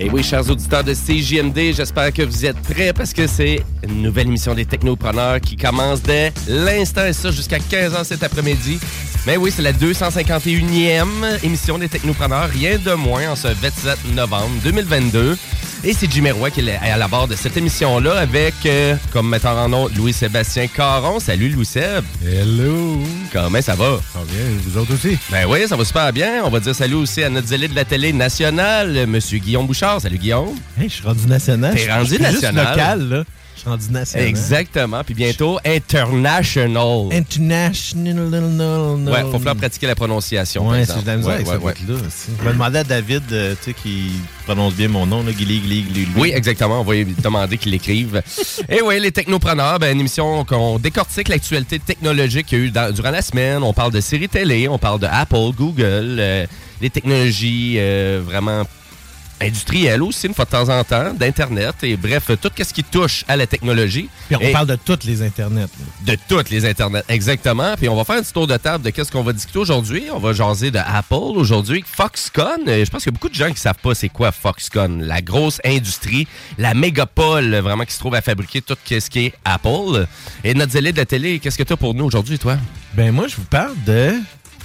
Et oui, chers auditeurs de CJMD, j'espère que vous êtes prêts parce que c'est une nouvelle émission des Technopreneurs qui commence dès l'instant et ça jusqu'à 15h cet après-midi. Mais oui, c'est la 251e émission des Technopreneurs, rien de moins en ce 27 novembre 2022. Et c'est Jimmy Roy qui est à la barre de cette émission-là avec, euh, comme metteur en nom, Louis-Sébastien Caron. Salut Louis-Seb. Hello. Comment ça va? Ça va bien, vous autres aussi? Ben oui, ça va super bien. On va dire salut aussi à notre zélé de la télé nationale, Monsieur Guillaume Bouchard. Salut Guillaume. Hey, je suis rendu national. T'es rendu Je suis juste national. local, là. Je suis rendu national. Exactement. Puis bientôt, international. International. Ouais, faut falloir pratiquer la prononciation. Ouais, c'est de la misère Ouais, avec ouais, ce ouais. bout-là. aussi. Je vais demander à David, euh, tu sais, qui prononce bien mon nom, là, Guili, Guili, Guili. Oui, exactement. On va lui demander qu'il l'écrive. Et oui, les technopreneurs, ben, une émission qu'on décortique l'actualité technologique qu'il y a eu dans- durant la semaine. On parle de séries télé, on parle de Apple, Google, euh, les technologies euh, vraiment industrielles aussi, une fois de temps en temps, d'Internet. Et bref, tout ce qui touche à la technologie. Puis on Et- parle de toutes les internets. de toutes les internets, exactement. Puis on va faire un petit tour de table de qu'est-ce qu'on va discuter aujourd'hui. On va jaser de Apple aujourd'hui. Foxconn, je pense qu'il y a beaucoup de gens qui savent pas c'est quoi Foxconn. La grosse industrie, la mégapole vraiment qui se trouve à fabriquer tout ce qui est Apple. Et notre zélé de la télé, qu'est-ce que tu as pour nous aujourd'hui, toi? Ben moi, je vous parle de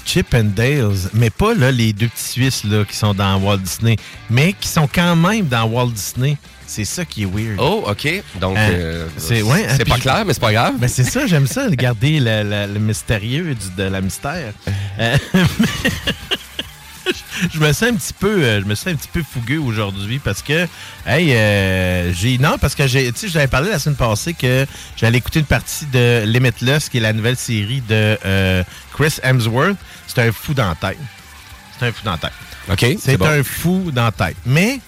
Chip and Dales, mais pas là, les deux petits Suisses là, qui sont dans Walt Disney, mais qui sont quand même dans Walt Disney. C'est ça qui est weird. Oh, OK. Donc, Hein, euh, c'est ouais, hein, pas je- clair, mais c'est pas grave. Ben c'est ça, j'aime ça, garder le, le- le mystérieux du- de la mystère. Euh, je me sens un petit peu, euh, je me sens un petit peu fougueux aujourd'hui parce que, hey, euh, j'ai non parce que j'ai, tu sais, t'avais parlé la semaine passée que j'allais écouter une partie de Limitless, qui est la nouvelle série de euh, Chris Hemsworth. C'est un fou dans la tête. C'est un fou dans la tête. OK, C'est bon. un fou dans la tête. Mais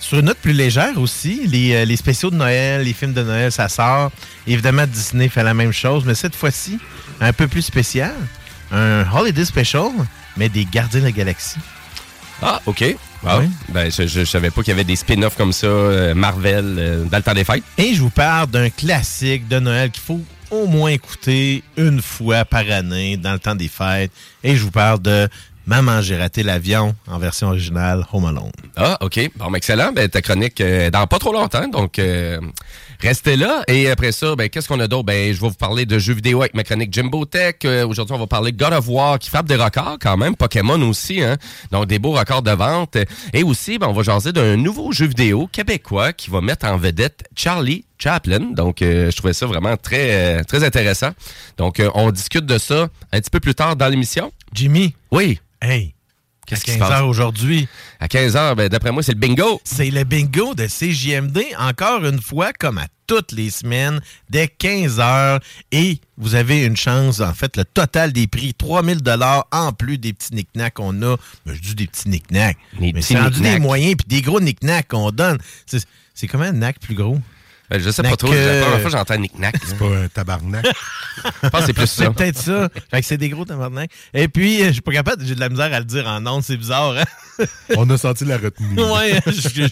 sur une note plus légère aussi, les, les spéciaux de Noël, les films de Noël, ça sort. Évidemment, Disney fait la même chose, mais cette fois-ci, un peu plus spécial. Un Holiday Special, mais des Gardiens de la Galaxie. Ah, OK. Ah, Oui. Ben, je, je, je savais pas qu'il y avait des spin-offs comme ça, euh, Marvel, euh, dans le temps des fêtes. Et je vous parle d'un classique de Noël qu'il faut au moins écouter une fois par année dans le temps des fêtes. Et je vous parle de Maman, j'ai raté l'avion en version originale Home Alone. Ah, OK. Bon, ben, excellent. Ben, ta chronique euh, dans pas trop longtemps, donc euh, restez là. Et après ça, ben, qu'est-ce qu'on a d'autre? Ben, je vais vous parler de jeux vidéo avec ma chronique Jimbo Tech. Euh, Aujourd'hui, on va parler de God of War qui frappe des records quand même. Pokémon aussi, hein? Donc, des beaux records de vente. Et aussi, ben, on va jaser d'un nouveau jeu vidéo québécois qui va mettre en vedette Charlie Chaplin. Donc, euh, je trouvais ça vraiment très, euh, très intéressant. Donc, euh, on discute de ça un petit peu plus tard dans l'émission. Jimmy, Oui. hey, Qu'est-ce qui se passe? aujourd'hui? À 15 h ben, d'après moi, c'est le bingo. C'est le bingo de CJMD, encore une fois, comme à toutes les semaines, dès 15 h Et vous avez une chance, en fait, le total des prix, 3000 dollars en plus des petits knick qu'on a. Ben, je dis des petits knick Mais c'est rendu des moyens puis des gros knick qu'on donne. C'est comment un knack plus gros? Ben, je sais pas trop. La première fois j'entends Nick-Nack. C'est pas un tabarnak. je pense que c'est plus ça. C'est peut-être ça. Fait que c'est des gros tabarnak. Et puis, je suis pas capable, j'ai de la misère à le dire en ondes, c'est bizarre, hein? On a senti la retenue. ouais,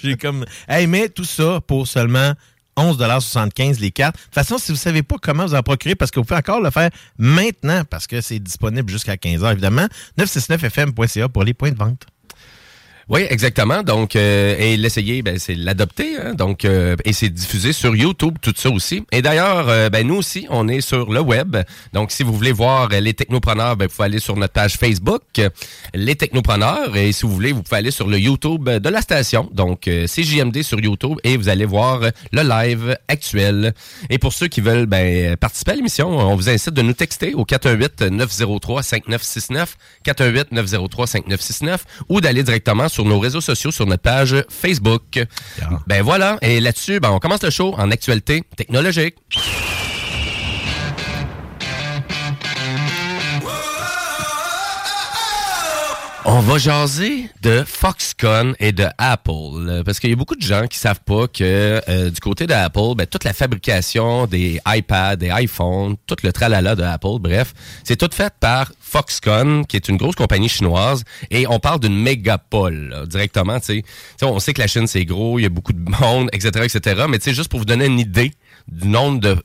j'ai comme. Hey, mais tout ça pour seulement 11,75 les cartes. De toute façon, si vous ne savez pas comment vous en procurer, parce que vous pouvez encore le faire maintenant, parce que c'est disponible jusqu'à 15h, évidemment, 969fm.ca pour les points de vente. Oui, exactement. Donc, euh, et l'essayer, ben, c'est l'adopter. Hein? Donc, euh, et c'est diffusé sur YouTube, tout ça aussi. Et d'ailleurs, euh, ben, nous aussi, on est sur le web. Donc, si vous voulez voir les technopreneurs, ben, vous pouvez aller sur notre page Facebook, les technopreneurs. Et si vous voulez, vous pouvez aller sur le YouTube de la station. Donc, c'est JMD sur YouTube et vous allez voir le live actuel. Et pour ceux qui veulent ben, participer à l'émission, on vous incite de nous texter au 418-903-5969, 418-903-5969 ou d'aller directement sur nos réseaux sociaux, sur notre page Facebook. Ben voilà, et là-dessus, ben, on commence le show en actualité technologique. On va jaser de Foxconn et de Apple. Parce qu'il y a beaucoup de gens qui savent pas que euh, du côté d'Apple, ben, toute la fabrication des iPads, des iPhones, tout le tralala de Apple, bref, c'est tout fait par Foxconn, qui est une grosse compagnie chinoise. Et on parle d'une mégapole, directement. sais, On sait que la Chine, c'est gros, il y a beaucoup de monde, etc., etc. Mais juste pour vous donner une idée du nombre de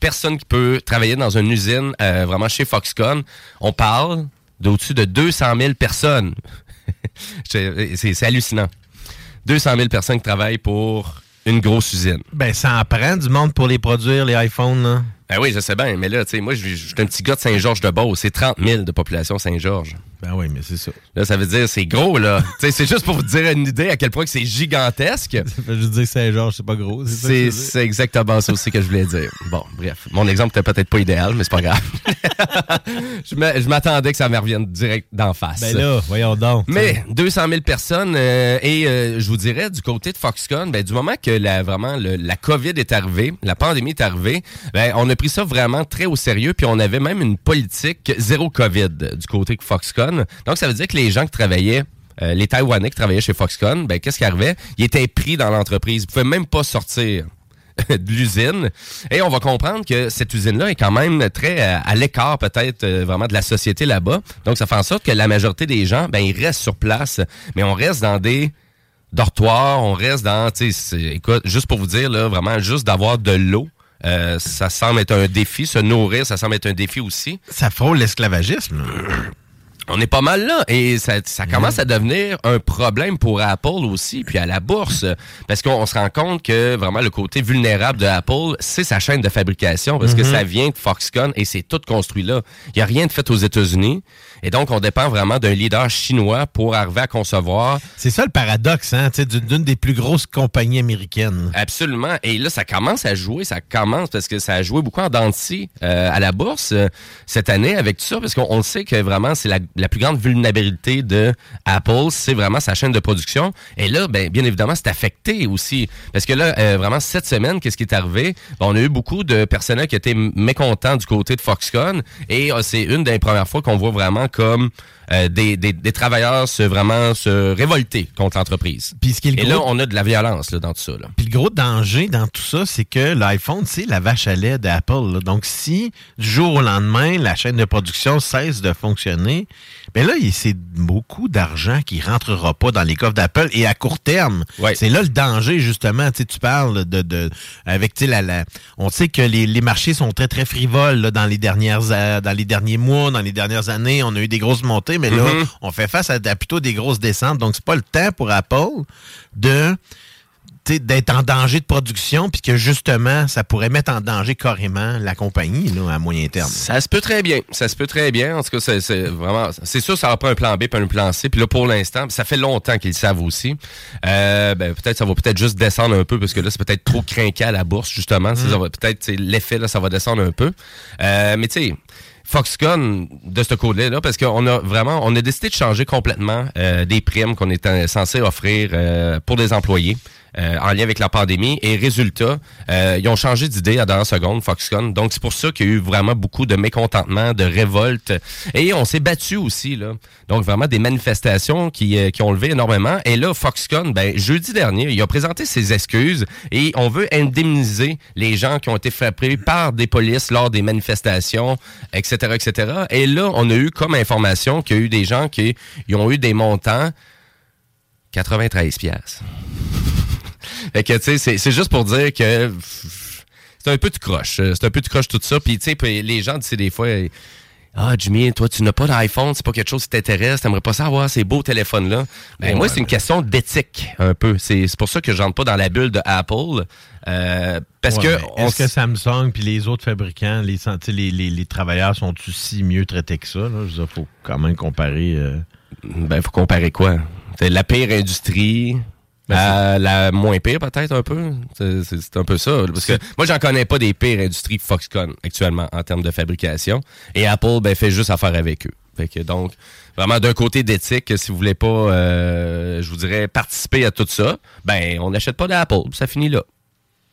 personnes qui peuvent travailler dans une usine euh, vraiment chez Foxconn, on parle d'au-dessus de 200 000 personnes. c'est hallucinant. 200 000 personnes qui travaillent pour une grosse usine. Ben, ça en prend du monde pour les produire, les iPhones, là. Ben oui, je sais bien, mais là, tu sais, moi, je suis un petit gars de Saint-Georges-de-Beauce. C'est 30 000 de population Saint-Georges. Ben oui, mais c'est ça. Là, ça veut dire c'est gros, là. c'est juste pour vous dire une idée à quel point que c'est gigantesque. Ça fait juste dire Saint-Georges, c'est pas gros. C'est exactement ça aussi que je voulais dire. Bon, bref. Mon exemple était peut-être pas idéal, mais c'est pas grave. je m'attendais que ça me revienne direct d'en face. Ben là, voyons donc. Mais 200 000 personnes, euh, et euh, je vous dirais, du côté de Foxconn, ben, du moment que la, vraiment la COVID est arrivée, la pandémie est arrivée, ben, on a pris ça vraiment très au sérieux, puis on avait même une politique zéro COVID du côté de Foxconn. Donc, ça veut dire que les gens qui travaillaient euh, les Taïwanais qui travaillaient chez Foxconn, ben, qu'est-ce qui arrivait? Ils étaient pris dans l'entreprise. Ils pouvaient même pas sortir de l'usine. Et on va comprendre que cette usine-là est quand même très euh, à, l'écart peut-être euh, vraiment de la société là-bas. Donc, ça fait en sorte que la majorité des gens, ben, ils restent sur place, mais on reste dans des dortoirs, on reste dans, écoute, juste pour vous dire, vraiment, juste d'avoir de l'eau, ça semble être un défi. Se nourrir, ça semble être un défi aussi. Ça frôle l'esclavagisme. On est pas mal là et ça, commence à devenir un problème pour Apple aussi, puis à la bourse, parce qu'on se rend compte que vraiment le côté vulnérable de Apple, c'est sa chaîne de fabrication, parce que ça vient de Foxconn et c'est tout construit là. Il n'y a rien de fait aux États-Unis. Et donc, on dépend vraiment d'un leader chinois pour arriver à concevoir. C'est ça le paradoxe, hein, d'une des plus grosses compagnies américaines. Absolument. Et là, ça commence à jouer, ça commence parce que ça a joué beaucoup en denti euh, à la bourse euh, cette année avec tout ça, parce qu'on sait que vraiment, c'est la, plus grande vulnérabilité de Apple, c'est vraiment sa chaîne de production. Et là, ben, bien évidemment, c'est affecté aussi. Parce que là, euh, vraiment, cette semaine, qu'est-ce qui est arrivé? on a eu beaucoup de personnels qui étaient mécontents du côté de Foxconn. Et c'est une des premières fois qu'on voit vraiment comme euh, des, des, travailleurs se vraiment se révolter contre l'entreprise. Et là, on a de la violence là, dans tout ça. Là. Puis le gros danger dans tout ça, c'est que l'iPhone, c'est la vache à lait d'Apple. Donc, si du jour au lendemain, la chaîne de production cesse de fonctionner, bien là, c'est beaucoup d'argent qui rentrera pas dans les coffres d'Apple et à court terme. C'est là le danger, justement. Tu parles de, de avec la, la, on sait que les, les, marchés sont très, très frivoles là, dans les dernières dans les derniers mois, dans les dernières années. On a eu des grosses montées, mais là, mm-hmm. on fait face à, plutôt des grosses descentes. Donc, c'est pas le temps pour Apple de d'être en danger de production, puis que justement, ça pourrait mettre en danger carrément la compagnie là, à moyen terme. Ça se peut très bien. Ça se peut très bien. En tout cas, c'est vraiment. C'est sûr, ça n'aura pas un plan B pas un plan C. Puis là, pour l'instant, ça fait longtemps qu'ils le savent aussi. Euh, ben, peut-être ça va peut-être juste descendre un peu parce que là, c'est peut-être trop craqué à la bourse, justement. Mm. Peut-être l'effet, là, ça va descendre un peu. Euh, mais tu sais Foxconn de ce côté-là, là, parce qu'on a vraiment, on a décidé de changer complètement euh, des primes qu'on était censé offrir euh, pour des employés. Euh, en lien avec la pandémie. Et résultat, euh, ils ont changé d'idée à dernière seconde, Foxconn. Donc, c'est pour ça qu'il y a eu vraiment beaucoup de mécontentement, de révolte. Et on s'est battu aussi, là. Donc, vraiment des manifestations qui, euh, qui ont levé énormément. Et là, Foxconn, ben, jeudi dernier, il a présenté ses excuses et on veut indemniser les gens qui ont été frappés par des polices lors des manifestations, etc., etc. Et là, on a eu comme information qu'il y a eu des gens qui ont eu des montants 93 pièces. Fait que, tu sais, c'est- juste pour dire que c'est un peu de croche. euh, C'est un peu de croche tout ça. Puis, tu sais, les gens disent des fois... Ah, Jimmy, toi, tu n'as pas d'iPhone, c'est pas quelque chose qui t'intéresse, t'aimerais pas ça avoir ces beaux téléphones-là. Ben, moi, c'est une question d'éthique, un peu. C'est pour ça que je rentre pas dans la bulle de Apple. euh, parce Ouais, que... Est-ce que Samsung puis les autres fabricants, les, tu sais, les, les, les travailleurs sont-ils si mieux traités que ça? Là? Je veux dire, faut quand même comparer. euh, Ben, faut comparer quoi? C'est la pire industrie, Ben, à la moins pire peut-être un peu. C'est- un peu ça. Parce que moi, j'en connais pas des pires industries Foxconn actuellement en termes de fabrication. Et Apple, ben, fait juste affaire avec eux. Fait que donc, vraiment d'un côté d'éthique, si vous voulez pas, euh, je vous dirais, participer à tout ça, ben, on n'achète pas d'Apple. Ça finit là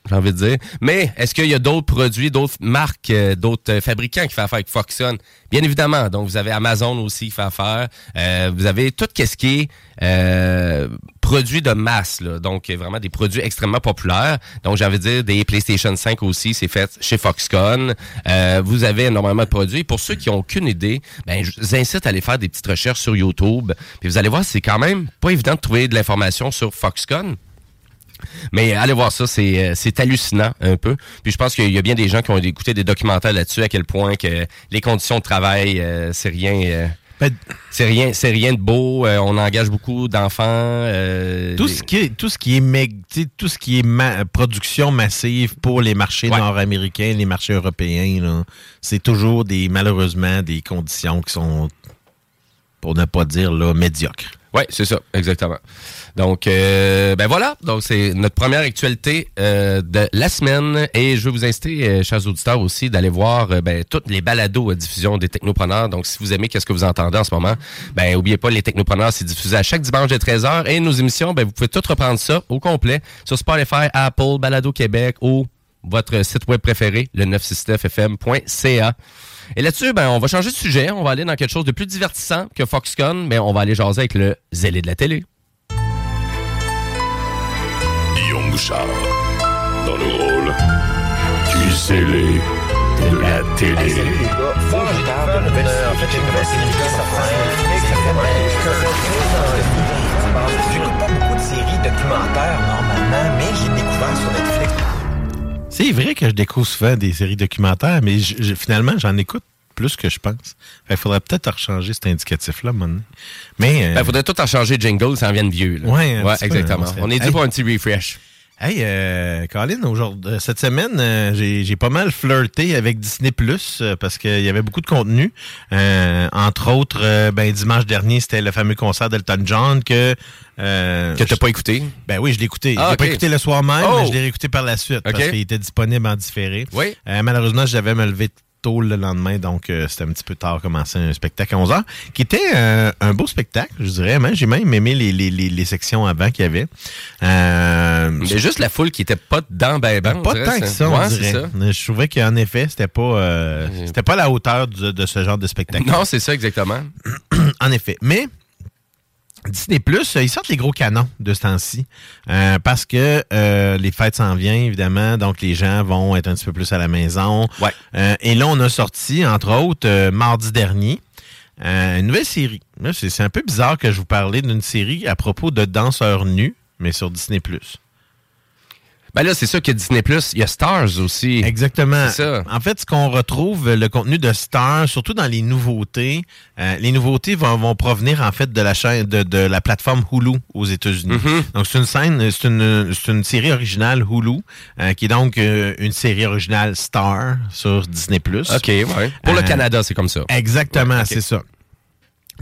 j'ai envie de dire. Mais est-ce qu'il y a d'autres produits, d'autres marques, euh, d'autres euh, fabricants qui font affaire avec Foxconn? Bien évidemment. Donc, vous avez Amazon aussi qui fait affaire. Euh, vous avez tout ce qui est euh, produits de masse. Là. Donc, vraiment des produits extrêmement populaires. Donc, j'ai envie de dire des PlayStation 5 aussi, c'est fait chez Foxconn. Euh, vous avez énormément de produits. Pour ceux qui n'ont aucune idée, ben, je vous incite à aller faire des petites recherches sur YouTube. Puis vous allez voir, c'est quand même pas évident de trouver de l'information sur Foxconn. Mais allez voir ça, c'est euh, c'est hallucinant un peu. Puis je pense qu'il y a bien des gens qui ont écouté des documentaires là-dessus à quel point que les conditions de travail euh, c'est rien euh, ben, c'est rien c'est rien de beau, Euh, on engage beaucoup d'enfants tout, ce qui est, tout ce qui est, meg- tout ce qui est ma- production massive pour les marchés Ouais. nord-américains, les marchés européens, c'est toujours des malheureusement des conditions qui sont, pour ne pas dire là, médiocres. Oui, c'est ça, exactement. Donc, euh, ben voilà. Donc, c'est notre première actualité euh, de la semaine. Et je veux vous inciter, euh, chers auditeurs, aussi, d'aller voir ben, toutes les balados à diffusion des technopreneurs. Donc, si vous aimez qu'est-ce que vous entendez en ce moment, ben oubliez pas, les technopreneurs, c'est diffusé à chaque dimanche de 13h. Et nos émissions, ben, vous pouvez tout reprendre ça au complet sur Spotify, Apple, Balado Québec ou votre site web préféré, le 969fm.ca. Et là-dessus, ben, on va changer de sujet. On va aller dans quelque chose de plus divertissant que Foxconn, mais on va aller jaser avec le zélé de la télé. Guillaume Bouchard, dans le rôle du zélé de la télé. J'écoute pas beaucoup de séries documentaires normalement, mais j'ai découvert sur Netflix. C'est vrai que je découvre souvent des séries documentaires, mais je- je- finalement, j'en écoute plus que je pense. Il faudrait peut-être rechanger cet indicatif-là, donné. Mais, euh, Ben, faudrait tout en changer de jingle, ça en vienne vieux. Là. Ouais, exactement. On est dû Hey. pour un petit refresh. Hey, euh, Colin, aujourd'hui, euh, cette semaine, euh, j'ai j'ai pas mal flirté avec Disney Plus parce qu'il y avait beaucoup de contenu. Euh, entre autres, euh, ben, dimanche dernier, c'était le fameux concert d'Elton John que... euh, Que t'as pas écouté? Ben oui, je l'ai écouté. Ah, je l'ai pas écouté le soir même, Oh! mais je l'ai réécouté par la suite parce qu'il était disponible en différé. Oui. Euh, malheureusement, j'avais me lever tôt le lendemain, donc euh, c'était un petit peu tard commencer un spectacle à 11h, qui était euh, un beau spectacle, je dirais. Même, J'ai même aimé les, les, les, les sections avant qu'il y avait. Euh, Mais juste la foule qui était pas dedans, ben, ben. pas tant que ça, on Ouais, dirait. c'est ça. Je trouvais qu'en effet, c'était pas euh, c'était pas la hauteur du- de ce genre de spectacle. Non, c'est ça, exactement. En effet. Mais Disney Plus, ils sortent les gros canons de ce temps-ci. Euh, parce que euh, les fêtes s'en viennent, évidemment. Donc, les gens vont être un petit peu plus à la maison. Ouais. Euh, et là, on a sorti, entre autres, euh, mardi dernier, euh, une nouvelle série. C'est un peu bizarre que je vous parlais d'une série à propos de danseurs nus, mais sur Disney Plus. Ben là, c'est ça que Disney Plus, il y a Stars aussi. Exactement. C'est ça. En fait, ce qu'on retrouve, le contenu de Star, surtout dans les nouveautés, euh, les nouveautés vont, vont provenir en fait de la chaîne de, de la plateforme Hulu aux États-Unis. Mhm. Donc c'est une scène, c'est une, série originale Hulu, euh, qui est donc euh, une série originale Star sur Disney+. OK, ouais. Pour le Canada, c'est comme ça. Exactement, Ouais, c'est ça.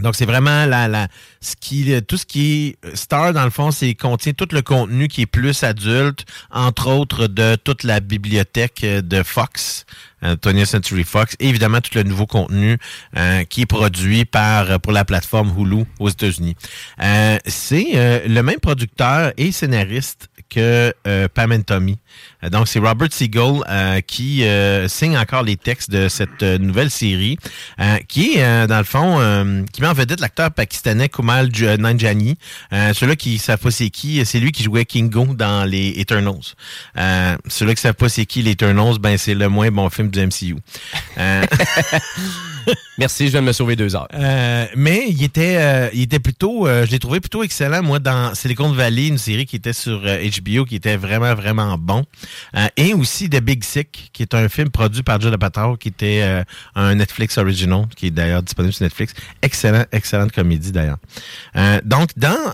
Donc, c'est vraiment la, la, ce qui, tout ce qui est Star, dans le fond, c'est contient tout le contenu qui est plus adulte, entre autres de toute la bibliothèque euh, de Fox, euh, 20th Century Fox, et évidemment tout le nouveau contenu euh, qui est produit par euh, pour la plateforme Hulu aux États-Unis. Euh, c'est euh, le même producteur et scénariste que euh, Pam and Tommy. Euh, donc, c'est Robert Siegel euh, qui euh, signe encore les textes de cette euh, nouvelle série, euh, qui est, euh, dans le fond, euh, qui met en vedette l'acteur pakistanais Kumal. Euh, celui-là qui ne savent pas c'est qui, c'est lui qui jouait Kingo dans les Eternals. Euh, celui-là qui ne savent pas c'est qui, les Eternals, ben c'est le moins bon film du MCU. Merci, je viens de me sauver deux heures. euh, mais il était, euh, il était plutôt, euh, je l'ai trouvé plutôt excellent, moi, dans Silicon Valley, une série qui était sur HBO, qui était vraiment, vraiment bon. Et aussi The Big Sick, qui est un film produit par Joe Apatow, qui était un Netflix original, qui est d'ailleurs disponible sur Netflix. Excellent, excellente comédie, d'ailleurs. Donc, dans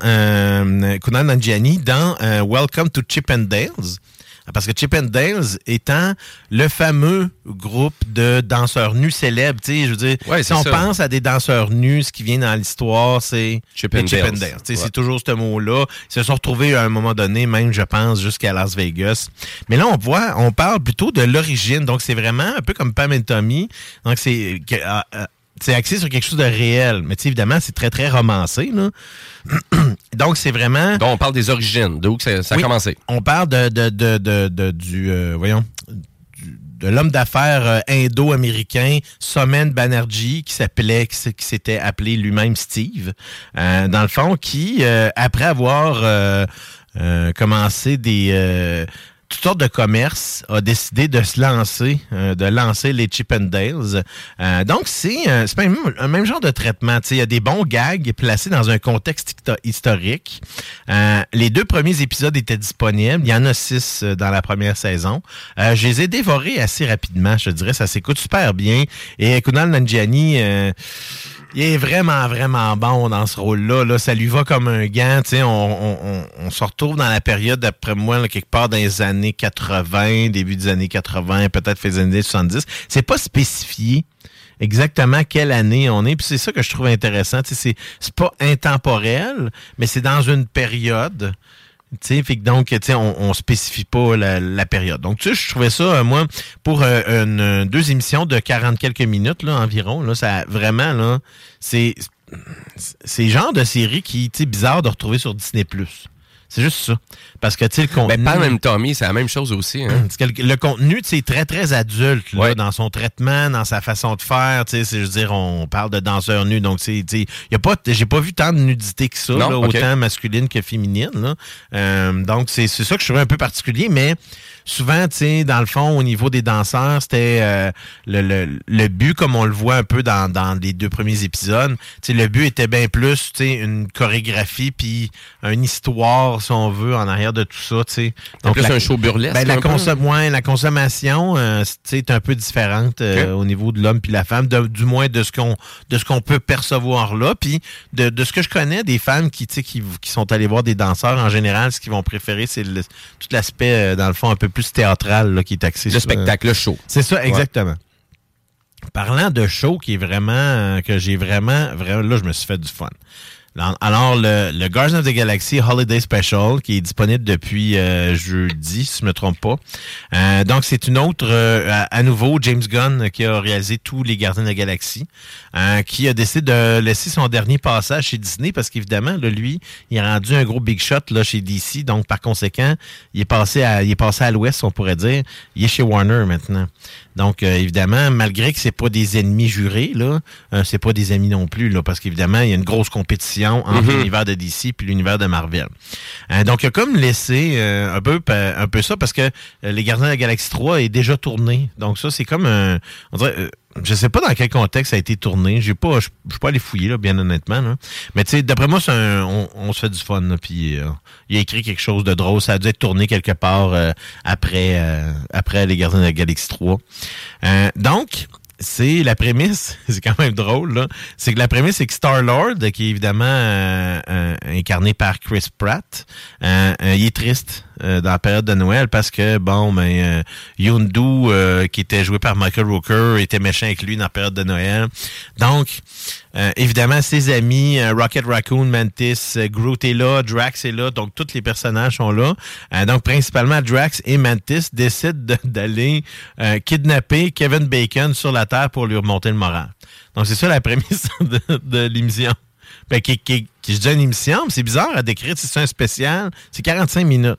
Kunal Nanjiani, dans Welcome to Chip and Dales, parce que Chip and Dales étant le fameux groupe de danseurs nus célèbres, tu sais, je veux dire, Ouais, si on ça. pense à des danseurs nus, ce qui vient dans l'histoire, c'est Chip and Dales. Ouais. C'est toujours ce mot-là. Ils se sont retrouvés à un moment donné, même, je pense, jusqu'à Las Vegas. Mais là, on voit, on parle plutôt de l'origine. Donc, c'est vraiment un peu comme Pam and Tommy. Donc, c'est ah, ah, c'est axé sur quelque chose de réel. Mais tu sais, évidemment, c'est très, très romancé. Là. Donc, c'est vraiment... Donc, on parle des origines, d'où ça, ça Oui. a commencé. On parle de, de, de, de, de- du, euh, voyons, de l'homme d'affaires euh, indo-américain Somen Banerjee, qui s'appelait, qui, s'était appelé lui-même Steve, euh, dans le fond, qui, euh, après avoir euh, commencé des toutes sortes de commerces, a décidé de se lancer, euh, de lancer les Chip and Dales. Euh, donc, c'est euh, même- un même genre de traitement. Il y a des bons gags placés dans un contexte historique. Euh, les deux premiers épisodes étaient disponibles. Il y en a six euh, dans la première saison. Euh, je les ai dévorés assez rapidement, je dirais. Ça s'écoute super bien. Et Kunal Nanjiani... il est vraiment, vraiment bon dans ce rôle-là. Là. Ça lui va comme un gant. On, on, on, se retrouve dans la période, d'après moi, là, quelque part dans les années 80, début des années 80, peut-être fin des années 70. C'est pas spécifié exactement quelle année on est. Puis c'est ça que je trouve intéressant. C'est, c'est pas intemporel, mais c'est dans une période. Fait que donc, on, on spécifie pas la, période. Donc, tu sais, je trouvais ça, euh, moi, pour euh, une, euh, deux émissions de 40 quelques minutes, là, environ, là, ça, vraiment, là, c'est, c'est genre de série qui, sais, bizarre de retrouver sur Disney+. C'est juste ça. Parce que, tu sais, le contenu... Ben, Pam and Tommy, c'est la même chose aussi. Hein? Parce que le, le contenu, tu sais, très, très adulte, là, Ouais. dans son traitement, dans sa façon de faire, tu sais, je veux dire, on parle de danseurs nus, donc, c'est, tu sais, y a pas, j'ai pas vu tant de nudité que ça, Non, là, autant masculine que féminine, là. Euh, donc, c'est, c'est ça que je trouvais un peu particulier, mais souvent, tu sais, dans le fond, au niveau des danseurs, c'était euh, le, le, le but, comme on le voit un peu dans, dans les deux premiers épisodes, tu sais, le but était bien plus, tu sais, une chorégraphie, puis une histoire, si on veut, en arrière de tout ça, tu sais. C'est plus la- un show burlesque. ben, la, consom- ouais, la consommation euh, c'est est un peu différente euh, au niveau de l'homme puis la femme, de- du moins de ce qu'on de ce qu'on peut percevoir là, puis de, de ce que je connais des femmes qui, tu sais, qui qui sont allées voir des danseurs en général, ce qu'ils vont préférer, c'est tout l'aspect euh, dans le fond un peu plus théâtral là, qui est axé Le sur, euh, spectacle, le show. c'est ça, exactement. Parlant de show qui est vraiment, que j'ai vraiment, vraiment, là, je me suis fait du fun. Alors, le, le of the Galaxy Holiday Special, qui est disponible depuis euh, jeudi, si je me trompe pas. Euh, donc, c'est une autre, euh, à, nouveau, James Gunn, qui a réalisé tous les Gardiens de la Galaxie, qui a décidé de laisser son dernier passage chez Disney, parce qu'évidemment, lui, il a rendu un gros big shot là, chez DC, donc par conséquent, il est passé à, il est passé à l'ouest, on pourrait dire. Il est chez Warner maintenant. Donc, euh, évidemment, malgré que c'est pas des ennemis jurés, là, euh, c'est pas des amis non plus, là, parce qu'évidemment, il y a une grosse compétition entre Mhm. l'univers de DC puis l'univers de Marvel. Euh, donc, il a comme laissé euh, un peu un peu ça parce que les Gardiens de la Galaxie 3 est déjà tourné. Donc, ça, c'est comme un. On dirait. Je sais pas dans quel contexte ça a été tourné. J'ai pas, je suis pas allé fouiller là, bien honnêtement. Mais tu sais, d'après moi, c'est on, se fait du fun. Puis euh, il a écrit quelque chose de drôle. Ça a dû être tourné quelque part euh, après, euh, après les Gardiens de la Galaxie 3. Euh, donc, c'est la prémisse, c'est quand même drôle. C'est que la prémisse, c'est que Star-Lord, qui est évidemment incarné par Chris Pratt, il est triste euh, dans la période de Noël parce que, bon, ben, euh, Yondu, euh, qui était joué par Michael Rooker, était méchant avec lui dans la période de Noël. Donc, évidemment, ses amis, Rocket Raccoon, Mantis, Groot est là, Drax est là, donc tous les personnages sont là. Donc, principalement, Drax et Mantis décident de- d'aller kidnapper Kevin Bacon sur la Terre pour lui remonter le moral. Donc, c'est ça la prémisse de, de l'émission. Ben, qui, qui, qui, je dis une émission, c'est bizarre à décrire. si C'est un spécial. C'est 45 minutes.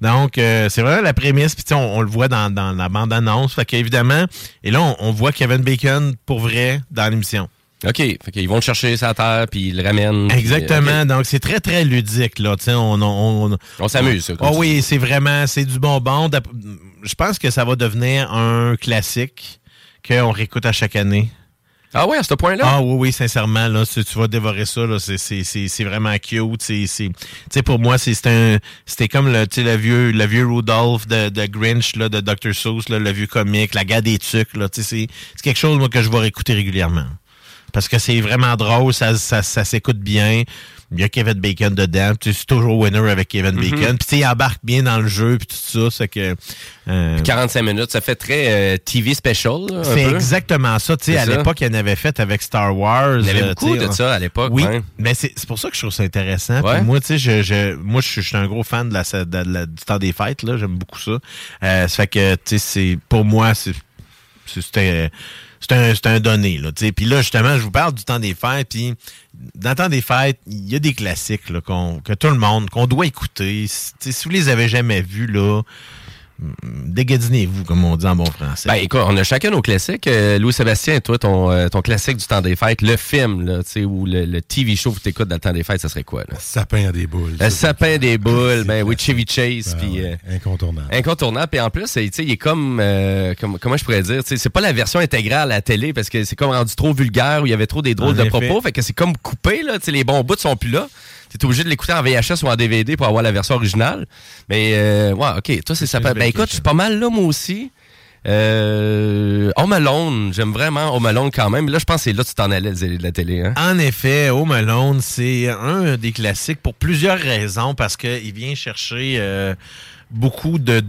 Donc, euh, c'est vraiment la prémisse. Puis, on, on le voit dans, dans la bande-annonce. Fait qu'évidemment, et là, on, on voit Kevin Bacon pour vrai dans l'émission. OK. Fait qu'ils vont le chercher la terre, puis ils le ramènent. Exactement. Donc, c'est très, très ludique, là. On, on, on, On s'amuse, Oh oui, c'est vraiment, c'est du bonbon. Je pense que ça va devenir un classique qu'on réécoute à chaque année. Ah ouais, à ce point-là? Ah oui, oui, sincèrement, là, tu, vas dévorer ça, là, c'est, vraiment cute. Tu sais, pour moi, c'est, c'était comme le, le vieux, le vieux Rudolph de, Grinch, là, de Dr. Seuss, là, le vieux comique, la guerre des tucs, là, c'est quelque chose, moi, que je vais réécouter régulièrement. Parce que c'est vraiment drôle, ça, ça, ça s'écoute bien. Il y a Kevin Bacon dedans. C'est toujours winner avec Kevin Mhm. Bacon. Puis il embarque bien dans le jeu, puis tout ça. C'est que. euh, 45 minutes, ça fait très euh, TV special, c'est exactement ça. Tu sais, à l'époque, il y en avait fait avec Star Wars. Il y avait euh, beaucoup de ça à l'époque, Oui, mais c'est pour ça que je trouve ça intéressant. Ouais. Moi, tu sais, je, je, moi, je suis je suis un gros fan de la, de la- du temps des fêtes. là. J'aime beaucoup ça. Euh, ça fait que, tu sais, pour moi, c'était c'est un, un donné. Là, puis là, justement, je vous parle du temps des fêtes. Puis dans le temps des fêtes, il y a des classiques là, qu'on, que tout le monde, qu'on doit écouter. Si vous les avez jamais vus, là, dégadinez-vous, comme on dit en bon français. Ben écoute, on a chacun nos classiques. Euh, Louis-Sébastien, toi, ton, euh, ton classique du temps des fêtes, le film, là, tu sais, ou le, le TV show que tu écoutes dans le temps des fêtes, ça serait quoi? Là? Sapin à des boules. Le sapin des boules, ben oui. Chevy Chase, puis... ouais, euh, Incontournable. Incontournable. Puis en plus, c'est- tu sais, il est comme, euh, comme- comment je pourrais dire, tu sais, c'est pas la version intégrale à la télé parce que c'est comme rendu trop vulgaire où il y avait trop des drôles En de effet. propos. Fait que c'est comme coupé, là. Tu sais, les bons bouts sont plus là. T'es obligé de l'écouter en VHS ou en DVD pour avoir la version originale. Mais, euh, ouais, OK. Toi, c'est ça. Ben écoute, je suis pas mal là, moi aussi. Euh, Home Alone, j'aime vraiment Home Alone quand même. Là, je pense que c'est là que tu t'en allais de la télé. Hein? En effet, Home Alone, c'est un des classiques pour plusieurs raisons, parce qu'il vient chercher euh, beaucoup de,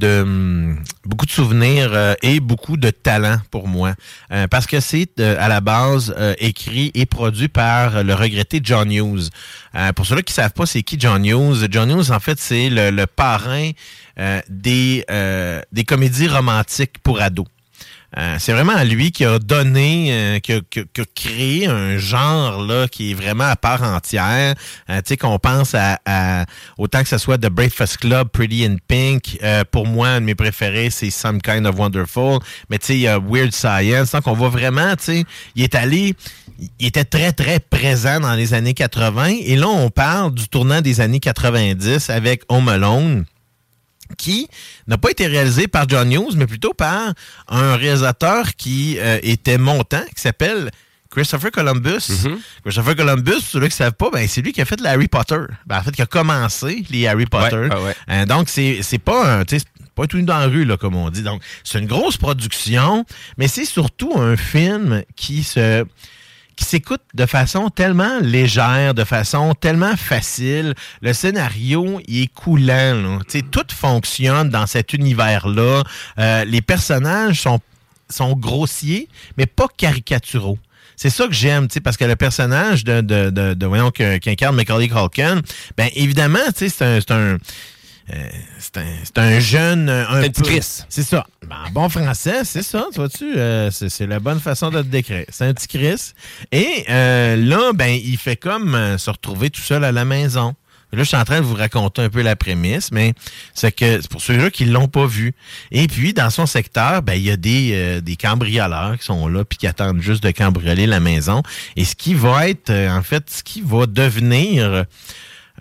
beaucoup de souvenirs euh, et beaucoup de talent pour moi. Euh, parce que c'est euh, à la base écrit et produit par le regretté John Hughes. Pour ceux-là qui savent pas c'est qui John Hughes, John Hughes, en fait, c'est le, parrain des, des comédies romantiques pour ados. Euh, c'est vraiment lui qui a donné, euh, qui, a, qui a- qui a créé un genre là qui est vraiment à part entière. Euh, tu sais qu'on pense à, à- autant que ce soit The Breakfast Club, Pretty in Pink. euh, pour moi, un de mes préférés, c'est Some Kind of Wonderful. Mais tu sais, il y a Weird Science. Donc on voit vraiment, tu sais, il est allé, il était très très présent dans les années 80. Et là, on parle du tournant des années 90 avec Home Alone qui n'a pas été réalisé par John Hughes, mais plutôt par un réalisateur qui euh, était montant, qui s'appelle Christopher Columbus. Christopher Columbus, pour ceux qui ne savent pas, ben, c'est lui qui a fait le Harry Potter. Ben, en fait, qui a commencé les Harry Potter. Ouais, ouais, ouais. Euh, donc, c'est pas un... pas tout dans la rue, là, comme on dit. Donc, c'est une grosse production, mais c'est surtout un film qui se s'écoute de façon tellement légère, de façon tellement facile. Le scénario, il est coulant. tout fonctionne dans cet univers-là. Euh, les personnages sont, sont grossiers, mais pas caricaturaux. C'est ça que j'aime, tu parce que le personnage de, de, de, de voyons, qu'incarne Macaulay Culkin, ben évidemment, tu c'est un, c'est un, euh, c'est un, un jeune. euh, Un C'est un petit Chris. C'est ça. Ben, en bon français, c'est ça, tu vois-tu? euh, c'est la bonne façon de le décrire. C'est un petit Chris. Et euh, là, ben, il fait comme euh, se retrouver tout seul à la maison. Là, je suis en train de vous raconter un peu la prémisse, mais c'est que c'est pour ceux-là qui l'ont pas vu. Et puis, dans son secteur, ben, il y a des, euh, des cambrioleurs qui sont là puis qui attendent juste de cambrioler la maison. Et ce qui va être, euh, en fait, ce qui va devenir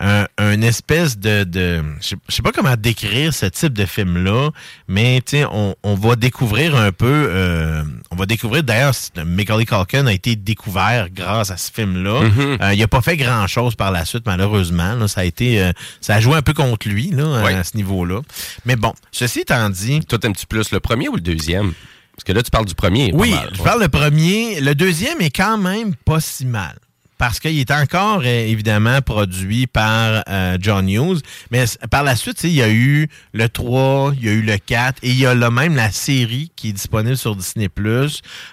un, un espèce de... de je sais- pas comment décrire ce type de film-là, mais tu sais, on, on va découvrir un peu... euh, on va découvrir, d'ailleurs, Macaulay Culkin a été découvert grâce à ce film-là. Mhm. Euh, il a pas fait grand-chose par la suite, malheureusement. là. ça a été... euh, ça a joué un peu contre lui, là, à ce niveau-là. Mais bon, ceci étant dit... Toi, t'aimes-tu plus le premier ou le deuxième? Parce que là, tu parles du premier. Oui, mal, je ouais. parle le premier. Le deuxième est quand même pas si mal. Parce qu'il est encore euh, évidemment produit par euh, John Hughes. Mais par la suite, il y a eu le 3, il y a eu le 4 et il y a là même la série qui est disponible sur Disney+.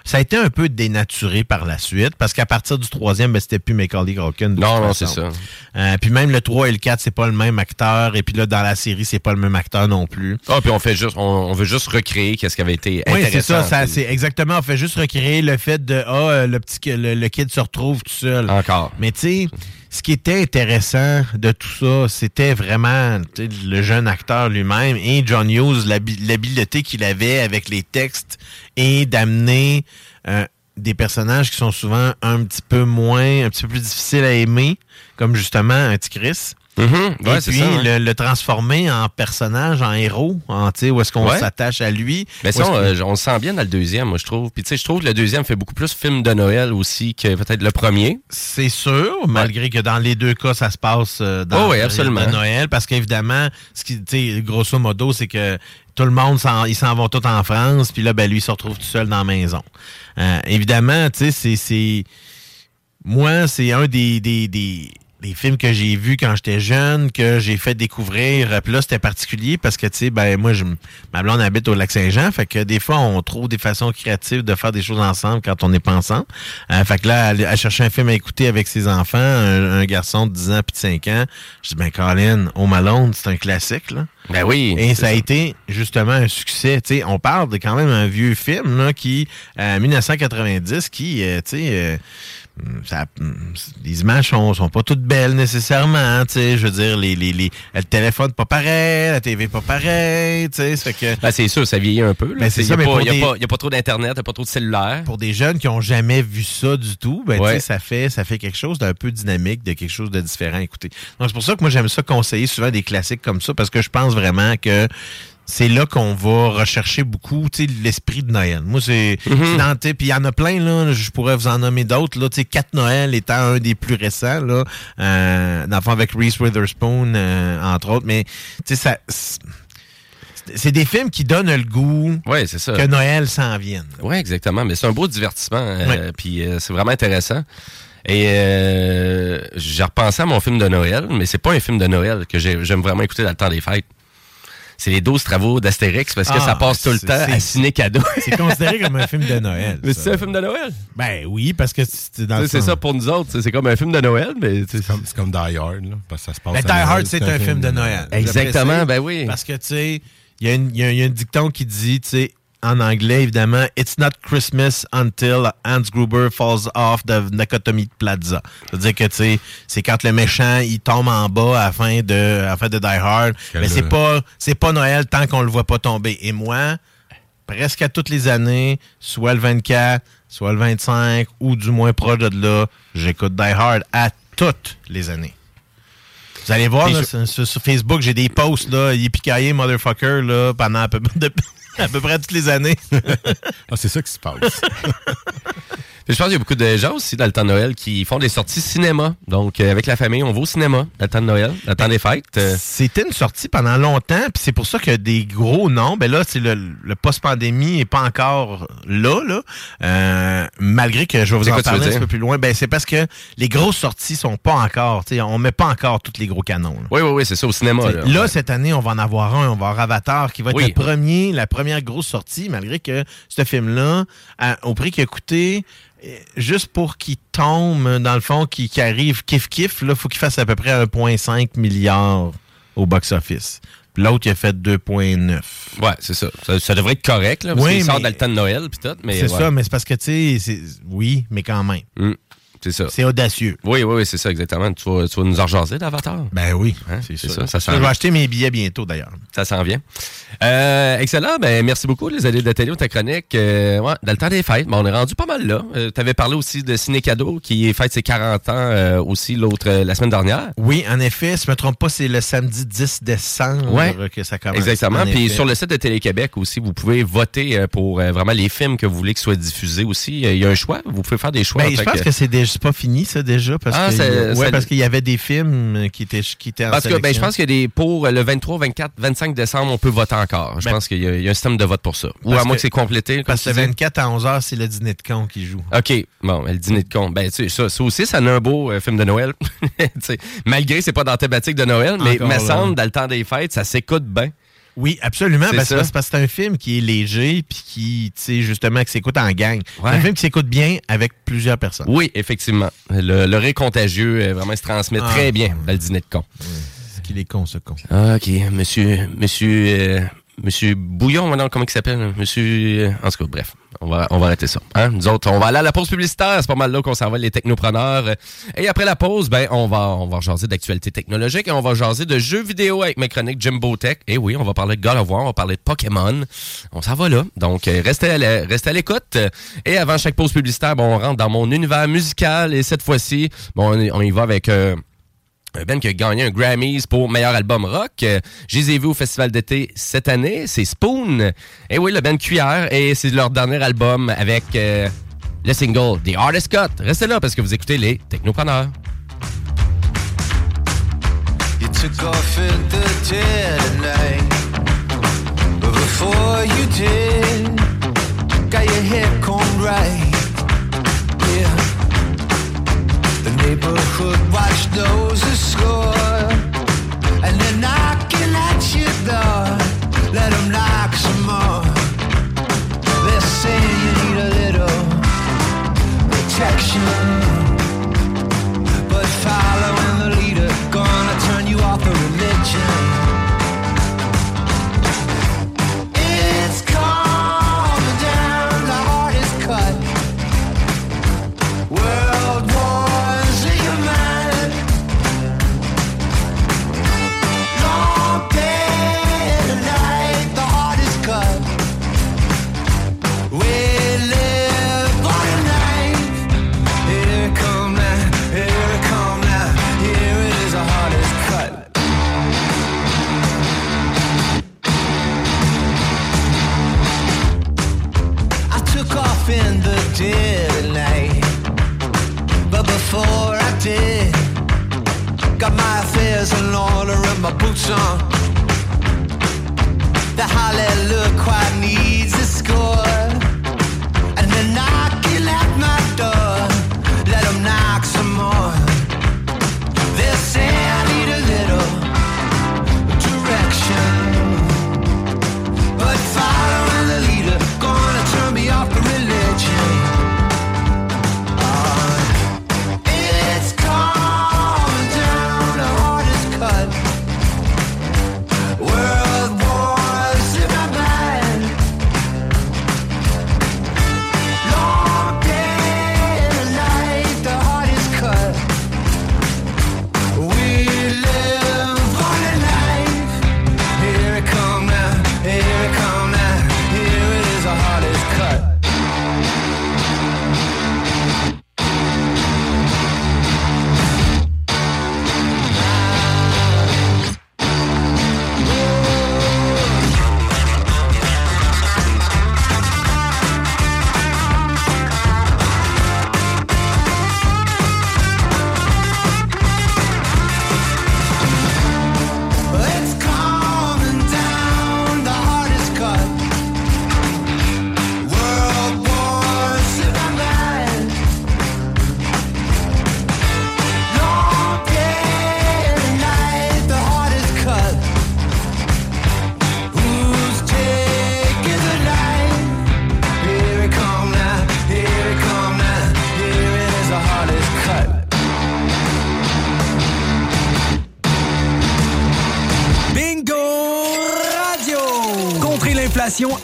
Ça a été un peu dénaturé par la suite parce qu'à partir du troisième, ben, c'était plus Macaulay Culkin. Non, non, c'est ça. Euh, puis même le 3 et le 4, c'est pas le même acteur. Et puis là, dans la série, c'est pas le même acteur non plus. Ah, puis on fait juste, on, on veut juste recréer qu'est-ce qui avait été Oui, c'est ça, c'est exactement. On fait juste recréer le fait de ah euh, le petit le, le kid se retrouve tout seul. Mais tu sais, ce qui était intéressant de tout ça, c'était vraiment le jeune acteur lui-même et John Hughes, l'habi- l'habileté qu'il avait avec les textes et d'amener euh, des personnages qui sont souvent un petit peu moins, un petit peu plus difficiles à aimer, comme justement un Mhm, ouais, et puis ça, hein. le, le transformer en personnage, en héros, en, tu sais, où est-ce qu'on Ouais. s'attache à lui. Mais ça, on, euh, on le sent bien dans le deuxième, moi, je trouve. Puis, tu sais, je trouve que le deuxième fait beaucoup plus film de Noël aussi que peut-être le premier. C'est sûr, malgré que dans les deux cas, ça se passe euh, dans Oh oui, absolument. de Noël, parce qu'évidemment, ce qui, tu sais, grosso modo, c'est que tout le monde, s'en- ils s'en vont tous en France, puis là, ben, lui, il se retrouve tout seul dans la maison. Euh, évidemment, tu sais, c'est- c'est... Moi, c'est un des, des, des, des films que j'ai vus quand j'étais jeune, que j'ai fait découvrir. Puis là, c'était particulier parce que, tu sais, ben moi, je, ma blonde habite au Lac-Saint-Jean. Fait que des fois, on trouve des façons créatives de faire des choses ensemble quand on n'est pas ensemble. Euh, fait que là, elle, elle cherchait un film à écouter avec ses enfants, un, un garçon de 10 ans puis de 5 ans. Je dis, ben Colin, Home Alone, c'est un classique, là. Ben oui. Et ça a été justement un succès. Tu sais, on parle de quand même un vieux film là, qui, euh, 1990, qui, euh, tu sais, euh, ça, les images sont, sont pas toutes belles nécessairement. Tu sais, je veux dire, les, les, les, le téléphone pas pareil, la TV pas pareil. Tu sais, ça fait que Ben, c'est sûr, ça vieillit un peu. là. Ben, c'est Il y ça, a mais pas- pour il y a des- pas- y a pas trop d'Internet, il n'y a pas trop de cellulaire. pour des jeunes qui ont jamais vu ça du tout, ben, tu sais, ça fait, ça fait quelque chose d'un peu dynamique, de quelque chose de différent. Écoutez, donc c'est pour ça que moi j'aime ça conseiller souvent des classiques comme ça parce que je pense vraiment que c'est là qu'on va rechercher beaucoup, l'esprit de Noël. Moi, c'est, sais, puis il y en a plein là. Je pourrais vous en nommer d'autres là. Noël étant un des plus récents là, euh, dans le fond avec Reese Witherspoon euh, entre autres. Mais ça, c'est- des films qui donnent le goût ça. que Noël s'en vienne. Oui, exactement. Mais c'est un beau divertissement. euh. Puis c'est vraiment intéressant. Et j'ai repensé à mon film de Noël, mais c'est pas un film de Noël que j'ai- j'aime vraiment écouter dans le temps des fêtes. C'est les 12 travaux d'Astérix parce que Ah, ça passe tout le temps à c'est- ciné cadeau. C'est considéré comme un film de Noël. Mais c'est un film de Noël? Ben oui, parce que c'est dans le C'est ça pour nous autres. C'est comme un film de Noël, mais c'est comme, Die Hard, là, parce que ça se passe à Die Noël, Hard, c'est un film de Noël. Exactement, ben oui. Parce que, tu sais, il y, y a un dicton qui dit, tu sais, en anglais, évidemment, It's not Christmas until Hans Gruber falls off the Nakatomi Plaza. C'est-à-dire que, tu sais, c'est quand le méchant, il tombe en bas à la fin de, à la fin de Die Hard. Quel- Mais c'est pas, c'est pas Noël tant qu'on le voit pas tomber. Et moi, presque à toutes les années, soit le 24, soit le 25, ou du moins proche de là, j'écoute Die Hard à toutes les années. Vous allez voir, là, sur, Facebook, j'ai des posts, là, yippee motherfucker, là, pendant à peu, de- à peu près toutes les années. Ah, c'est ça qui se passe. Je pense qu'il y a beaucoup de gens aussi dans le temps de Noël qui font des sorties cinéma. Donc, euh, avec la famille, on va au cinéma dans le temps de Noël, dans le temps des fêtes. Euh, C'était une sortie pendant longtemps, puis c'est pour ça que des gros noms, ben là, c'est le, le post-pandémie est pas encore là, là. Euh, malgré que je vais vous en parler un petit peu plus loin, ben c'est parce que les grosses sorties sont pas encore, tu sais, on met pas encore tous les gros canons. là. Oui, oui, oui, c'est ça, au cinéma. Là, Là, Ouais. cette année, on va en avoir un. On va avoir Avatar qui va être Oui. le premier, la première grosse sortie, malgré que ce film-là, au prix qu'il a coûté, juste pour qu'il tombe, dans le fond, qu'il arrive kiff-kiff, il faut qu'il fasse à peu près 1,5 milliard au box-office. Puis L'autre, il a fait 2,9. Ouais, c'est ça. ça. ça devrait être correct, là, parce Oui, qu'il sort mais- dans le temps de Noël, puis tout. Mais C'est ouais. ça, mais c'est parce que, tu sais, c'est- oui, mais quand même. Hum, c'est ça. C'est audacieux. Oui, oui, oui, c'est ça, exactement. Tu vas, tu vas nous en d'Avatar. Ben oui, Hein, c'est ça. ça, ça sent je vais acheter mes billets bientôt, d'ailleurs. Ça s'en vient. Euh, excellent. Ben, merci beaucoup, les alliés de Télé, ta chronique. Euh, ouais, dans le temps des fêtes, ben, on est rendu pas mal là. tu avais parlé aussi de Ciné Cadeau, qui fête ses 40 ans euh, aussi l'autre euh, la semaine dernière. Oui, en effet, si je me trompe pas, c'est le samedi 10 décembre Ouais. que ça commence. Exactement. En Puis effet. sur le site de Télé-Québec aussi, vous pouvez voter euh, pour euh, vraiment les films que vous voulez qu'ils soient diffusés aussi. Euh, Il y a un choix. Vous pouvez faire des choix. Ben, je pense que- que c'est déjà c'est pas fini, ça, déjà? Parce Ah, que- ouais, parce qu'il y avait des films qui étaient, qui étaient en Parce que ben, je pense que des, pour le 23, 24, 25 décembre, on peut voter encore. Je Ben- pense qu'il y, a- il y a un système de vote pour ça. Ou à moins que- que c'est complété. Parce que dis. 24 à 11h, c'est le dîner de con qui joue. OK, bon, le dîner de con. Ben, tu sais, ça, ça aussi, ça a un beau euh, film de Noël. Malgré que c'est pas dans la thématique de Noël, mais me semble, dans le temps des fêtes, ça s'écoute bien. Oui, absolument. C'est parce que c'est parce que c'est un film qui est léger puis qui, tu sais, justement, qui s'écoute en gang. C'est Ouais. un film qui s'écoute bien avec plusieurs personnes. Oui, effectivement. Le, le rire contagieux, euh, vraiment, il se transmet Ah. très bien dans le dîner de con. C'est qu'il est con, ce con. Ah, OK, monsieur, monsieur, euh, monsieur Bouillon, maintenant, comment il s'appelle? Monsieur, euh, en tout cas, bref, on va, on va arrêter ça. Hein? Nous autres, on va aller à la pause publicitaire, c'est pas mal là qu'on s'en va, les technopreneurs. Et après la pause, ben, on va, on va jaser d'actualité technologique et on va jaser de jeux vidéo avec mes chroniques Jimbo Tech. Et oui, on va parler de God of War, on va parler de Pokémon. On s'en va là. Donc, euh, restez à l'écoute. Et avant chaque pause publicitaire, bon, on rentre dans mon univers musical et cette fois-ci, bon, on, on y va avec... euh, band qui a gagné un Grammys pour meilleur album rock. Euh, Je les ai vus au festival d'été cette année. C'est Spoon. Et oui, le band Cuillère. Et c'est leur dernier album avec euh, le single The Artist Cut. Restez là parce que vous écoutez les Technopreneurs. You took off in the dead night. But before you did, got your combed right. Neighborhood watch knows the score. And they're knocking at your door. Let them knock some more. They're saying you need a little protection.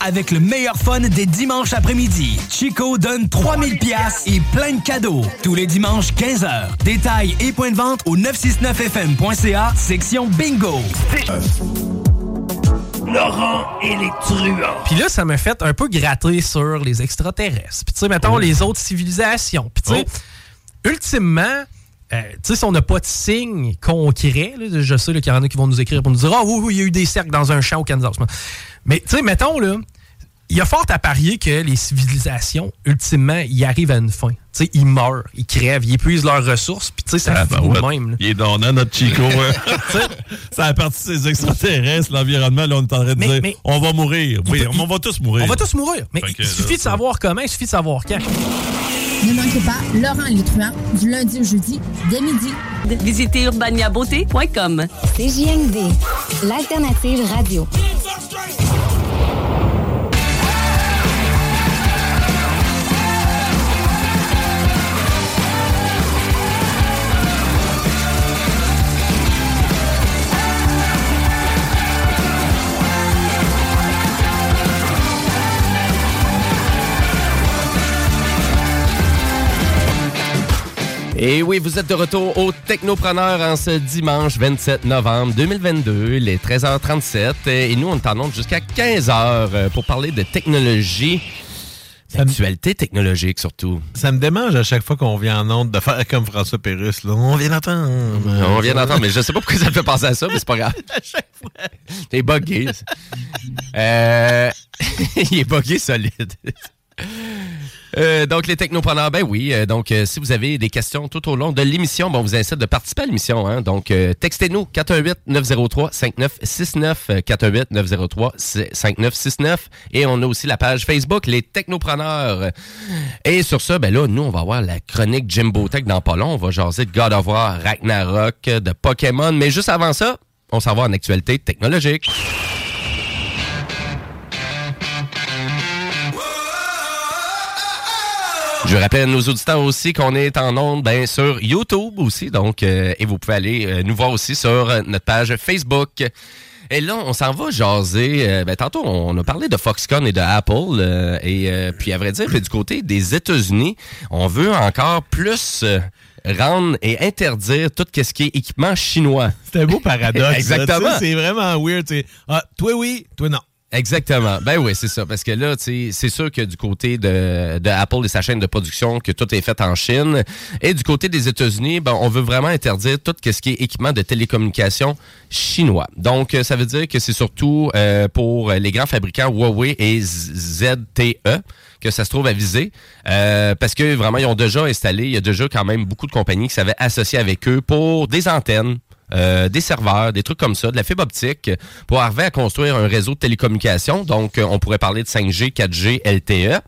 Avec le meilleur fun des dimanches après-midi. Chico donne 3000 pièces et plein de cadeaux. Tous les dimanches 15h. Détails et points de vente au 969fm.ca, section Bingo. Laurent et les truands. Puis là, ça m'a fait un peu gratter sur les extraterrestres. Puis tu sais, mettons, les autres civilisations. Puis tu sais, ultimement, euh, tu sais, si on n'a pas de signe concret, là, je sais qu'il y en a qui vont nous écrire pour nous dire « Ah oui, oui, il y a eu des cercles dans un champ au Kansas. » Mais tu sais, mettons, là, il y a fort à parier que les civilisations, ultimement, y arrivent à une fin. Tu sais, ils meurent, ils crèvent, ils épuisent leurs ressources, puis tu sais, ça Ah, finit ben ouais. même. là. Il est donnant, notre Chico. hein. ça a parti des extraterrestres, l'environnement. Là, on est en train de Mais- dire mais- on va mourir. Oui, on va tous mourir. On va tous mourir. Mais il suffit là, de savoir comment, il suffit de savoir quand. Ne manquez pas Laurent Létruant du lundi au jeudi dès midi. Visitez urbaniabeauté.com. CJMD, l'alternative radio. Et oui, vous êtes de retour au Technopreneur en ce dimanche 27 novembre 2022, les 13h37. Et nous, on onde jusqu'à 15h pour parler de technologie, d'actualité technologique surtout. Ça me démange à chaque fois qu'on vient en onde de faire comme François Pérusse. Là. On vient d'entendre. On vient d'entendre, mais je sais pas pourquoi ça me fait penser à ça, mais c'est pas grave. T'es buggé. Euh, il est buggé solide. Euh, donc, les technopreneurs, ben oui. euh, donc, euh, si vous avez des questions tout au long de l'émission, on vous incite de participer à l'émission. Hein, donc, textez-nous 418-903-5969, euh, 418-903-5969. Et on a aussi la page Facebook, les technopreneurs. Et sur ça, ben là, nous, on va avoir la chronique Jimbo Tech dans pas long. On va jaser de God of War, Ragnarok, de Pokémon. Mais juste avant ça, on s'en va en actualité technologique. Je rappelle à nos auditeurs aussi qu'on est en ondes ben, sur YouTube aussi, donc euh, et vous pouvez aller euh, nous voir aussi sur euh, notre page Facebook. Et là, on s'en va jaser. euh, ben, tantôt, on a parlé de Foxconn et de Apple. euh, et euh, puis, à vrai dire, puis du côté des États-Unis, on veut encore plus euh, rendre et interdire tout ce qui est équipement chinois. C'est un beau paradoxe. Exactement. C'est vraiment weird. Ah, toi oui, toi non. Exactement. Ben oui, c'est ça. Parce que là, c'est sûr que du côté de, de Apple et sa chaîne de production, que tout est fait en Chine. Et du côté des États-Unis, ben, on veut vraiment interdire tout ce qui est équipement de télécommunications chinois. Donc, euh, ça veut dire que c'est surtout euh, pour les grands fabricants Huawei et ZTE que ça se trouve à viser. Euh, parce que vraiment, ils ont déjà installé, il y a déjà quand même beaucoup de compagnies qui s'avaient associé avec eux pour des antennes. Euh, des serveurs, des trucs comme ça, de la fibre optique, pour arriver à construire un réseau de télécommunications. Donc, euh, on pourrait parler de 5G, 4G, LTE.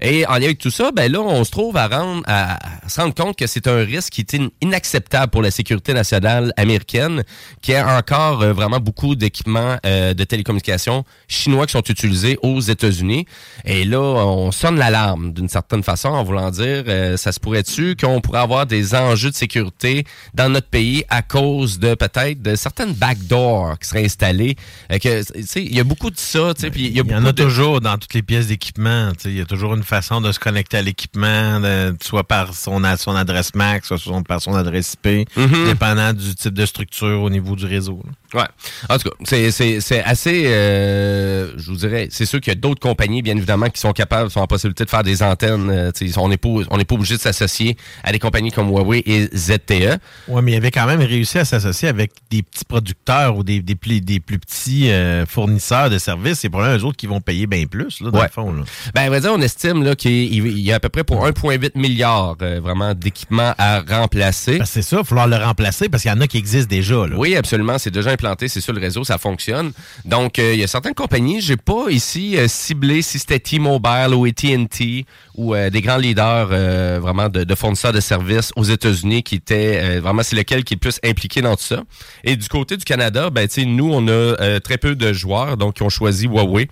Et en lien avec tout ça, ben là, on se trouve à, rendre, à, se rendre compte que c'est un risque qui est in- inacceptable pour la sécurité nationale américaine, qui a encore euh, vraiment beaucoup d'équipements euh, de télécommunications chinois qui sont utilisés aux États-Unis. Et là, on sonne l'alarme d'une certaine façon en voulant dire, ça se pourrait-tu qu'on pourrait avoir des enjeux de sécurité dans notre pays à cause de peut-être de certaines backdoors qui seraient installées. Euh, que, il y a beaucoup de ça, il y a y en a de- toujours dans toutes les pièces d'équipement. Il y a toujours une façon de se connecter à l'équipement, soit par son, son adresse MAC, soit son- par son adresse IP, Mhm. dépendant du type de structure au niveau du réseau. là. Ouais. En tout cas, c'est, assez, euh, je vous dirais, c'est sûr qu'il y a d'autres compagnies, bien évidemment, qui sont capables, sont en possibilité de faire des antennes. euh, on n'est pas, on n'est pas obligé de s'associer à des compagnies comme Huawei et ZTE. Oui, mais il avait quand même réussi à s'associer avec des petits producteurs ou des, des, plus, des plus petits euh, fournisseurs de services. C'est pour eux autres qui vont payer bien plus, là, dans Ouais. le fond. Là. Ben, à vrai dire, on estime là, qu'il il y a à peu près pour 1,8 milliard euh, vraiment d'équipements à remplacer. c'est ça, il va falloir le remplacer parce qu'il y en a qui existent déjà. Là. Oui, absolument. C'est déjà implanté, c'est sur le réseau, ça fonctionne. Donc, euh, il y a certaines compagnies, j'ai pas ici ciblé si c'était T-Mobile ou AT&T ou euh, des grands leaders euh, vraiment de, fournisseurs de services aux États-Unis qui étaient euh, vraiment c'est lequel qui est plus impliqué dans tout ça. Et du côté du Canada, ben tu nous on a très peu de joueurs donc qui ont choisi Huawei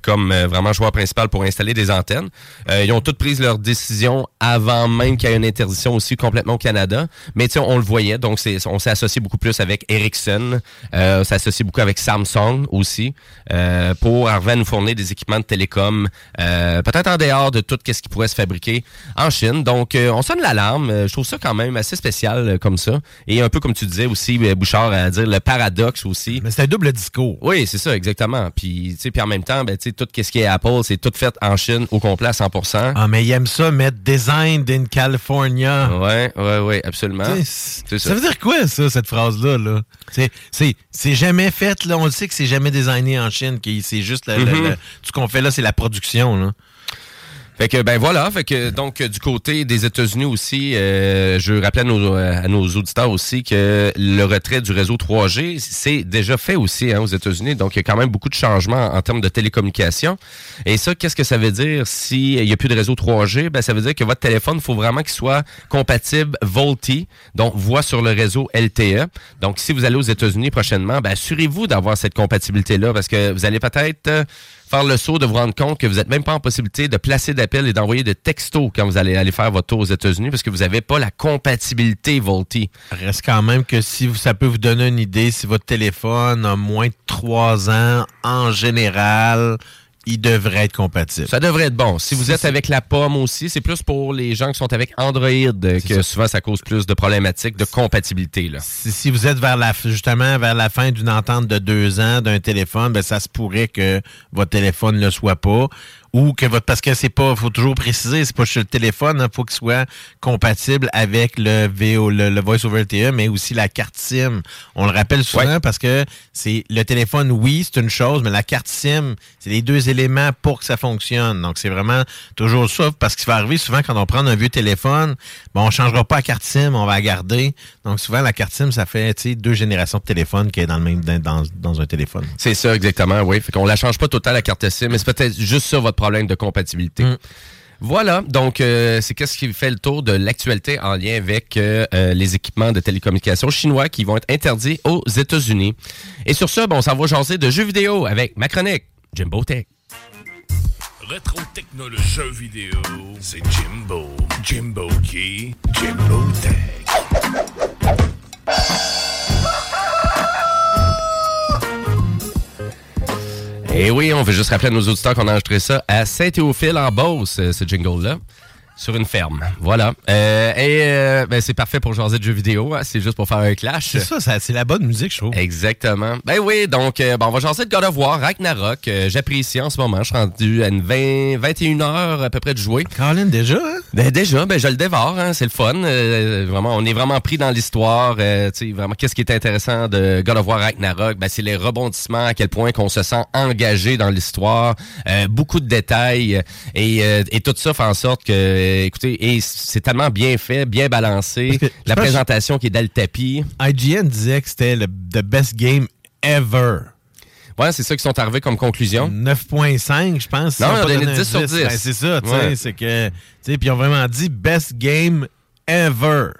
comme vraiment joueur principal pour installer des antennes. Ils ont toutes pris leur décision avant même qu'il y ait une interdiction aussi complètement au Canada. Mais tu on le voyait, donc c'est, on s'est associé beaucoup plus avec Ericsson, on s'est associé beaucoup avec Samsung aussi pour arriver à nous fournir des équipements de télécom, peut-être en dehors de tout ce qui pourrait se fabriquer en Chine. Donc, euh, on sonne l'alarme. Euh, Je trouve ça quand même assez spécial euh, comme ça. Et un peu comme tu disais aussi, Bouchard, à dire le paradoxe aussi. Mais c'est un double discours. Oui, c'est ça, exactement. Puis, puis en même temps, ben, tout ce qui est Apple, c'est tout fait en Chine au complet à 100% Ah, mais ils aiment ça, mettre Design in California. Ouais, ouais, ouais, absolument. Ça veut dire quoi, ça, cette phrase-là? Là? C'est- jamais fait, là. On le sait que c'est jamais designé en Chine. que C'est juste le- tout ce qu'on fait là, c'est la production, là. Fait que ben voilà, fait que donc euh, du côté des États-Unis aussi, euh, je rappelle à nos, à nos auditeurs aussi que le retrait du réseau 3G, c'est déjà fait aussi hein, aux États-Unis. Donc il y a quand même beaucoup de changements en termes de télécommunication. Et ça, qu'est-ce que ça veut dire s'il n'y a plus de réseau 3G Ben ça veut dire que votre téléphone, il faut vraiment qu'il soit compatible VoLTE, donc voix sur le réseau LTE. Donc si vous allez aux États-Unis prochainement, ben assurez-vous d'avoir cette compatibilité là parce que vous allez peut-être euh, faire le saut de vous rendre compte que vous n'êtes même pas en possibilité de placer d'appels et d'envoyer de textos quand vous allez aller faire votre tour aux États-Unis parce que vous n'avez pas la compatibilité VoLTE. Reste quand même que si ça peut vous donner une idée, si votre téléphone a moins de 3 ans, en général, il devrait être compatible. Ça devrait être bon. Si vous êtes avec la pomme aussi, c'est plus pour les gens qui sont avec Android que souvent ça cause plus de problématiques de compatibilité. Là. Si, si vous êtes vers la justement vers la fin d'une entente de deux ans d'un téléphone, ben ça se pourrait que votre téléphone ne le soit pas. Ou que votre parce que c'est pas, faut toujours préciser, c'est pas sur le téléphone, il faut qu'il soit compatible avec le VO, le, le Voice over LTE, mais aussi la carte SIM. On le rappelle souvent parce que c'est le téléphone, oui, c'est une chose, mais la carte SIM, c'est les deux éléments pour que ça fonctionne. Donc c'est vraiment toujours ça, parce qu'il va arriver souvent quand on prend un vieux téléphone, bon, on changera pas la carte SIM, on va la garder. Donc souvent la carte SIM, ça fait tu sais, deux générations de téléphone qui est dans le même dans, dans, un téléphone. C'est ça, exactement, oui. Fait qu'on la change pas total la carte SIM, mais c'est peut-être juste ça votre problème de compatibilité. Voilà, donc euh, c'est qu'est-ce qui fait le tour de l'actualité en lien avec euh, euh, les équipements de télécommunications chinois qui vont être interdits aux États-Unis. Et sur ça, bon, on s'en va jaser de jeux vidéo avec ma chronique, Jimbo Tech. Rétro technologie jeux vidéo, c'est Jimbo. Jimbo qui? Jimbo Tech. Et oui, on veut juste rappeler à nos auditeurs qu'on a enregistré ça à Saint-Théophile en Beauce, euh, ce jingle-là. Sur une ferme. Voilà. Euh, et euh, ben, c'est parfait pour jaser de jeux vidéo. hein. C'est juste pour faire un clash. C'est ça, ça c'est la bonne musique, je trouve. Exactement. Ben oui, donc euh, bon, on va jaser de God of War, Ragnarok. Euh, J'apprécie en ce moment. Je suis rendu à une 20, 21 heures à peu près de jouer. Colin, déjà, hein? Ben déjà, ben je le dévore, hein, c'est le fun. Euh, vraiment, on est vraiment pris dans l'histoire. Euh, tu sais, vraiment, qu'est-ce qui est intéressant de God of War Ragnarok? Ben, c'est les rebondissements, à quel point qu'on se sent engagé dans l'histoire. Euh, beaucoup de détails. Et, euh, et tout ça fait en sorte que, euh, écoutez, et c'est tellement bien fait, bien balancé. La présentation qui est dans le tapis. IGN disait que c'était le the best game ever. Ouais, c'est ça qui sont arrivés comme conclusion. 9.5, je pense. Non, on a donné donné un 10 sur 10. Ben, c'est ça, tu sais. Ouais. C'est que. Puis ils ont vraiment dit best game ever.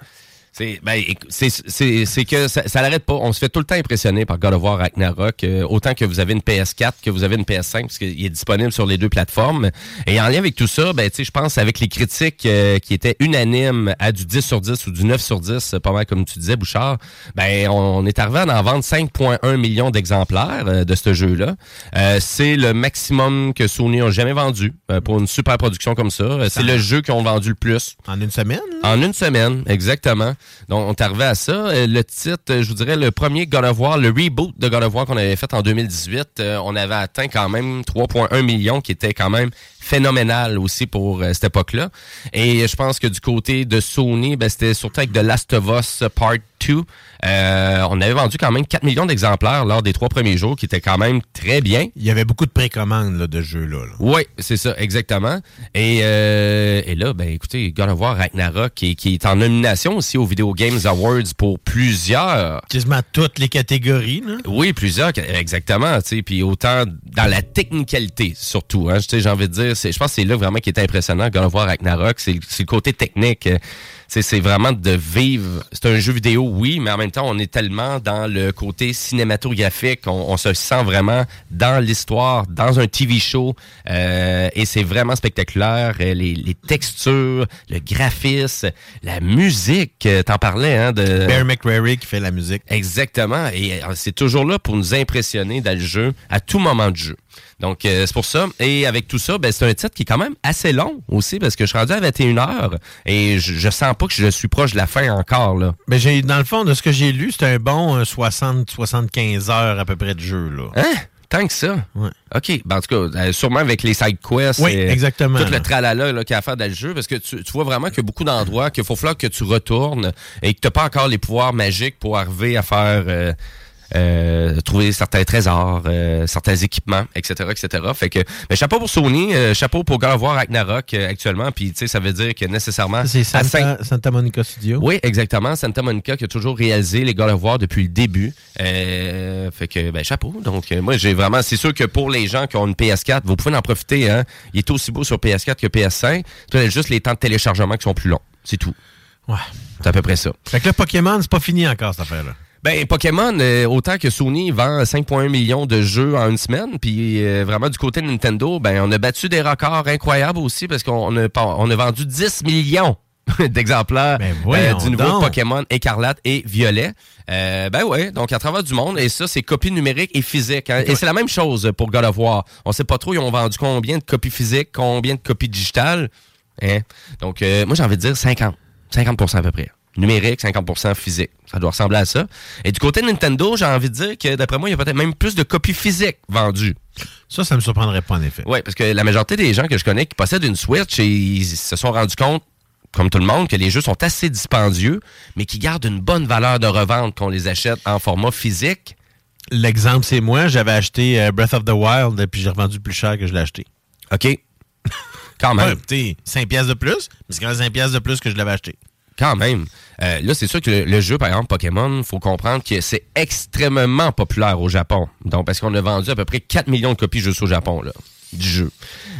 C'est ben, c'est- c'est que ça, ça l'arrête pas. On se fait tout le temps impressionner par God of War Ragnarok, euh, autant que vous avez une PS4 que vous avez une PS5, parce qu'il est disponible sur les deux plateformes. Et en lien avec tout ça, ben, tu sais, je pense avec les critiques euh, qui étaient unanimes à du 10 sur 10 ou du 9 sur 10, pas mal comme tu disais, Bouchard, ben, on est arrivé à en vendre 5,1 millions d'exemplaires euh, de ce jeu-là. Euh, c'est le maximum que Sony a jamais vendu euh, pour une super production comme ça. Euh, C'est le jeu qu'ils ont vendu le plus. En une semaine? En une semaine, exactement. Donc, on est arrivé à ça. Euh, Le titre, je vous dirais, le premier God of War, le reboot de God of War qu'on avait fait en 2018, euh, on avait atteint quand même 3,1 millions, qui était quand même phénoménal aussi pour euh, cette époque-là. Et je pense que du côté de Sony, ben, c'était surtout avec The Last of Us Part 2. Euh, on avait vendu quand même 4 millions d'exemplaires lors des trois premiers jours, qui était quand même très bien. Il y avait beaucoup de précommandes là, de jeux-là. là. Oui, c'est ça, exactement. Et, euh, et là, ben écoutez, God of War Ragnarok, qui, qui est en nomination aussi aux Video Games Awards pour plusieurs. Quasiment toutes les catégories. Là. Oui, plusieurs, exactement. tu sais, Puis autant dans la technicalité, surtout. Hein, Tu sais, J'ai envie de dire, c'est- je pense que c'est là vraiment qui est impressionnant, God of War Ragnarok. C'est le c'est le côté technique. C'est vraiment de vivre. C'est un jeu vidéo, oui, mais en même temps, on est tellement dans le côté cinématographique. On, on se sent vraiment dans l'histoire, dans un TV show. euh, et c'est vraiment spectaculaire. Euh, Les, les textures, le graphisme, la musique. euh, T'en parlais, hein? De... Bear McCreary qui fait la musique. Exactement. Et euh, c'est toujours là pour nous impressionner dans le jeu, à tout moment de jeu. Donc, euh, c'est pour ça. Et avec tout ça, ben, c'est un titre qui est quand même assez long aussi, parce que je suis rendu à 21 heures et je, je sens pas que je suis proche de la fin encore, là. Mais j'ai, dans le fond, de ce que j'ai lu, c'était un bon 60-75 heures à peu près de jeu. Là. Hein? Tant que ça? OK. Ben, en tout cas, euh, sûrement avec les side quests. Oui, et exactement, Tout le tralala là, qu'il y a à faire dans le jeu. Parce que tu, tu vois vraiment qu'il y a beaucoup d'endroits qu'il faut falloir que tu retournes et que tu n'as pas encore les pouvoirs magiques pour arriver à faire. euh, euh, trouver certains trésors, euh, certains équipements, etc., etc. Fait que, ben, chapeau pour Sony, euh, chapeau pour War Ragnarok euh, actuellement. Puis, tu sais, ça veut dire que nécessairement, C'est Santa, Monica Studio. oui, exactement. Santa Monica qui a toujours réalisé les God of War depuis le début. Euh, fait que, ben, chapeau. Donc, euh, moi, j'ai vraiment... C'est sûr que pour les gens qui ont une PS4, vous pouvez en profiter. Hein? Il est aussi beau sur PS4 que PS5. C'est juste les temps de téléchargement qui sont plus longs. C'est tout. Ouais. C'est à peu près ça. Fait que là, Pokémon, c'est pas fini encore, cette affaire-là. Ben, Pokémon, euh, autant que Sony vend 5,1 millions de jeux en une semaine, puis euh, vraiment du côté de Nintendo, ben, on a battu des records incroyables aussi parce qu'on a, on a vendu 10 millions d'exemplaires Ben, euh, du nouveau donc. Pokémon écarlate et violet. Euh, ben ouais, donc à travers du monde, et ça, c'est copies numériques et physiques. hein. Et c'est la même chose pour God of War. On sait pas trop, ils ont vendu combien de copies physiques, combien de copies digitales. Hein? Donc, euh, moi, j'ai envie de dire 50. 50% à peu près. Numérique, 50% physique. Ça doit ressembler à ça. Et du côté de Nintendo, j'ai envie de dire que d'après moi, il y a peut-être même plus de copies physiques vendues. Ça, ça me surprendrait pas, en effet. Oui, parce que la majorité des gens que je connais qui possèdent une Switch, et ils se sont rendus compte, comme tout le monde, que les jeux sont assez dispendieux, mais qui gardent une bonne valeur de revente qu'on les achète en format physique. L'exemple, c'est moi. J'avais acheté euh, Breath of the Wild, et puis j'ai revendu plus cher que je l'ai acheté. OK. Quand même. Ouais, t'sais, 5 pièces de plus, mais c'est quand même 5 pièces de plus que je l'avais acheté. Quand même. Euh, là, c'est sûr que le, le jeu, par exemple, Pokémon, faut comprendre que c'est extrêmement populaire au Japon. Donc, parce qu'on a vendu à peu près 4 millions de copies juste au Japon, là, du jeu.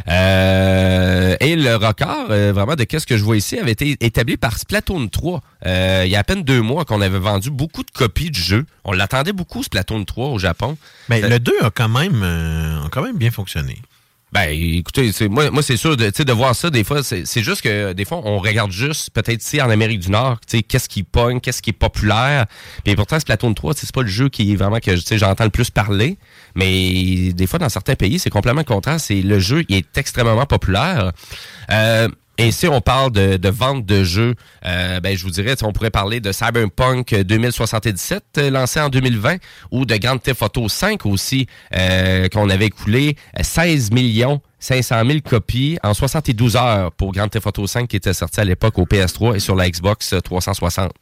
Euh, et le record, euh, vraiment, de qu'est-ce que je vois ici, avait été établi par Splatoon 3. Euh, il y a à peine deux mois qu'on avait vendu beaucoup de copies du jeu. On l'attendait beaucoup, Splatoon 3, au Japon. Mais le 2 a quand même, euh, a quand même bien fonctionné. Ben, écoutez, moi, moi c'est sûr de, de voir ça, des fois, c'est juste que des fois, on regarde juste, peut-être ici en Amérique du Nord, qu'est-ce qui pogne, qu'est-ce qui est populaire. Puis pourtant, Splatoon 3, tu sais, c'est pas le jeu qui est vraiment que j'entends le plus parler. Mais des fois, dans certains pays, c'est complètement le contraire. C'est le jeu il est extrêmement populaire. Euh, et si on parle de, de vente de jeux, euh, ben, je vous dirais, on pourrait parler de Cyberpunk 2077, euh, lancé en 2020, ou de Grand Theft Auto 5 aussi, euh, qu'on avait écoulé euh, 16 millions 500 000 copies en 72 heures pour Grand Theft Auto 5 qui était sorti à l'époque au PS3 et sur la Xbox 360.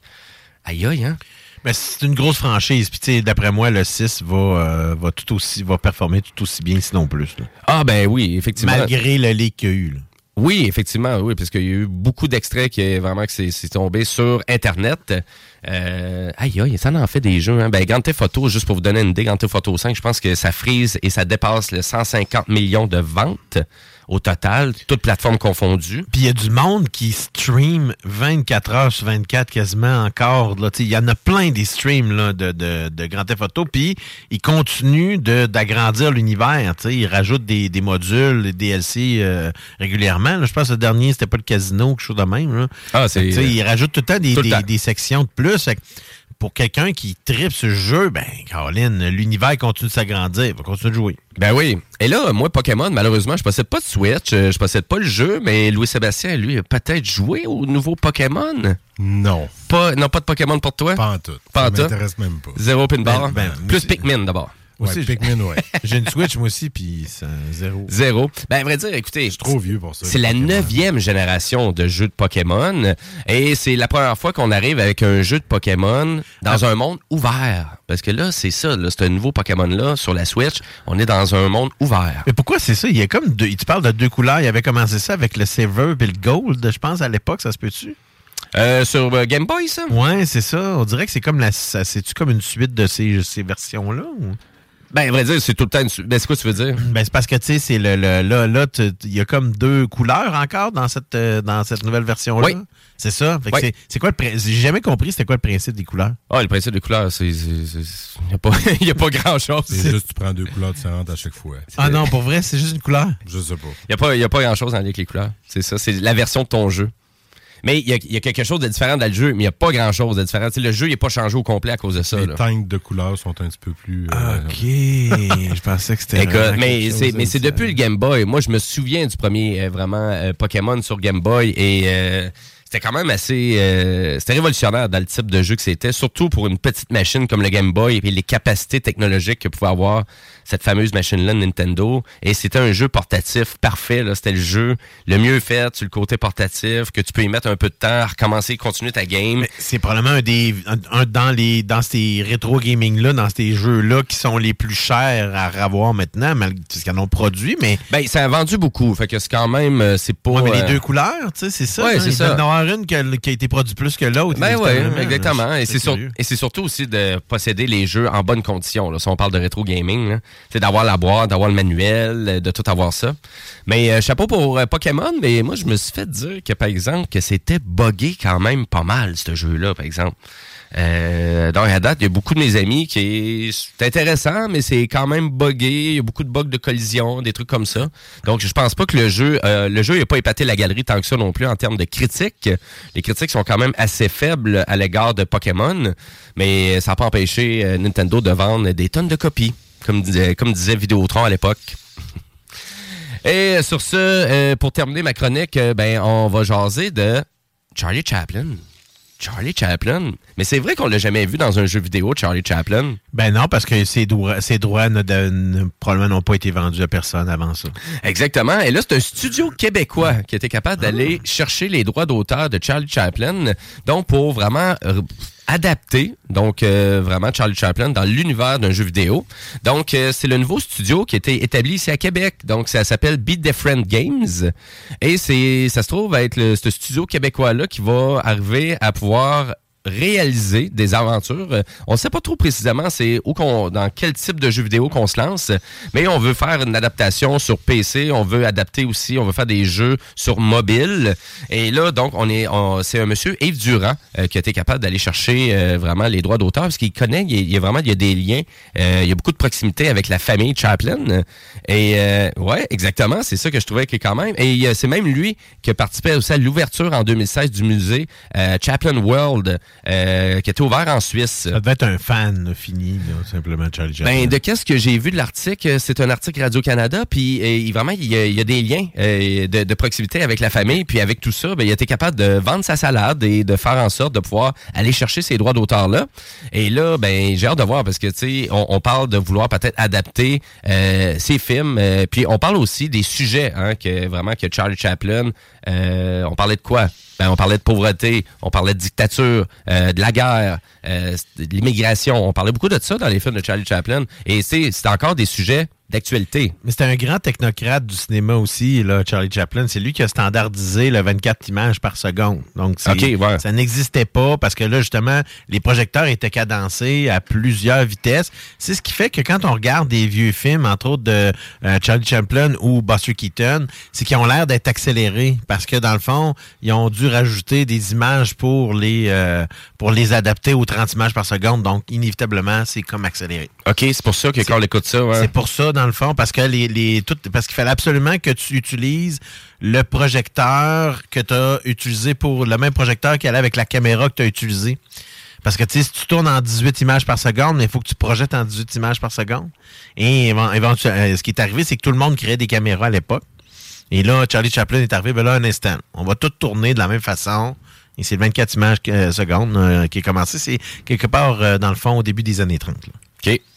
Aïe aïe, hein? Ben, c'est une grosse franchise. Puis, tu sais, d'après moi, le 6 va, euh, va tout aussi, va performer tout aussi bien, sinon plus. là. Ah ben oui, effectivement. Malgré le leak qu'il y a eu. là. Oui, effectivement, oui, parce qu'il y a eu beaucoup d'extraits qui vraiment que c'est tombé sur Internet. Euh, aïe, aïe, ça en fait des jeux. Hein. Ben, Grand Theft juste pour vous donner une idée, Grand Theft Auto 5, je pense que ça frise et ça dépasse le 150 millions de ventes au total, toutes plateformes confondues. Puis il y a du monde qui stream 24 heures sur 24 quasiment encore. là. Tu sais, Il y en a plein des streams là, de, de, de Grand Theft Auto. Puis ils continuent d'agrandir l'univers. tu sais. Ils rajoutent des, des modules, des DLC euh, régulièrement. Je pense que le dernier, c'était pas le casino, quelque chose de même. là. Ah, c'est- Ils rajoutent tout le temps des, Tout le des- temps. des sections de plus. Fait pour quelqu'un qui tripe ce jeu, ben, Caroline, l'univers continue de s'agrandir. Il va continuer de jouer. Ben oui. Et là, moi, Pokémon, malheureusement, je possède pas de Switch, euh, je possède pas le jeu, mais Louis-Sébastien, lui, a peut-être joué au nouveau Pokémon? Non. Pas, non, pas de Pokémon pour toi? Pas en tout. Pas en Ça tout? m'intéresse même pas. Zéro pinball. Ben, ben, Plus Pikmin d'abord. Ouais, Pikmin, ouais. J'ai une Switch, moi aussi, puis c'est zéro. Zéro. Ben, à vrai dire, écoutez. Je suis trop vieux pour ça. C'est la neuvième génération de jeux de Pokémon. Et c'est la première fois qu'on arrive avec un jeu de Pokémon dans un monde ouvert. Parce que là, c'est ça, là, c'est un nouveau Pokémon-là sur la Switch. On est dans un monde ouvert. Mais pourquoi c'est ça? Il y a comme deux. Tu parles de deux couleurs. Il avait commencé ça avec le Silver et le Gold, je pense, à l'époque, ça se peut-tu? Euh, sur euh, Game Boy, ça? Ouais, c'est ça. On dirait que c'est comme la. C'est-tu comme une suite de ces, ces versions-là? ou? Ben, à vrai dire, c'est tout le temps une... Ben, c'est quoi tu veux dire? Ben, c'est parce que, tu sais, c'est le, le- là, là, il y a comme deux couleurs encore dans cette, euh, dans cette nouvelle version-là. Oui. C'est ça? Fait que Oui. c'est- C'est quoi le principe? J'ai jamais compris c'était quoi le principe des couleurs. Ah, le principe des couleurs, c'est... Il n'y a pas, y a pas grand-chose. C'est juste tu prends deux couleurs différentes à chaque fois. Ah non, pour vrai, c'est juste une couleur. Je sais pas. Il n'y a pas, y a pas grand-chose en lien avec les couleurs. C'est ça, c'est la version de ton jeu. Mais il y, a- il y a quelque chose de différent dans le jeu, mais il n'y a pas grand-chose de différent. Tu sais, le jeu n'est pas changé au complet à cause de ça. Les là. teintes de couleurs sont un petit peu plus. euh, OK. je pensais que c'était. Mais c'est mais c'est de- depuis le Game Boy. Moi, je me souviens du premier euh, vraiment euh, Pokémon sur Game Boy et euh, c'était quand même assez euh, c'était révolutionnaire dans le type de jeu que c'était, surtout pour une petite machine comme le Game Boy et les capacités technologiques que pouvait avoir cette fameuse machine-là de Nintendo. Et c'était un jeu portatif parfait. C'était le jeu le mieux fait sur le côté portatif, que tu peux y mettre un peu de temps recommencer, continuer ta game. C'est probablement un des un, un dans les dans ces rétro gaming là, dans ces jeux là qui sont les plus chers à avoir maintenant, malgré ce qu'ils en ont produit, mais Ben, ça a vendu beaucoup. Fait que c'est quand même, euh, c'est pas. Ouais, mais les euh, deux couleurs, tu sais, c'est ça. Ouais, hein, c'est il ça. doit y en avoir une qui a, qui a été produite plus que l'autre. Ben oui, inévitablement. exactement. C'est sur- et c'est surtout aussi de posséder les jeux en bonne condition. Là, si on parle de rétro gaming, là. C'est d'avoir la boîte, d'avoir le manuel, euh, de tout avoir ça. Mais euh, chapeau pour euh, Pokémon, mais moi je me suis fait dire que par exemple que c'était buggé quand même pas mal ce jeu-là, par exemple. Euh, donc à date, il y a beaucoup de mes amis qui c'est intéressant, mais c'est quand même buggé. Il y a beaucoup de bugs de collision, des trucs comme ça. Donc je pense pas que le jeu, euh, le jeu n'a pas épaté la galerie tant que ça non plus en termes de critiques. Les critiques sont quand même assez faibles à l'égard de Pokémon, mais ça n'a pas empêché Nintendo de vendre des tonnes de copies, comme disait, comme disait Vidéotron à l'époque. Et sur ce, euh, pour terminer ma chronique, euh, ben on va jaser de Charlie Chaplin. Charlie Chaplin. Mais c'est vrai qu'on l'a jamais vu dans un jeu vidéo, Charlie Chaplin. Ben non, parce que ses droits, ses droits ne, probablement n'ont pas été vendus à personne avant ça. Exactement. Et là, c'est un studio québécois qui était capable d'aller chercher les droits d'auteur de Charlie Chaplin, donc pour vraiment adapter, donc euh, vraiment Charlie Chaplin dans l'univers d'un jeu vidéo. Donc, euh, c'est le nouveau studio qui a été établi ici à Québec. Donc, ça s'appelle Be Different Games. Et c'est, ça se trouve être le, ce studio québécois-là qui va arriver à pouvoir réaliser des aventures. Euh, On ne sait pas trop précisément c'est où qu'on, dans quel type de jeu vidéo qu'on se lance, mais on veut faire une adaptation sur PC, on veut adapter aussi, on veut faire des jeux sur mobile. Et là, donc, on est, c'est un monsieur Yves Durand euh, qui a été capable d'aller chercher euh, vraiment les droits d'auteur parce qu'il connaît, il y, a, vraiment, il y a des liens, il y a beaucoup de proximité avec la famille Chaplin. Et ouais, exactement, c'est ça que je trouvais quand même. Et c'est même lui qui a participé aussi à l'ouverture en 2016 du musée Chaplin World, euh, qui était ouvert en Suisse. Ça devait être un fan fini, là, simplement, Charlie Chaplin. Ben, de qu'est-ce que j'ai vu de l'article, c'est un article Radio-Canada, puis euh, il- vraiment, il y, a, il y a des liens euh, de, de proximité avec la famille, puis avec tout ça, ben, il a été capable de vendre sa salade et de faire en sorte de pouvoir aller chercher ces droits d'auteur-là. Et là, ben, j'ai hâte de voir, parce que, tu sais, on, on parle de vouloir peut-être adapter euh, ces films, euh, puis on parle aussi des sujets, hein, que vraiment, que Charlie Chaplin, euh, on parlait de quoi? Ben, on parlait de pauvreté, on parlait de dictature, euh, de la guerre, euh, de l'immigration. On parlait beaucoup de ça dans les films de Charlie Chaplin. Et c'est c'est encore des sujets d'actualité. Mais c'était un grand technocrate du cinéma aussi, là, Charlie Chaplin. C'est lui qui a standardisé le 24 images par seconde. Donc, ouais. ça n'existait pas parce que là, justement, les projecteurs étaient cadencés à plusieurs vitesses. C'est ce qui fait que quand on regarde des vieux films, entre autres de euh, Charlie Chaplin ou Buster Keaton, c'est qu'ils ont l'air d'être accélérés parce que, dans le fond, ils ont dû rajouter des images pour les, euh, pour les adapter aux 30 images par seconde. Donc, inévitablement, c'est comme accéléré. OK, c'est pour ça que quand on écoute ça, ouais. C'est pour ça, dans le fond, parce que les, les tout, parce qu'il fallait absolument que tu utilises le projecteur que tu as utilisé pour le même projecteur qui allait avec la caméra que tu as utilisée. Parce que tu sais, si tu tournes en 18 images par seconde, il faut que tu projettes en 18 images par seconde. Et évent- éventu- euh, ce qui est arrivé, c'est que tout le monde créait des caméras à l'époque. Et là, Charlie Chaplin est arrivé, ben là, un instant. On va tout tourner de la même façon. Et c'est le 24 images euh, secondes euh, qui est commencé. C'est quelque part, euh, dans le fond, au début des années 30. là. OK.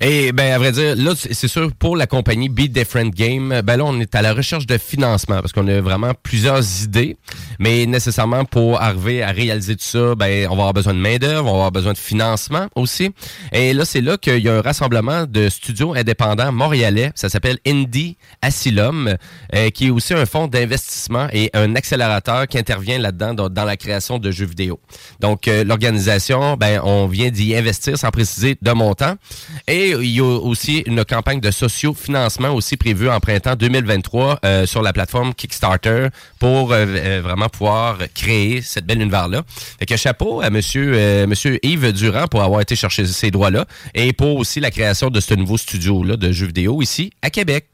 Et ben à vrai dire, là c'est sûr pour la compagnie Be Different Game, ben là on est à la recherche de financement parce qu'on a vraiment plusieurs idées, mais nécessairement pour arriver à réaliser tout ça, ben on va avoir besoin de main d'œuvre, on va avoir besoin de financement aussi. Et là c'est là qu'il y a un rassemblement de studios indépendants montréalais, ça s'appelle Indie Asylum, euh, qui est aussi un fonds d'investissement et un accélérateur qui intervient là-dedans dans, dans la création de jeux vidéo. Donc euh, l'organisation, ben on vient d'y investir sans préciser de montant. Et il y a aussi une campagne de socio-financement aussi prévue en printemps 2023 euh, sur la plateforme Kickstarter pour euh, euh, vraiment pouvoir créer cette belle univers-là. Fait que chapeau à monsieur, euh, monsieur Yves Durand pour avoir été chercher ces droits-là et pour aussi la création de ce nouveau studio-là de jeux vidéo ici à Québec.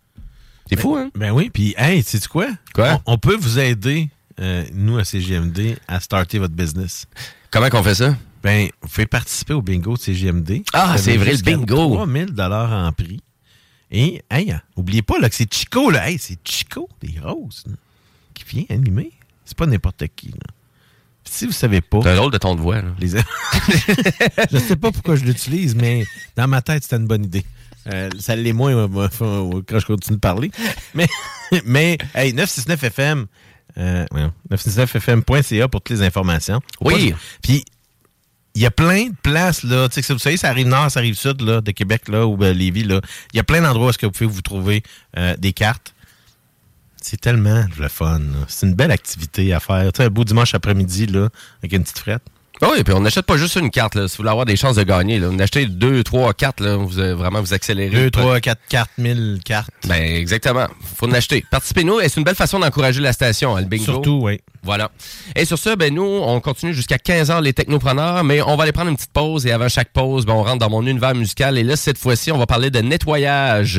C'est fou, hein? Ben oui, puis hey, sais-tu quoi? Quoi? On, on peut vous aider euh, nous, à CGMD, à starter votre business. Comment qu'on fait ça? Ben, vous pouvez participer au bingo de CGMD. Ah, c'est vrai, le bingo. 3000 dollars en prix. Et, hey, oubliez pas là, que c'est Chico, là. Hey, c'est Chico des Roses, là, qui vient animer. C'est pas n'importe qui, là. Si vous savez pas. C'est un drôle de ton de voix, là. Les... je sais pas pourquoi je l'utilise, mais dans ma tête, c'était une bonne idée. Euh, ça l'est moins euh, euh, quand je continue de parler. Mais, mais hey, 969FM, euh, voyons, 969fm.ca pour toutes les informations. Oui. Puis, il y a plein de places, là. Tu sais, vous savez, ça arrive nord, ça arrive sud, là, de Québec, là, ou ben, Lévis, là. Il y a plein d'endroits où est-ce que vous pouvez vous trouver euh, des cartes. C'est tellement le fun. C'est une belle activité à faire. Tu sais, un beau dimanche après-midi, là, avec une petite frette. Ah Oui, puis on n'achète pas juste une carte, là. Si vous voulez avoir des chances de gagner, là. On achetez deux, trois, quatre, là. Vous, euh, vraiment vous accélérez. 2, 3, 4, 4 000 cartes. Ben, exactement. Faut en acheter. Participez-nous et c'est une belle façon d'encourager la station, hein, le bingo. Surtout, oui. Voilà. Et sur ce, ben, nous, on continue jusqu'à 15 heures les technopreneurs, mais on va aller prendre une petite pause et avant chaque pause, ben, on rentre dans mon univers musical et là, cette fois-ci, on va parler de nettoyage.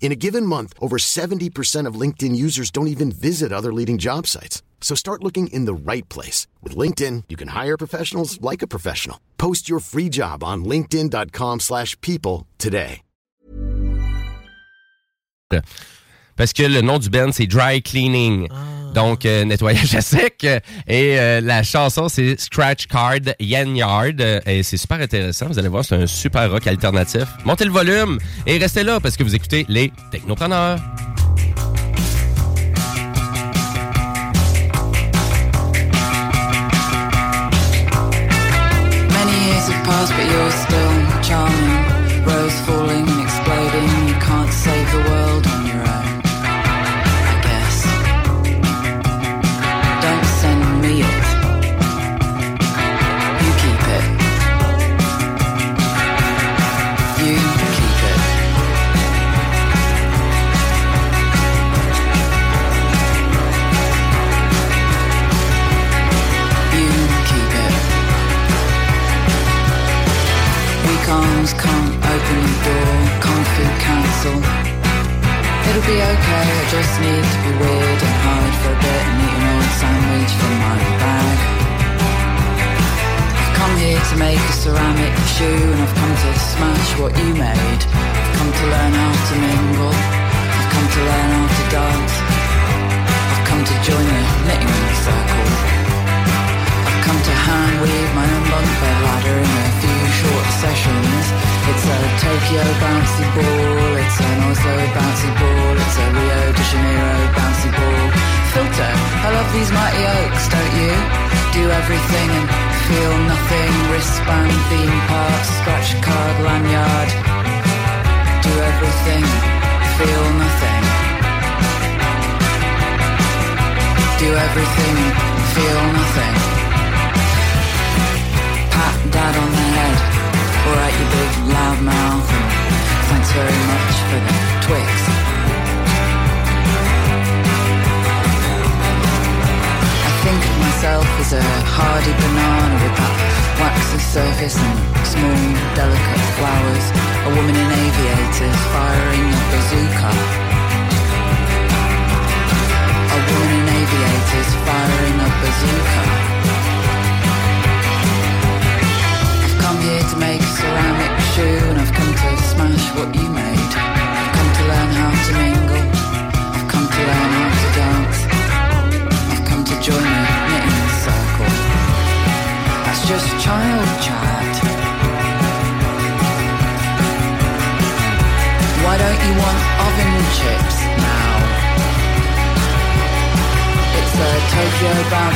In a given month, over 70% of LinkedIn users don't even visit other leading job sites. So start looking in the right place. With LinkedIn, you can hire professionals like a professional. Post your free job on linkedin.com/people slash people today. Parce que le nom du band, c'est Dry Cleaning. Ah. Donc, euh, nettoyage à sec. Et euh, la chanson, c'est Scratch Card Yard. Et c'est super intéressant. Vous allez voir, c'est un super rock alternatif. Montez le volume et restez là parce que vous écoutez les Technopreneurs. To make a ceramic shoe and I've come to smash what you made. I've come to learn how to mingle, I've come to learn how to dance. I've come to join the knitting circle. I've come to hand weave my own bunk bed ladder in a few short sessions. It's a Tokyo bouncy ball, it's an Oslo bouncy ball, it's a Rio de Janeiro bouncy ball. Filter, I love these mighty oaks, don't you? Do everything and feel nothing. Wristband, theme park, scratch card, lanyard. Do everything, feel nothing. Do everything, feel nothing. Pat dad on the head. Alright, you big loud mouth. Thanks very much for the Twix. itself is a hardy banana with that waxy surface and small, delicate flowers. A woman in aviators firing a bazooka. A woman in aviators firing a bazooka. I've come here to make a ceramic shoe and I've come to smash what you made.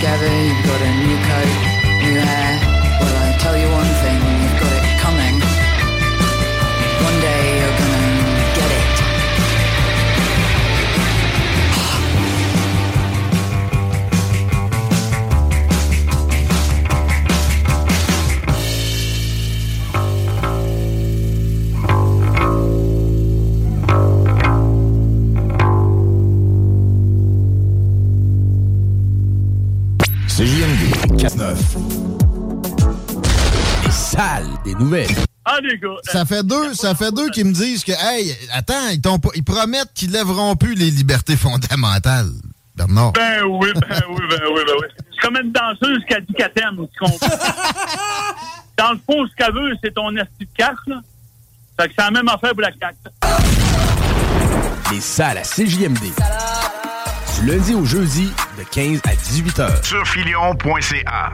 Together, you've got a new coat, les gars. Ça fait deux, ça fait deux qui me disent que, hey, attends, ils, t'ont pas- ils promettent qu'ils lèveront plus les libertés fondamentales. Bernard. Ben oui, ben oui, ben oui, ben oui. C'est comme une danseuse qui a dit qu'elle t'aime, tu comprends? Dans le fond, ce qu'elle veut, c'est ton esti de carte, là. Fait que c'est la même affaire pour la carte. Les salles à CJMD. Du lundi au jeudi, de 15 à 18 heures. Sur filion.ca.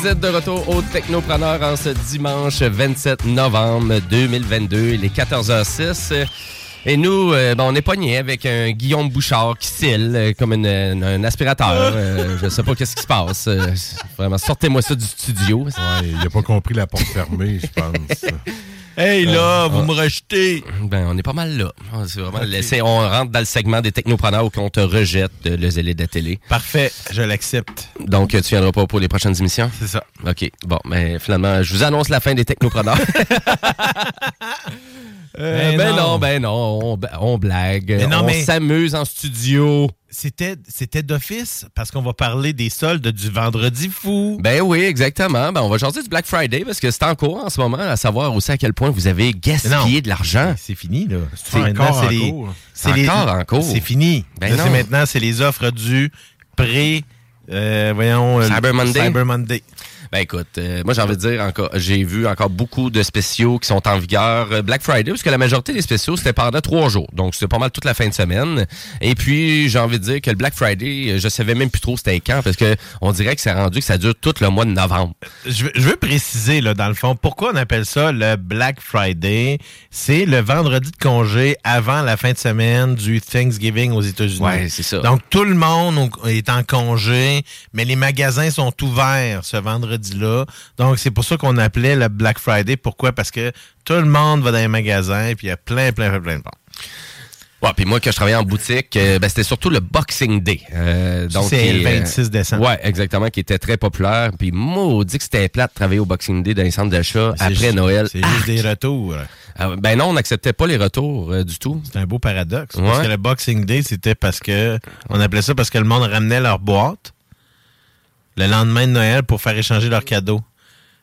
vous êtes de retour au Technopreneur en ce dimanche 27 novembre 2022, il est 14h06. Et nous, euh, ben, on est pognés avec un Guillaume Bouchard qui cille euh, comme une- une- un aspirateur. Euh, je sais pas qu'est-ce qui se passe. Euh, vraiment, sortez-moi ça du studio. il a pas compris la porte fermée, je pense. Hey là, vous me rejetez. Ben, on est pas mal là. Ah, c'est vraiment- on rentre dans le segment des technopreneurs où on te rejette euh, le zélé de la télé. Parfait, je l'accepte. Donc, euh, tu viendras pas pour les prochaines émissions? C'est ça. OK. Bon, mais finalement, je vous annonce la fin des technopreneurs. Euh, Ben ben non. non, ben non, on, on blague, Mais non, on mais- s'amuse en studio. C'était, c'était d'office parce qu'on va parler des soldes du vendredi fou. Ben oui, exactement. Ben, on va jaser du Black Friday parce que c'est en cours en ce moment, à savoir aussi à quel point vous avez gaspillé de l'argent. C'est fini, là. C'est encore en les- cours. c'est les- encore en cours. C'est fini. Ben Là, c'est maintenant, c'est les offres du pré... euh, voyons... euh, Cyber Monday. Cyber Monday. Ben écoute, euh, moi j'ai envie de dire encore, j'ai vu encore beaucoup de spéciaux qui sont en vigueur euh, Black Friday, parce que la majorité des spéciaux c'était pendant trois jours, donc c'était pas mal toute la fin de semaine. Et puis j'ai envie de dire que le Black Friday, euh, je savais même plus trop c'était quand, parce que on dirait que c'est rendu que ça dure tout le mois de novembre. Je veux, je veux préciser, là, dans le fond, pourquoi on appelle ça le Black Friday? C'est le vendredi de congé avant la fin de semaine du Thanksgiving aux États-Unis. Ouais, c'est ça. Donc, tout le monde est en congé, mais les magasins sont ouverts ce vendredi-là. Donc, c'est pour ça qu'on appelait le Black Friday. Pourquoi? Parce que tout le monde va dans les magasins, puis il y a plein, plein, plein, plein de monde. Ouais, puis moi, que je travaillais en boutique, euh, ben, c'était surtout le Boxing Day. Euh, donc, c'est qui le est, 26 décembre. Ouais, exactement, qui était très populaire. Puis maudit que c'était plate de travailler au Boxing Day dans les centres d'achat après juste- Noël. C'est juste des retours. Ah, ben non, on n'acceptait pas les retours euh, du tout. C'est un beau paradoxe. Parce que le Boxing Day, c'était parce que. On appelait ça parce que le monde ramenait leur boîte le lendemain de Noël pour faire échanger leurs cadeaux.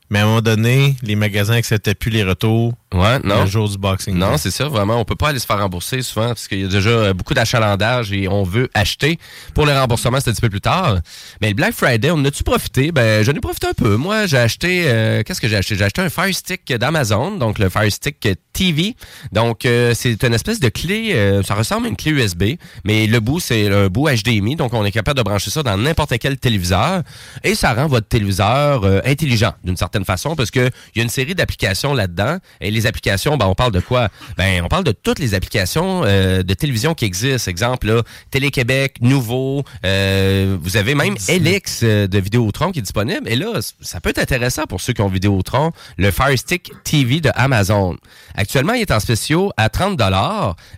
Mais à un moment donné, les magasins acceptaient plus les retours Ouais, non. Le jour du Boxing Non, c'est ça, vraiment. On peut pas aller se faire rembourser souvent parce qu'il y a déjà euh, beaucoup d'achalandage et on veut acheter. Pour le remboursement, c'est un petit peu plus tard. Mais le Black Friday, on a-tu profité? Ben, j'en ai profité un peu. Moi, j'ai acheté, euh, qu'est-ce que j'ai acheté? J'ai acheté un Fire Stick d'Amazon, donc le Fire Stick TV. Donc, euh, c'est une espèce de clé, euh, ça ressemble à une clé USB, mais le bout, c'est un bout HDMI, donc on est capable de brancher ça dans n'importe quel téléviseur et ça rend votre téléviseur intelligent d'une certaine façon parce que il y a une série d'applications là-dedans les applications, ben, on parle de quoi? Ben, on parle de toutes les applications euh, de télévision qui existent. Exemple, là, Télé-Québec, Nouveau, euh, vous avez même LX euh, de Vidéotron qui est disponible. Et là, ça peut être intéressant pour ceux qui ont Vidéotron, le Fire Stick TV de Amazon. Actuellement, il est en spéciaux à 30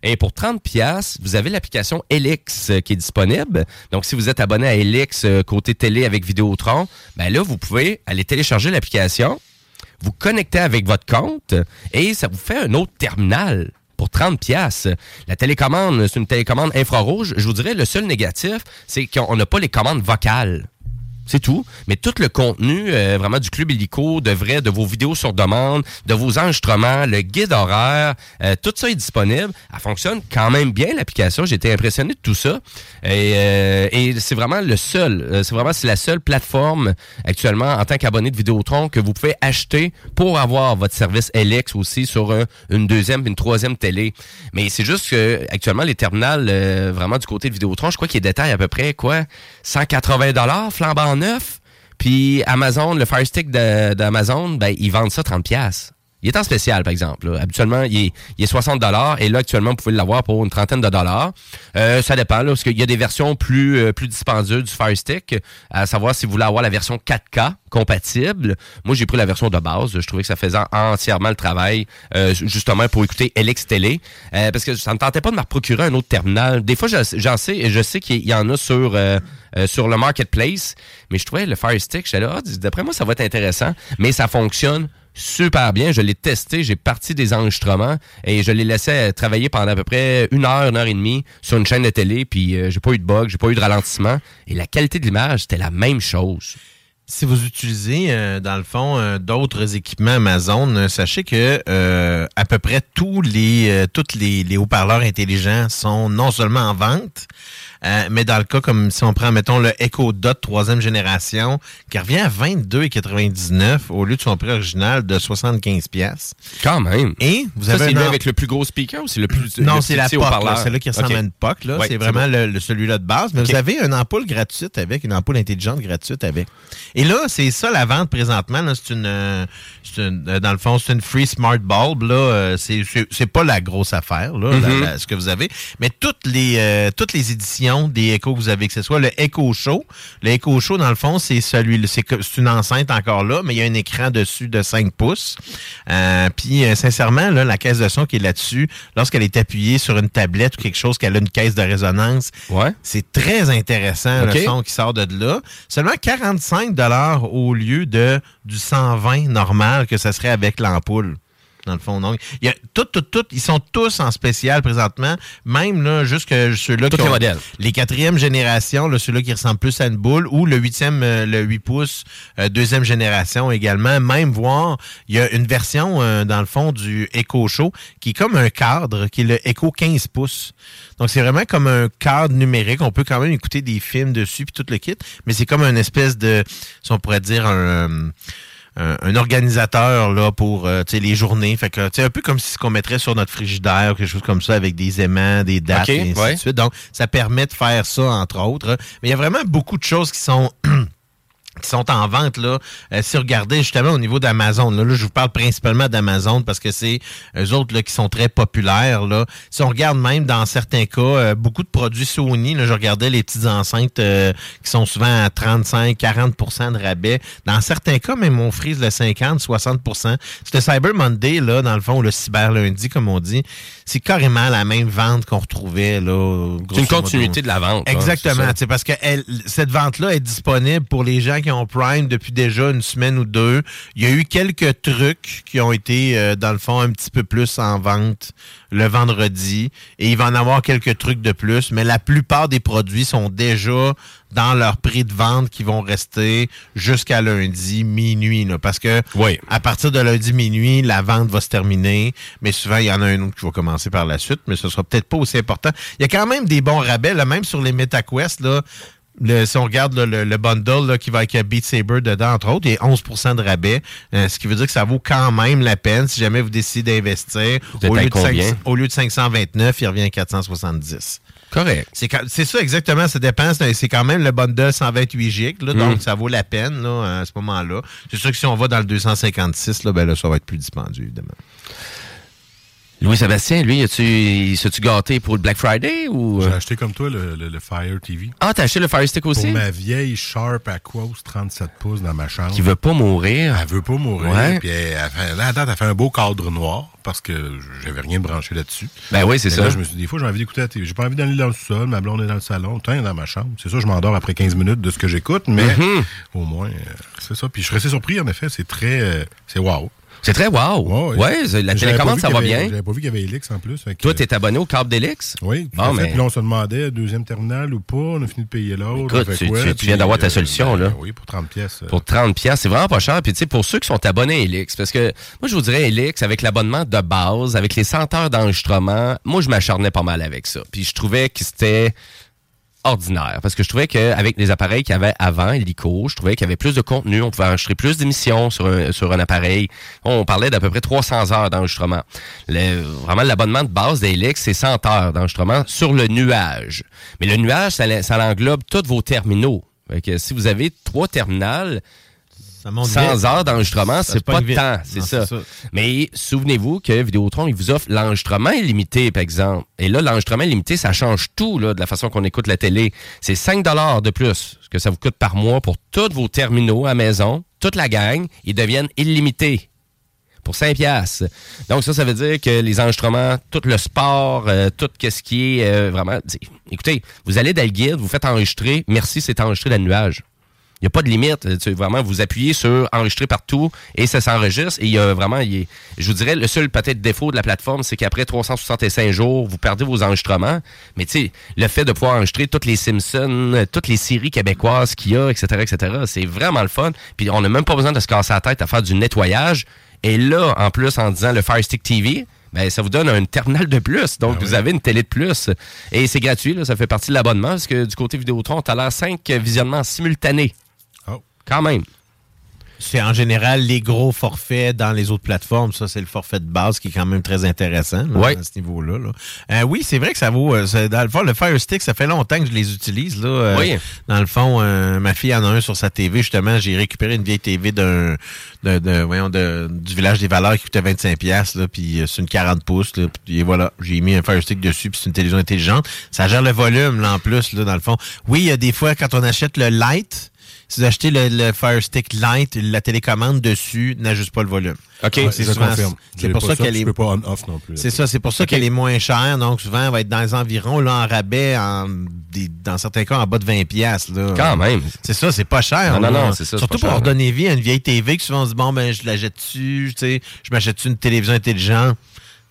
et pour 30 pièces, vous avez l'application euh, qui est disponible. Donc, si vous êtes abonné à euh, côté télé avec Vidéotron, ben là, vous pouvez aller télécharger l'application vous connectez avec votre compte et ça vous fait un autre terminal pour 30 pièces. La télécommande, c'est une télécommande infrarouge. Je vous dirais, le seul négatif, c'est qu'on n'a pas les commandes vocales. C'est tout. Mais tout le contenu euh, vraiment du Club Illico, de vrai, de vos vidéos sur demande, de vos enregistrements, le guide horaire, euh, tout ça est disponible. Elle fonctionne quand même bien, l'application. Été impressionné de tout ça. Et, euh, c'est vraiment le seul, c'est vraiment la seule plateforme actuellement en tant qu'abonné de Vidéotron que vous pouvez acheter pour avoir votre service LX aussi sur un- une deuxième, une troisième télé. Mais c'est juste que actuellement les terminales vraiment du côté de Vidéotron, je crois qu'ils détaillent à peu près quoi? 180 dollars flambant Puis Amazon, le Fire Stick d'Amazon, ben ils vendent ça 30 pièces. Il est en spécial, par exemple. là. Habituellement, il est, il est 60 dollars et là, actuellement, vous pouvez l'avoir pour une trentaine de dollars. Euh, ça dépend, là, parce qu'il y a des versions plus, euh, plus dispendieuses du Fire Stick, à savoir si vous voulez avoir la version 4K compatible. Moi, j'ai pris la version de base. Je trouvais que ça faisait entièrement le travail, euh, justement, pour écouter LX Télé, euh, parce que ça ne tentait pas de me procurer un autre terminal. Des fois, j'en sais, je sais qu'il y en a sur... euh, euh, sur le marketplace, mais je trouvais le Fire Stick, j'étais là, ah, d'après moi, ça va être intéressant, mais ça fonctionne super bien. Je l'ai testé, j'ai parti des enregistrements et je l'ai laissé travailler pendant à peu près une heure, une heure et demie sur une chaîne de télé, puis euh, j'ai pas eu de bug, j'ai pas eu de ralentissement. Et la qualité de l'image, c'était la même chose. Si vous utilisez, euh, dans le fond, euh, d'autres équipements Amazon, euh, sachez que à peu près tous les, toutes les, les haut-parleurs intelligents sont non seulement en vente, euh, mais dans le cas comme si on prend, mettons, le Echo Dot troisième génération, qui revient à 22,99 au lieu de son prix original de 75 pièces. Quand même. Et vous ça, avez c'est lui avec le plus gros speaker ou c'est le plus non, c'est la POC, haut-parleur? là, qui ressemble à une POC. Là. Ouais, c'est c'est vraiment bon. le, le- celui-là de base. Mais vous avez une ampoule gratuite avec, une ampoule intelligente gratuite avec. Et là, c'est ça la vente présentement. C'est une, euh, c'est une- euh, dans le fond, c'est une free smart bulb. Là, Euh, c'est, c'est, c'est pas la grosse affaire, là, Mhm. la- ce que vous avez. Mais toutes les, toutes les éditions des Echo que vous avez, que ce soit le Echo Show. Le Echo Show, dans le fond, c'est celui, c'est, une enceinte encore là, mais il y a un écran dessus de 5 pouces. Euh, puis, euh, sincèrement, là, la caisse de son qui est là-dessus, lorsqu'elle est appuyée sur une tablette ou quelque chose, qu'elle a une caisse de résonance, c'est très intéressant le son qui sort de là. Seulement 45 dollars au lieu de du 120 normal que ça serait avec l'ampoule. Dans le fond, donc, il y a tout, tout, tout, ils sont tous en spécial présentement, même là, jusque ceux-là qui les modèles. les quatrième génération, là, ceux-là qui ressemblent plus à une boule, ou le huitième, euh, le 8 pouces, euh, deuxième génération également. Même voir, il y a une version, euh, dans le fond, du Echo Show, qui est comme un cadre, qui est le Echo 15 pouces. Donc, c'est vraiment comme un cadre numérique. On peut quand même écouter des films dessus, puis tout le kit, mais c'est comme une espèce de, si on pourrait dire, un... un, un organisateur là pour euh, tu sais, les journées. Fait que un peu comme si ce qu'on mettrait sur notre frigidaire, quelque chose comme ça, avec des aimants, des dates, et ainsi ouais. de suite. Donc, ça permet de faire ça, entre autres. Mais il y a vraiment beaucoup de choses qui sont qui sont en vente là. Euh, si vous regardez justement au niveau d'Amazon, là, là, je vous parle principalement d'Amazon parce que c'est eux autres là, qui sont très populaires. Là. Si on regarde même dans certains cas, euh, beaucoup de produits Sony, là, je regardais les petites enceintes euh, qui sont souvent à 35-40% de rabais. Dans certains cas, même on frise le 50-60% C'est Cyber Monday, là, dans le fond, le Cyber Lundi, comme on dit, c'est carrément la même vente qu'on retrouvait. là. C'est une continuité de la vente. c'est Exactement. sais, parce que elle- cette vente-là est disponible pour les gens gens qui ont Prime depuis déjà une semaine ou deux. Il y a eu quelques trucs qui ont été, euh, dans le fond, un petit peu plus en vente le vendredi. Et il va en avoir quelques trucs de plus. Mais la plupart des produits sont déjà dans leur prix de vente qui vont rester jusqu'à lundi minuit. là. parce que à partir de lundi minuit, la vente va se terminer. Mais souvent, il y en a un autre qui va commencer par la suite. Mais ce sera peut-être pas aussi important. Il y a quand même des bons rabais, là, même sur les MetaQuest. Là, le- si on regarde là, le, le bundle là, qui va avec Beat Saber dedans, entre autres, il y a 11 de rabais. Euh, ce qui veut dire que ça vaut quand même la peine si jamais vous décidez d'investir. Au, lieu de combien? 500 au lieu de 529, il revient à 470. Correct. C'est ça exactement, ça dépend. C'est c'est quand même le bundle 128 gigs, là, donc Mm. ça vaut la peine là, à ce moment-là. C'est sûr que si on va dans le 256, là, ben là, ça va être plus dispendieux, évidemment. Louis-Sébastien, lui, as-tu, gâté pour le Black Friday ou. J'ai acheté comme toi le, le- le Fire TV. Ah, t'as acheté le Fire Stick aussi? Pour ma vieille Sharp Aquos 37 pouces dans ma chambre. Qui veut pas mourir. Elle veut pas mourir. Ouais. Puis elle, elle fait- là, à date, elle fait un beau cadre noir parce que j'avais rien branché là-dessus. Ben oui, c'est ça. Là, je me suis dit, des fois, j'ai envie d'écouter la télé. J'ai pas envie d'aller dans le sol. Ma blonde est dans le salon. Tiens, dans ma chambre. C'est ça, je m'endors après 15 minutes de ce que j'écoute, mais Mhm. au moins, euh, c'est ça. Puis je serais assez surpris, en effet. C'est très. euh, c'est wow. C'est très wow. Ouais, c'est- la J'avais télécommande, ça va avait- bien. J'avais pas vu qu'il y avait Elix en plus. Toi, t'es abonné au câble d'Elix? Oui, fait. mais- Puis là, on se demandait deuxième terminal ou pas. On a fini de payer l'autre. Écoute, tu, quoi? tu- tu Puis, viens d'avoir ta euh, solution, ben, là. Oui, pour 30 pièces. euh. Pour 30 pièces, c'est vraiment pas cher. Puis tu sais, pour ceux qui sont abonnés à Elix, parce que moi, je vous dirais Elix, avec l'abonnement de base, avec les 100 heures d'enregistrement, moi, je m'acharnais pas mal avec ça. Puis je trouvais que c'était ordinaire. Parce que je trouvais qu'avec les appareils qu'il y avait avant, l'ICO, je trouvais qu'il y avait plus de contenu, on pouvait enregistrer plus d'émissions sur un, sur un appareil. On parlait d'à peu près 300 heures d'enregistrement. Vraiment, l'abonnement de base d'Elix, c'est 100 heures d'enregistrement sur le nuage. Mais le nuage, ça, ça englobe tous vos terminaux. Fait que si vous avez trois terminals, monte 100 vite. heures d'enregistrement, Ça c'est pas de temps, c'est ça. ça. Mais souvenez-vous que Vidéotron, il vous offre l'enregistrement illimité, par exemple. Et là, l'enregistrement illimité, ça change tout là, de la façon qu'on écoute la télé. C'est 5 de plus ce que ça vous coûte par mois pour tous vos terminaux à maison, toute la gang, ils deviennent illimités pour 5 piastres. Donc ça, ça veut dire que les enregistrements, tout le sport, euh, tout ce qui est euh, vraiment... Écoutez, vous allez dans le guide, vous faites enregistrer, merci, c'est enregistré dans le nuage. Il n'y a pas de limite. Euh, Tu, vraiment, vous appuyez sur enregistrer partout et ça s'enregistre. Et il y a vraiment, il je vous dirais, le seul peut-être défaut de la plateforme, c'est qu'après 365 jours, vous perdez vos enregistrements. Mais tu sais, le fait de pouvoir enregistrer toutes les Simpsons, toutes les séries québécoises qu'il y a, etc., etc., c'est vraiment le fun. Puis on n'a même pas besoin de se casser la tête à faire du nettoyage. Et là, en plus, en disant le Fire Stick TV, ben, ça vous donne un terminal de plus. Donc, vous avez une télé de plus. Et c'est gratuit, là, ça fait partie de l'abonnement, parce que du côté Vidéotron, tu as l'air 5 visionnements simultanés. Quand même. C'est en général les gros forfaits dans les autres plateformes. Ça, c'est le forfait de base qui est quand même très intéressant là, Ouais. à ce niveau-là. là. Euh, oui, c'est vrai que ça vaut. euh, dans le fond, le Fire Stick, ça fait longtemps que je les utilise. Là, Euh, Oui. Dans le fond, ma fille en a un sur sa TV. Justement, j'ai récupéré une vieille TV d'un, de, de- voyons, de- du village des valeurs qui coûtait 25$. pièces là, puis c'est une 40 pouces. Là, puis voilà, j'ai mis un Fire Stick dessus, puis c'est une télévision intelligente. Ça gère le volume, là, en plus, là, dans le fond. Oui, il y a des fois, quand on achète le Lite, si vous achetez le, le Fire Stick Lite, la télécommande dessus n'ajuste pas le volume. OK. Ouais, c'est confirme. C'est pour ça ça, qu'elle est. je peux pas on-off non plus. C'est ça, c'est pour ça qu'elle est moins chère. Donc souvent, elle va être dans les environs, là, en rabais, en, des- dans certains cas, en bas de 20 pièces. Quand même. C'est ça, c'est pas cher. Non, non, là. non, c'est ça, Surtout pour cher, redonner vie à une vieille TV que souvent on se dit, bon, ben, je la jette dessus, tu sais, je m'achète une télévision intelligente?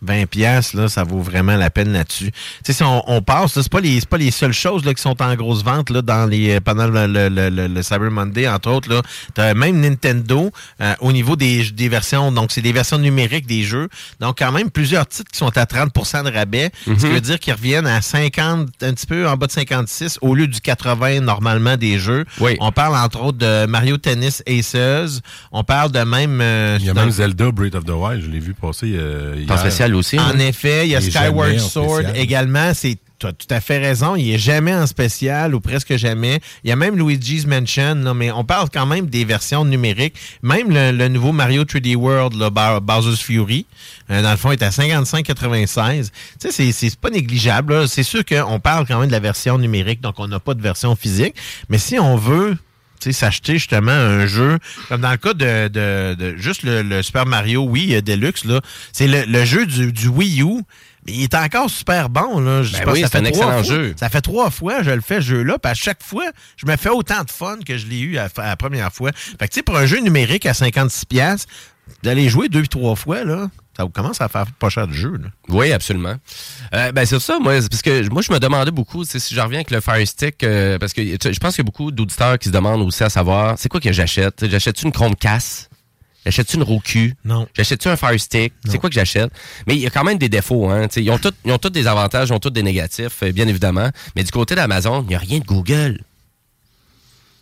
20 pièces là, ça vaut vraiment la peine là-dessus. Tu sais, si on, on passe, c'est pas les c'est pas les seules choses là qui sont en grosse vente là dans les euh, pendant le, le, le- le- Cyber Monday entre autres là. Même Nintendo euh, au niveau des, des versions donc c'est des versions numériques des jeux. Donc quand même plusieurs titres qui sont à 30% de rabais, ce qui Mhm. veut dire qu'ils reviennent à 50 un petit peu en bas de 56 au lieu du 80 normalement des jeux. On parle entre autres de Mario Tennis Aces, on parle de même euh, Il y a dans- même Zelda Breath of the Wild, je l'ai vu passer euh, hier. Spécial aussi. en hein? effet, il y a Il Skyward Sword également. C'est tu as tout à fait raison. Il est jamais en spécial ou presque jamais. Il y a même Luigi's Mansion, là, mais on parle quand même des versions numériques. Même le, le nouveau Mario 3D World, là, Bowser's Fury, euh, dans le fond, est à 55,96. Tu sais, c'est- c'est pas négligeable. C'est sûr qu'on parle quand même de la version numérique, donc on n'a pas de version physique. Mais si on veut s'acheter justement un jeu, comme dans le cas de, de- de juste le, le Super Mario Wii Deluxe, là, c'est le, le jeu du, du Wii U. il est encore super bon. Là. Je Ben pense oui, c'est un fait trois excellent fois- jeu. Ça fait trois fois que je le fais, ce jeu-là. Puis à chaque fois, je me fais autant de fun que je l'ai eu à, à la première fois. Fait que, tu sais, pour un jeu numérique à 56$, piastres, d'aller jouer deux, trois fois, là, ça vous commence à faire pas cher de jeu. Là. Oui, absolument. Euh, ben c'est ça, moi, parce que moi je me demandais beaucoup, si je reviens avec le Fire Stick, euh, parce que je pense qu'il y a beaucoup d'auditeurs qui se demandent aussi à savoir, c'est quoi que j'achète? J'achète-tu une Chromecast? J'achète-tu une Roku? Non. J'achète-tu un Fire Stick? C'est quoi que j'achète? Mais il y a quand même des défauts. Hein? Tu sais, Ils ont tous ils ont tous des avantages, ils ont tous des négatifs, euh, bien évidemment. Mais du côté d'Amazon, il n'y a rien de Google.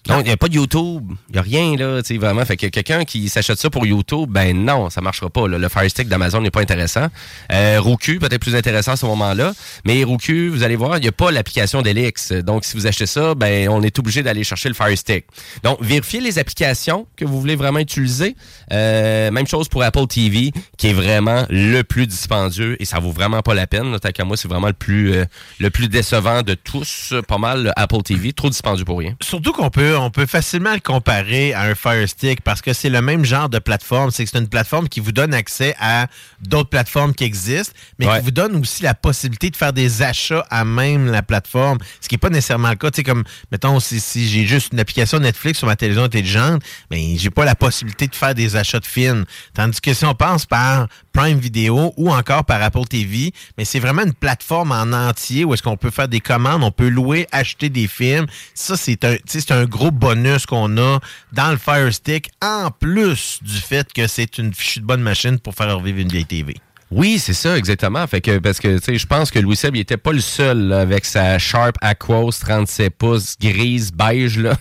Donc, il n'y a pas de YouTube. Il n'y a rien, là, tu sais, vraiment. Fait que quelqu'un qui s'achète ça pour YouTube, ben non, ça marchera pas. là. Le Fire Stick d'Amazon n'est pas intéressant. Euh, Roku, peut-être plus intéressant à ce moment-là. Mais Roku, vous allez voir, il n'y a pas l'application d'Elix. Donc, si vous achetez ça, ben, on est obligé d'aller chercher le Fire Stick. Donc, vérifiez les applications que vous voulez vraiment utiliser. Euh, même chose pour Apple TV, qui est vraiment le plus dispendieux et ça vaut vraiment pas la peine. Tant qu'à moi, c'est vraiment le plus, euh, le plus décevant de tous. Pas mal, le Apple TV. Trop dispendieux pour rien. Surtout qu'on peut, on peut facilement le comparer à un Fire Stick parce que c'est le même genre de plateforme. C'est que c'est une plateforme qui vous donne accès à d'autres plateformes qui existent, mais qui vous donne aussi la possibilité de faire des achats à même la plateforme, ce qui n'est pas nécessairement le cas. Tu sais, comme, mettons, si, si j'ai juste une application Netflix sur ma télévision intelligente, mais j'ai pas la possibilité de faire des achats de films. Tandis que si on passe par Prime Video ou encore par Apple TV, mais c'est vraiment une plateforme en entier où est-ce qu'on peut faire des commandes, on peut louer, acheter des films. Ça, un, c'est un gros bonus qu'on a dans le Fire Stick, en plus du fait que c'est une fichue de bonne machine pour faire revivre une vieille TV. Oui, c'est ça, exactement. Fait que, parce que, tu sais, je pense que Louis Seb, il était pas le seul, là, avec sa Sharp Aquos 37 pouces grise beige, là.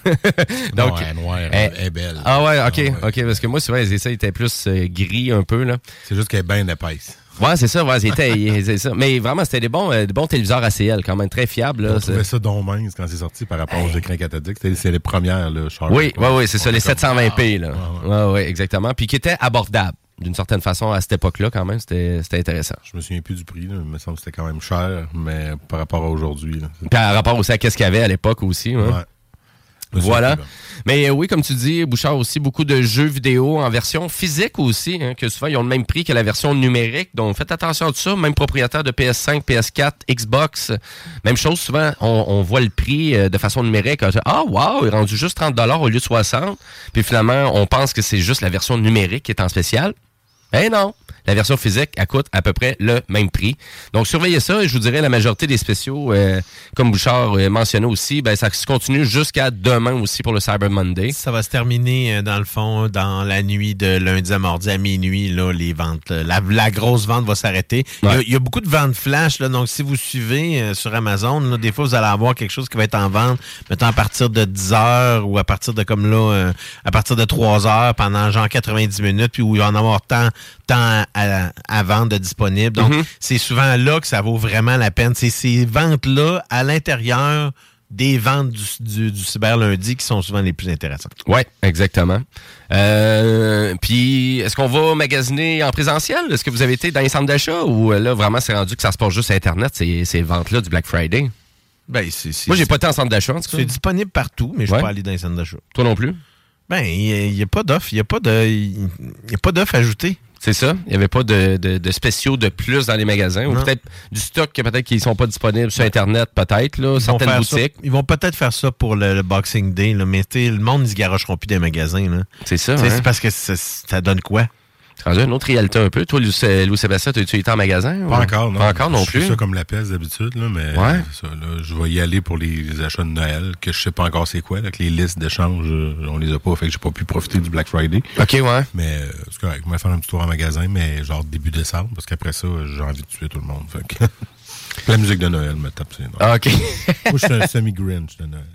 Non, elle est noire, eh, elle est belle. Ah ouais, ok, ok, parce que moi, c'est vrai, c'est ça, il était plus euh, gris un peu, là. C'est juste qu'elle est bien épaisse. Ouais, c'est ça, ouais, c'était, ça. Mais vraiment, c'était des bons, euh, des bons téléviseurs ACL, quand même, très fiables, là. On trouvait ça donc mince quand c'est sorti par rapport aux écrans cathodiques. C'était- C'est les premières, là, Sharp. Oui, oui, oui, c'est ça, les On était comme, 720p, là. Ouais, ouais, exactement. Puis qui étaient abordables, d'une certaine façon, à cette époque-là, quand même, c'était intéressant. Je me souviens plus du prix, là. Il me semble que c'était quand même cher, mais par rapport à aujourd'hui, par rapport aussi à qu'est-ce qu'il y avait à l'époque aussi. hein. Ouais. Voilà. Mais euh, oui, comme tu dis, Bouchard aussi, beaucoup de jeux vidéo en version physique aussi, hein, que souvent ils ont le même prix que la version numérique. Donc faites attention à tout ça. Même propriétaire de PS5, PS4, Xbox, même chose, souvent on, on voit le prix euh, de façon numérique. Dit, Ah, wow, il est rendu juste 30 au lieu de 60. Puis finalement, on pense que c'est juste la version numérique qui est en spécial. Eh non! La version physique, elle coûte à peu près le même prix. Donc, surveillez ça et je vous dirais la majorité des spéciaux, euh, comme Bouchard euh, mentionnait aussi, ben, ça se continue jusqu'à demain aussi pour le Cyber Monday. Ça va se terminer, euh, dans le fond, dans la nuit de lundi à mardi à minuit, là, les ventes. La, la grosse vente va s'arrêter. Il y a- Ouais. Il y, a beaucoup de ventes flash, là, donc si vous suivez euh, sur Amazon, là, des fois, vous allez avoir quelque chose qui va être en vente, mettons à partir de 10 heures ou à partir de comme là, euh, à partir de 3 heures pendant genre 90 minutes, puis où il va en avoir tant, tant à, à vendre disponible. Donc, c'est souvent là que ça vaut vraiment la peine. C'est ces ventes-là à l'intérieur des ventes du, du, du cyber lundi qui sont souvent les plus intéressantes. Oui, exactement. Euh, puis, est-ce qu'on va magasiner en présentiel? Est-ce que vous avez été dans les centres d'achat ou euh, là, vraiment, c'est rendu que ça se passe juste sur Internet, ces, ces ventes-là du Black Friday? Ben, Moi, j'ai pas été en centre d'achat, en tout cas. C'est disponible partout, mais je ne Ouais. peux pas aller dans les centres d'achat. Toi non plus? Ben, il n'y a, pas d'offre. Il n'y a pas de, il y a pas d'offre ajoutée. C'est ça. Il n'y avait pas de, de- de spéciaux de plus dans les magasins. Ou peut-être du stock que peut-être qu'ils sont pas disponibles sur Internet, peut-être, là, Ils certaines ça- boutiques. ils vont peut-être faire ça pour le, le Boxing Day, là, mais le monde, ils se garocheront plus des magasins. là. C'est ça. Hein? C'est parce que ça donne quoi? Rendu une autre réalité un peu. Toi, Louis Louis Sébastien, as-tu été en magasin? Pas ou- encore, non. Pas encore non Je plus. ça comme la peste d'habitude, là, mais Ouais. ça, là, je vais y aller pour les achats de Noël, que je sais pas encore c'est quoi, là, que les listes d'échange, euh, on les a pas, fait que j'ai pas pu profiter du Black Friday. OK, ouais. Mais euh, c'est correct, on va faire un petit tour en magasin, mais genre début décembre, parce qu'après ça, j'ai envie de tuer tout le monde. Fait que la musique de Noël me tape. c'est. Ah, OK. Moi, je suis un semi-grinch de Noël.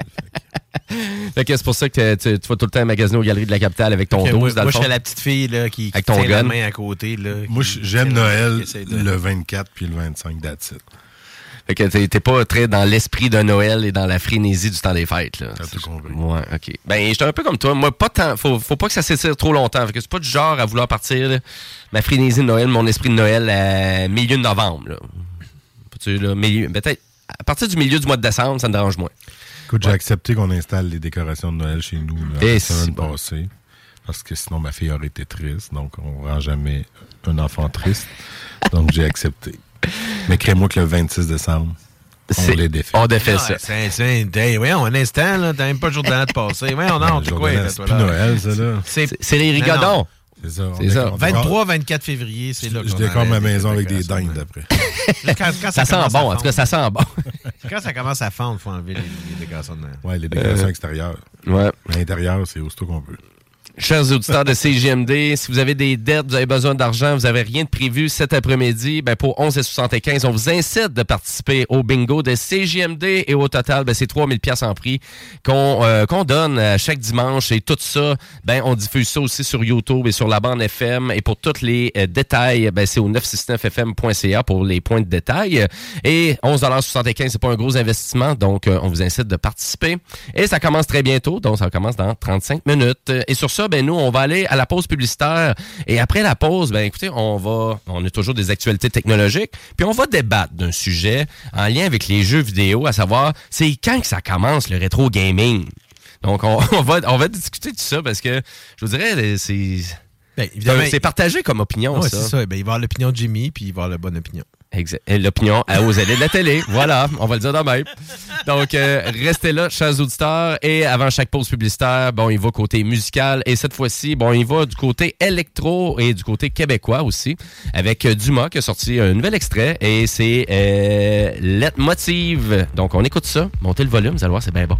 Fait que c'est pour ça que tu, tu vas tout le temps magasiner aux Galeries de la Capitale avec ton Ok, 12, moi, dans le moi, je serais la petite fille là, qui, qui Avec ton tient la main à côté. Là, Moi, j'aime Noël de- le 24 puis le 25, that's it. Fait que t'es pas très dans l'esprit de Noël et dans la frénésie du temps des fêtes. T'as tout compris. Ouais, OK. Ben, j'étais un peu comme toi. Moi, pas tant. Faut, faut pas que ça s'étire trop longtemps. Fait que c'est pas du genre à vouloir partir là, ma frénésie de Noël, mon esprit de Noël à milieu de novembre. Là. Là, milieu, peut-être à partir du milieu du mois de décembre, ça me dérange moins. Écoute, j'ai accepté qu'on installe les décorations de Noël chez nous là, la semaine bon. passée. Parce que sinon, ma fille aurait été triste. Donc, on rend jamais un enfant triste. donc, j'ai accepté. Mais crée-moi que le 26 décembre, on C'est- les défait. On défait Ah, ça. C'est un day. Ouais, un instant, là. T'as même pas le jour de l'année de passer. Ouais, on a, jour quoi, c'est? Noël, ça, là. C'est- les rigodons. C'est ça. on C'est ça. décore- 23, 24 février, c'est là Je décore ma maison avec des dindes après. Quand- quand Ça sent commence à bon, en tout cas, ça sent bon. Quand ça commence à fondre, il faut enlever les, les décorations de. Ouais, les décorations Euh, extérieures. Ouais. L'intérieur, c'est aussitôt qu'on peut. Chers auditeurs de CGMD, si vous avez des dettes, vous avez besoin d'argent, vous avez rien de prévu cet après-midi, ben pour 11,75, on vous incite de participer au bingo de CGMD et au total, ben c'est 3000 pièces en prix qu'on euh, qu'on donne euh, chaque dimanche. Et tout ça, ben on diffuse ça aussi sur YouTube et sur la bande FM et pour tous les euh, détails, ben c'est au 969fm.ca pour les points de détail. Et 11,75 c'est pas un gros investissement, donc euh, on vous incite de participer. Et ça commence très bientôt, donc ça commence dans 35 minutes. Et sur ça, ben nous, on va aller à la pause publicitaire. Et après la pause, ben écoutez, on va, on a toujours des actualités technologiques, puis on va débattre d'un sujet en lien avec les jeux vidéo, à savoir, c'est quand que ça commence le rétro gaming? Donc on, on va, on va discuter de ça parce que je vous dirais, c'est, évidemment- c'est partagé comme opinion. Ouais, ça. c'est ça. Ben, il va y avoir l'opinion de Jimmy, puis il va y avoir la bonne opinion. Et L'opinion aux allées de la télé. Voilà, on va le dire de même. Donc, euh, restez là, chers auditeurs. Et avant chaque pause publicitaire, bon, il va côté musical. Et cette fois-ci, bon, il va du côté électro et du côté québécois aussi, avec euh, Dumas qui a sorti un nouvel extrait. Et c'est euh, Let Motive. Donc, on écoute ça. Montez le volume, vous allez voir, c'est bien bon.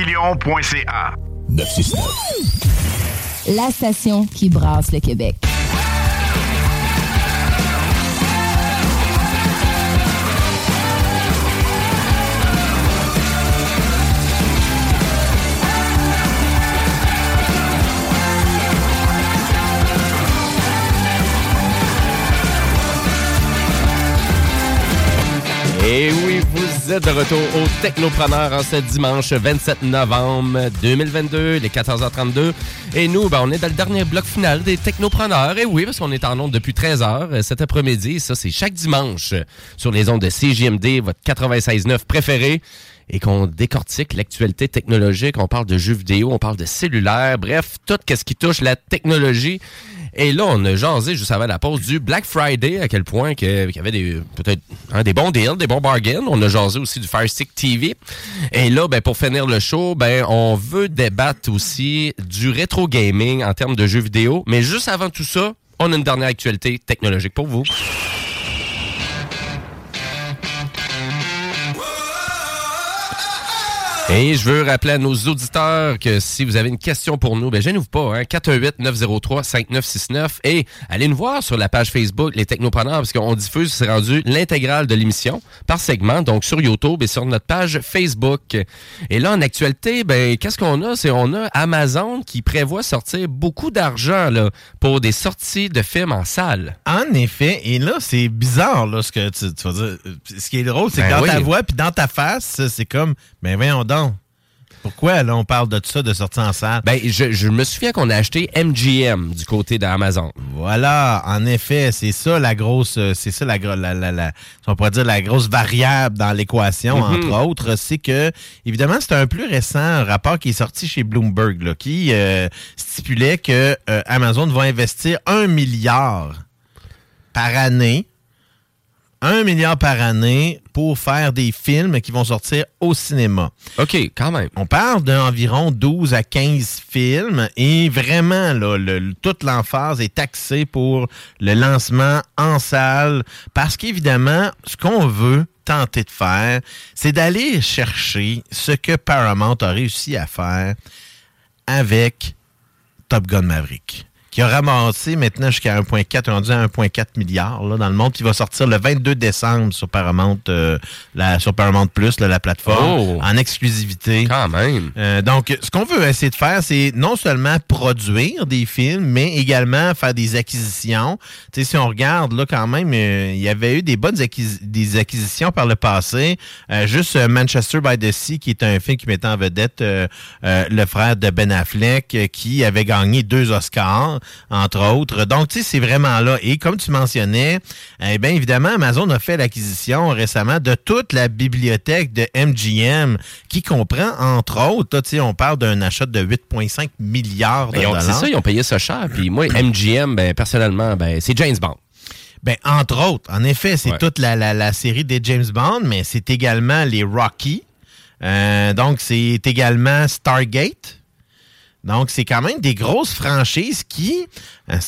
Chaussurefilion.ca 969. La station qui brasse le Québec. Et oui, de retour au Technopreneur en ce dimanche 27 novembre 2022, les 14h32. Et nous, ben, on est dans le dernier bloc final des Technopreneurs. Et oui, parce qu'on est en onde depuis 13h cet après-midi. Ça, c'est chaque dimanche sur les ondes de CJMD, votre 96.9 préféré. Et qu'on décortique l'actualité technologique. On parle de jeux vidéo, on parle de cellulaire. Bref, tout ce qui touche la technologie. Et là, on a jasé juste avant la pause du Black Friday, à quel point qu'il y avait des peut-être hein, des bons deals, des bons bargains. On a jasé aussi du Fire Stick TV. Et là, ben, pour finir le show, ben, on veut débattre aussi du rétro gaming en termes de jeux vidéo. Mais juste avant tout ça, on a une dernière actualité technologique pour vous. Et je veux rappeler à nos auditeurs que si vous avez une question pour nous, ben gênez-vous pas, hein, 418-903-5969 et allez nous voir sur la page Facebook Les Technopreneurs parce qu'on diffuse, c'est rendu l'intégrale de l'émission par segment, donc sur YouTube et sur notre page Facebook. Et là, en actualité, ben qu'est-ce qu'on a? C'est on a Amazon qui prévoit sortir beaucoup d'argent là, pour des sorties de films en salle. En effet, et là, c'est bizarre, là, ce que tu, tu vas dire. Ce qui est drôle, c'est Ben que dans oui. ta voix puis dans ta face, c'est comme, ben voyons donc. Pourquoi, là, on parle de ça, de sortie en salle? Ben, je, je me souviens qu'on a acheté MGM du côté d'Amazon. Voilà, en effet, c'est ça la grosse, euh, c'est ça la, gro- la, la, la- on pourrait dire la grosse variable dans l'équation, Mhm. entre autres, c'est que, évidemment, c'est un plus récent rapport qui est sorti chez Bloomberg, là, qui euh, stipulait que euh, Amazon va investir un milliard par année, un milliard par année pour faire des films qui vont sortir au cinéma. OK, quand même. On parle d'environ 12 à 15 films et vraiment, là, le- toute l'emphase est axée pour le lancement en salle parce qu'évidemment, ce qu'on veut tenter de faire, c'est d'aller chercher ce que Paramount a réussi à faire avec Top Gun Maverick qui a ramassé maintenant jusqu'à 1,4, rendu à 1,4 milliard là, dans le monde, qui va sortir le 22 décembre sur Paramount, euh, la, sur Paramount Plus, là, la plateforme, Oh. en exclusivité. Quand même. Euh, donc, ce qu'on veut essayer de faire, c'est non seulement produire des films, mais également faire des acquisitions. Tu sais, si on regarde, là, quand même, euh, il y avait eu des bonnes acquis- des acquisitions par le passé. Euh, juste euh, Manchester by the Sea, qui est un film qui mettait en vedette le frère de Ben Affleck, qui avait gagné deux Oscars, entre autres. Donc, tu sais, c'est vraiment là. Et comme tu mentionnais, eh bien, évidemment, Amazon a fait l'acquisition récemment de toute la bibliothèque de MGM, qui comprend, entre autres, là, tu sais, on parle d'un achat de 8,5 milliards de Ben, dollars. C'est ça, ils ont payé ça cher. Puis moi, MGM, ben, personnellement, ben, c'est James Bond. Ben, entre autres, en effet, c'est Ouais. toute la, la- la série des James Bond, mais c'est également les Rocky. Euh, donc, c'est également Stargate. Donc, c'est quand même des grosses franchises qui, euh,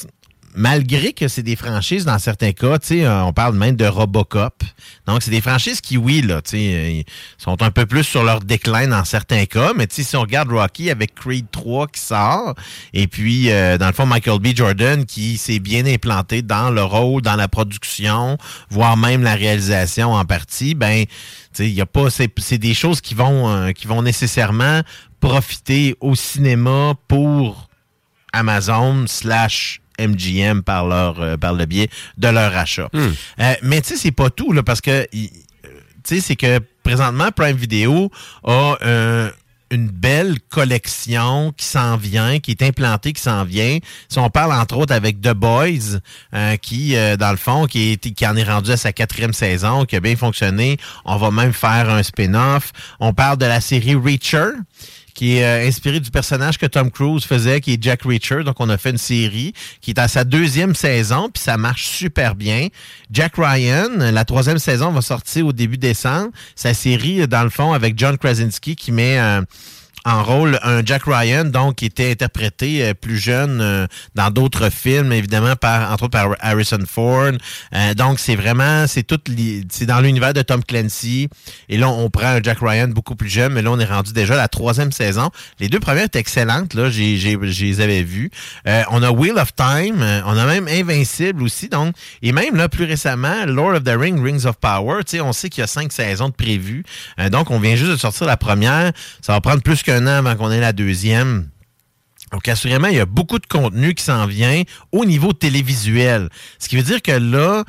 malgré que c'est des franchises dans certains cas, euh, on parle même de Robocop. Donc, c'est des franchises qui, oui, là, euh, sont un peu plus sur leur déclin dans certains cas, mais si on regarde Rocky avec Creed 3 qui sort, et puis, euh, dans le fond, Michael B. Jordan qui s'est bien implanté dans le rôle, dans la production, voire même la réalisation en partie, ben, il a pas, c'est c'est des choses qui vont, euh, qui vont nécessairement profiter au cinéma pour Amazon slash MGM par leur euh, par le biais de leur achat. Euh, mais tu sais, c'est pas tout, là, parce que euh, tu sais, c'est que présentement, Prime Video a une belle collection qui s'en vient, qui est implantée, qui s'en vient. Si on parle entre autres avec The Boys, euh, qui, euh, dans le fond, qui, est, qui en est rendu à sa quatrième saison, qui a bien fonctionné. On va même faire un spin-off. On parle de la série Reacher qui est euh, inspiré du personnage que Tom Cruise faisait, qui est Jack Reacher. Donc, on a fait une série qui est à sa deuxième saison, puis ça marche super bien. Jack Ryan, la troisième saison va sortir au début décembre. Sa série, dans le fond, avec John Krasinski, qui met... en rôle un Jack Ryan, donc qui était interprété euh, plus jeune euh, dans d'autres films, évidemment par entre autres par Harrison Ford. Euh, donc c'est vraiment c'est tout c'est dans l'univers de Tom Clancy. Et là on prend un Jack Ryan beaucoup plus jeune, mais là on est rendu déjà à la troisième saison. Les deux premières étaient excellentes là, j'ai je les avais vues. Euh, on a Wheel of Time, euh, on a même Invincible aussi, donc et même là plus récemment Lord of the Ring, Rings of Power. Tu sais, on sait qu'il y a cinq saisons de prévues. Euh, donc on vient juste de sortir la première. Ça va prendre plus qu'un an avant qu'on ait la deuxième. Donc, assurément, il y a beaucoup de contenu qui s'en vient au niveau télévisuel. Ce qui veut dire que là,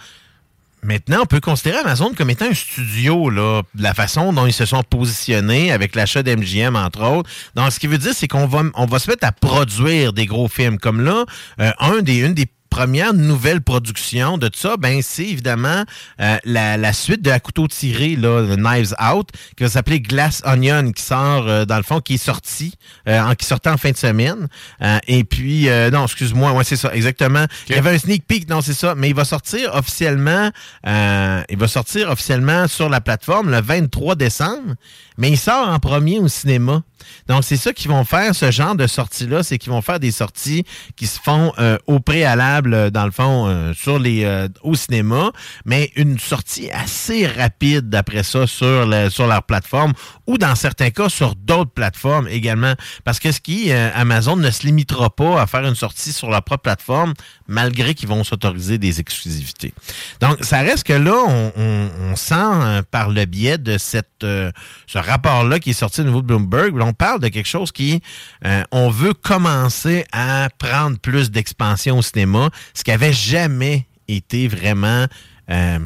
maintenant, on peut considérer Amazon comme étant un studio, là, la façon dont ils se sont positionnés avec l'achat d'MGM, entre autres. Donc, ce qui veut dire, c'est qu'on va, on va se mettre à produire des gros films. Comme là, euh, un des, une des première nouvelle production de ça, ben c'est évidemment euh, la, la suite de À couteau tiré, là, The Knives Out, qui va s'appeler Glass Onion, qui sort euh, dans le fond, qui est sorti, euh, en, qui sortait en fin de semaine. Euh, et puis, euh, non, excuse-moi, ouais, c'est ça, exactement. Il y avait un sneak peek, non, c'est ça, mais il va sortir officiellement, euh, il va sortir officiellement sur la plateforme le 23 décembre, mais il sort en premier au cinéma. Donc, c'est ça qu'ils vont faire, ce genre de sortie-là, c'est qu'ils vont faire des sorties qui se font euh, au préalable, euh, dans le fond, euh, sur les au cinéma, mais une sortie assez rapide d'après ça sur, sur leur plateforme ou dans certains cas sur d'autres plateformes également. Parce que ce qui, Amazon ne se limitera pas à faire une sortie sur leur propre plateforme, malgré qu'ils vont s'autoriser des exclusivités. Donc, ça reste que là, on, sent par le biais de cette, ce rapport-là qui est sorti au niveau de Bloomberg, on parle de quelque chose qui, euh, on veut commencer à prendre plus d'expansion au cinéma, ce qui avait jamais été vraiment euh,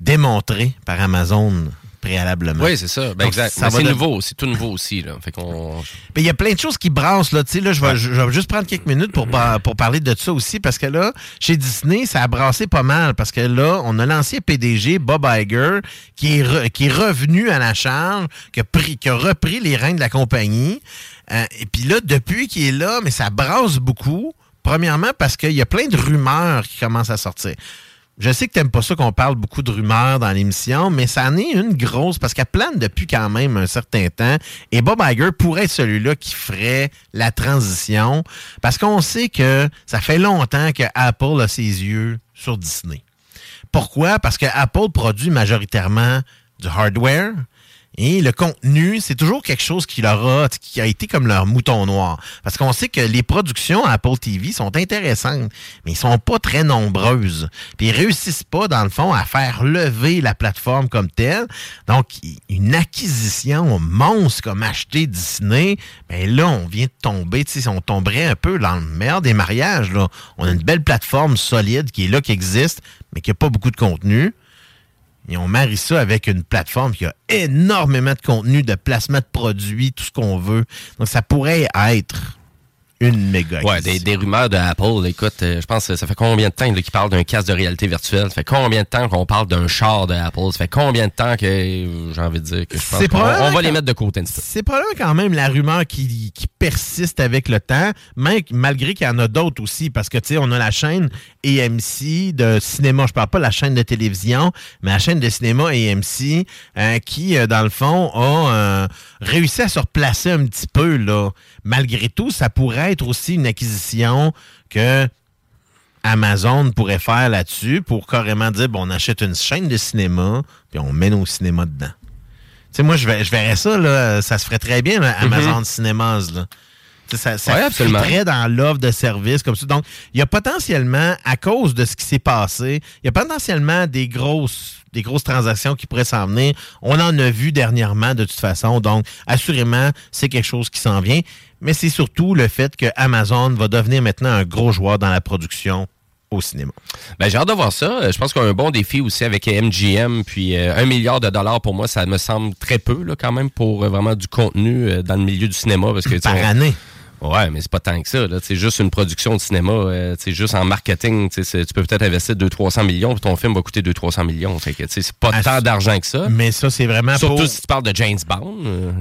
démontré par Amazon préalablement. Oui, c'est ça. Ben, exact. c'est de- nouveau. C'est tout nouveau aussi. Là. Fait qu'on... il y a plein de choses qui brassent, là. Je vais, je vais juste prendre quelques minutes pour, pour parler de ça aussi, parce que là, chez Disney, ça a brassé pas mal, parce que là, on a l'ancien PDG, Bob Iger, qui est, re- qui est revenu à la charge, qui a, pris, qui a repris les rênes de la compagnie. Euh, et puis là, depuis qu'il est là, mais ça brasse beaucoup. Premièrement, parce qu'il y a plein de rumeurs qui commencent à sortir. Je sais que t'aimes pas ça qu'on parle beaucoup de rumeurs dans l'émission, mais ça en est une grosse parce qu'elle plane depuis quand même un certain temps. Et Bob Iger pourrait être celui-là qui ferait la transition parce qu'on sait que ça fait longtemps que Apple a ses yeux sur Disney. Pourquoi? Parce que Apple produit majoritairement du hardware. Et le contenu, c'est toujours quelque chose qui leur a, qui a été comme leur mouton noir. Parce qu'on sait que les productions à Apple TV sont intéressantes, mais ils sont pas très nombreuses. Puis ils réussissent pas, dans le fond, à faire lever la plateforme comme telle. Donc, une acquisition monstre comme acheter Disney, ben là, on vient de tomber, tu sais, on tomberait un peu dans le meilleur des mariages, là. On a une belle plateforme solide qui est là, qui existe, mais qui a pas beaucoup de contenu. Et on marie ça avec une plateforme qui a énormément de contenu, de placement de produits, tout ce qu'on veut. Donc, ça pourrait être une méga Ouais, des, des rumeurs de Apple. Écoute, euh, je pense que ça fait combien de temps qu'ils parlent d'un casque de réalité virtuelle? Ça fait combien de temps qu'on parle d'un char de Apple? Ça fait combien de temps que euh, j'ai envie de dire que je pense C'est qu'on on va les mettre de côté un petit peu. C'est probablement quand même la rumeur qui, qui persiste avec le temps, même, malgré qu'il y en a d'autres aussi, parce que, tu sais, on a la chaîne AMC de cinéma. Je parle pas de la chaîne de télévision, mais la chaîne de cinéma AMC, euh, qui, euh, dans le fond, a euh, réussi à se replacer un petit peu, là. Malgré tout, ça pourrait être aussi une acquisition que Amazon pourrait faire là-dessus pour carrément dire, bon, on achète une chaîne de cinéma, puis on met nos cinémas dedans. Tu sais, moi, je, verrais ça, là, ça se ferait très bien, là, Amazon Mhm. Cinemas, là. Ça, ça Ouais, absolument. dans l'offre de service comme ça. Donc, il y a potentiellement, à cause de ce qui s'est passé, il y a potentiellement des grosses, des grosses transactions qui pourraient s'en venir. On en a vu dernièrement, de toute façon. Donc, assurément, c'est quelque chose qui s'en vient. Mais c'est surtout le fait que Amazon va devenir maintenant un gros joueur dans la production au cinéma. Ben, j'ai hâte de voir ça. Euh, Je pense qu'on a un bon défi aussi avec MGM. Puis euh, un milliard de dollars pour moi, ça me semble très peu là, quand même pour euh, vraiment du contenu euh, dans le milieu du cinéma. Parce que, Par on- année. Ouais, mais c'est pas tant que ça. là. C'est juste une production de cinéma. euh, c'est juste en marketing. tu peux peut-être investir 200-300 millions, puis ton film va coûter 200-300 millions. Fait que, c'est pas Ah, tant d'argent que ça. Mais ça, c'est vraiment Surtout pour- si tu parles de James Bond. euh,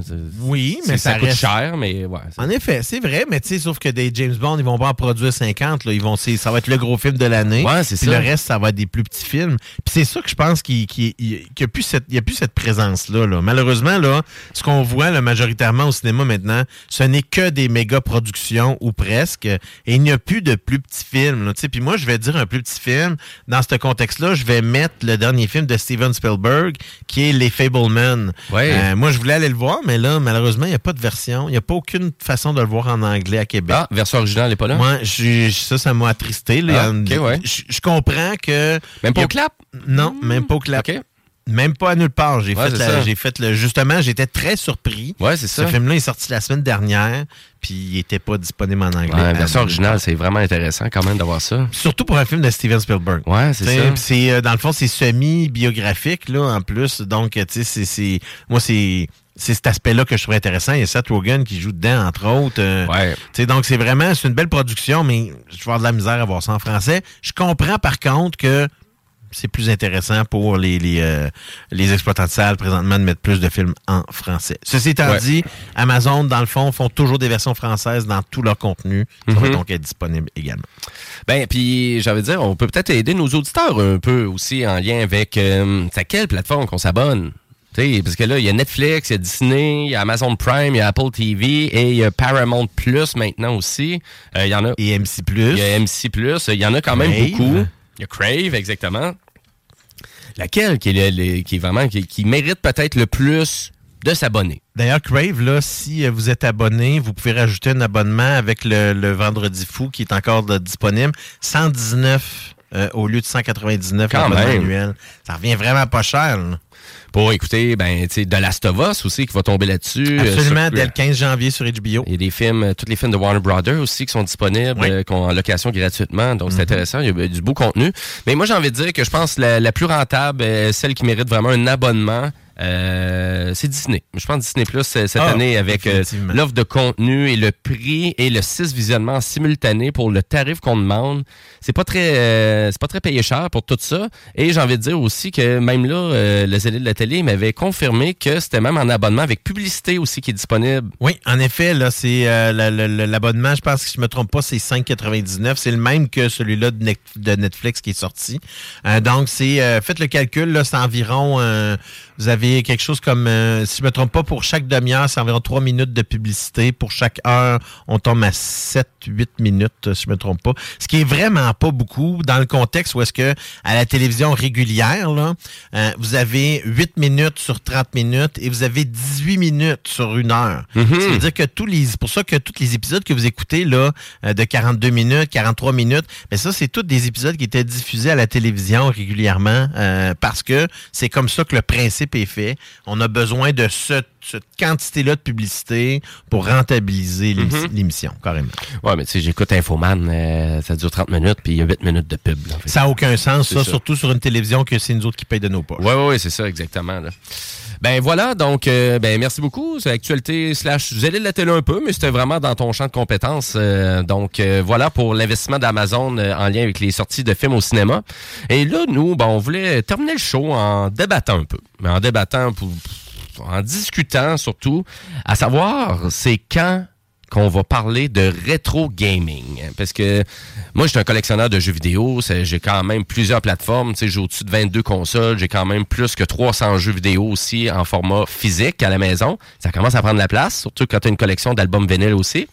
Oui, mais ça, ça coûte reste- cher, mais ouais. En effet, c'est vrai, mais tu sais, sauf que des James Bond, ils vont pas en produire 50. Là. Ils vont, ça va être le gros film de l'année. Ouais, c'est Puis ça. le reste, ça va être des plus petits films. Puis c'est ça que je pense qu'il qu'il- il- qu'il y a plus cette, y a plus cette présence-là. là. Malheureusement, là, ce qu'on voit là, majoritairement au cinéma maintenant, ce n'est que des méga productions ou presque. Et il n'y a plus de plus petits films. Puis moi, je vais dire un plus petit film. Dans ce contexte-là, je vais mettre le dernier film de Steven Spielberg, qui est Les Fablemen. Ouais. Euh, moi, je voulais aller le voir, mais là, malheureusement, il n'y a pas de version. Il n'y a pas aucune façon de le voir en anglais à Québec. Ah, version originale n'est pas là? Moi, je- ça, ça m'a attristé. là. Ah, ouais. je, je comprends que. Même pas a- au clap? Non, même pas au clap. Même pas à nulle part. J'ai Ouais, fait, la- fait le. Justement, j'étais très surpris. Ouais, c'est Ce ça. film-là est sorti la semaine dernière, puis il était pas disponible en anglais. Ouais, version originale, c'est vraiment intéressant quand même d'avoir ça. Surtout pour un film de Steven Spielberg. Ouais, c'est ça. c'est euh, dans le fond c'est semi-biographique là en plus donc tu sais c'est moi c'est c'est cet aspect-là que je trouve intéressant. Il y a Seth Rogen qui joue dedans, entre autres. Euh, tu sais, donc, c'est vraiment c'est une belle production, mais je vais avoir de la misère à voir ça en français. Je comprends, par contre, que c'est plus intéressant pour les, les, euh, les exploitants de salles présentement de mettre plus de films en français. Ceci étant Ouais. dit, Amazon, dans le fond, font toujours des versions françaises dans tout leur contenu. Ça va Mhm. donc être disponible également. Ben, puis j'avais dire, on peut peut-être aider nos auditeurs un peu aussi en lien avec euh, c'est à quelle plateforme qu'on s'abonne? T'sais, parce que là, il y a Netflix, il y a Disney, il y a Amazon Prime, il y a Apple TV et il y a Paramount Plus maintenant aussi. Euh, Il y en a. Et MC Plus. Il y a MC Plus. Il y en a quand même Crave. beaucoup. Il y a Crave, exactement. Laquelle qui est, le- le- qui est vraiment qui, qui mérite peut-être le plus de s'abonner? D'ailleurs, Crave, là, si euh, vous êtes abonné, vous pouvez rajouter un abonnement avec le, le Vendredi Fou qui est encore là, disponible. 119 euh, au lieu de 199 Quand même. annuel. Ça revient vraiment pas cher. là. Pour écouter, ben, de Last of Us aussi qui va tomber là-dessus. Absolument, Euh, sur- dès le 15 janvier sur HBO. Il y a des films, euh, tous les films de Warner Brothers aussi qui sont disponibles, Oui. euh, qui ont en location gratuitement. Donc, c'est Mhm. intéressant. Il y a du beau contenu. Mais moi, j'ai envie de dire que je pense que la, la plus rentable, celle qui mérite vraiment un abonnement, euh, c'est Disney. Je pense Disney Plus cette Ah, année avec euh, l'offre de contenu et le prix et le 6 visionnements simultanés pour le tarif qu'on demande. C'est pas très euh, c'est pas très payé cher pour tout ça. Et j'ai envie de dire aussi que même là, euh, le zélé de la télé m'avait confirmé que c'était même en abonnement avec publicité aussi qui est disponible. Oui, en effet, là, c'est euh, la- la- la- l'abonnement, je pense que si je me trompe pas, c'est 5,99. C'est le même que celui-là de, Net- de Netflix qui est sorti. Euh, donc, c'est euh, faites le calcul, là, c'est environ euh, vous avez quelque chose comme euh, si je me trompe pas, pour chaque demi-heure, c'est environ 3 minutes de publicité. Pour chaque heure, on tombe à 7, 8 minutes, si je me trompe pas. Ce qui est vraiment pas beaucoup dans le contexte où est-ce que à la télévision régulière, là, euh, vous avez 8 minutes sur 30 minutes et vous avez 18 minutes sur une heure. Mhm. Ça veut dire que tous les, c'est pour ça que tous les épisodes que vous écoutez là, euh, de 42 minutes, 43 minutes, mais ça c'est tous des épisodes qui étaient diffusés à la télévision régulièrement euh, parce que c'est comme ça que le principe est fait. On a besoin de ce- cette quantité-là de publicité pour rentabiliser Mhm. l'émission, carrément. Ouais, mais tu sais, j'écoute Infoman, euh, ça dure 30 minutes, puis il y a 8 minutes de pub. là. Fait que- Ça n'a aucun sens, ça, ça. surtout sur une télévision que c'est nous autres qui payent de nos poches. Ouais, ouais, ouais, c'est ça, exactement. là. Ben voilà, donc, euh, ben merci beaucoup. C'est l'actualité slash, vous allez la télé un peu, mais c'était vraiment dans ton champ de compétences. euh, donc euh, voilà pour l'investissement d'Amazon en lien avec les sorties de films au cinéma. Et là, nous, ben, on voulait terminer le show en débattant un peu, mais en débattant, pour, en discutant surtout, à savoir, c'est quand qu'on va parler de rétro gaming. Parce que moi, je suis un collectionneur de jeux vidéo. J'ai quand même plusieurs plateformes. J'ai au-dessus de 22 consoles. J'ai quand même plus que 300 jeux vidéo aussi en format physique à la maison. Ça commence à prendre la place, surtout quand tu as une collection d'albums vinyles aussi.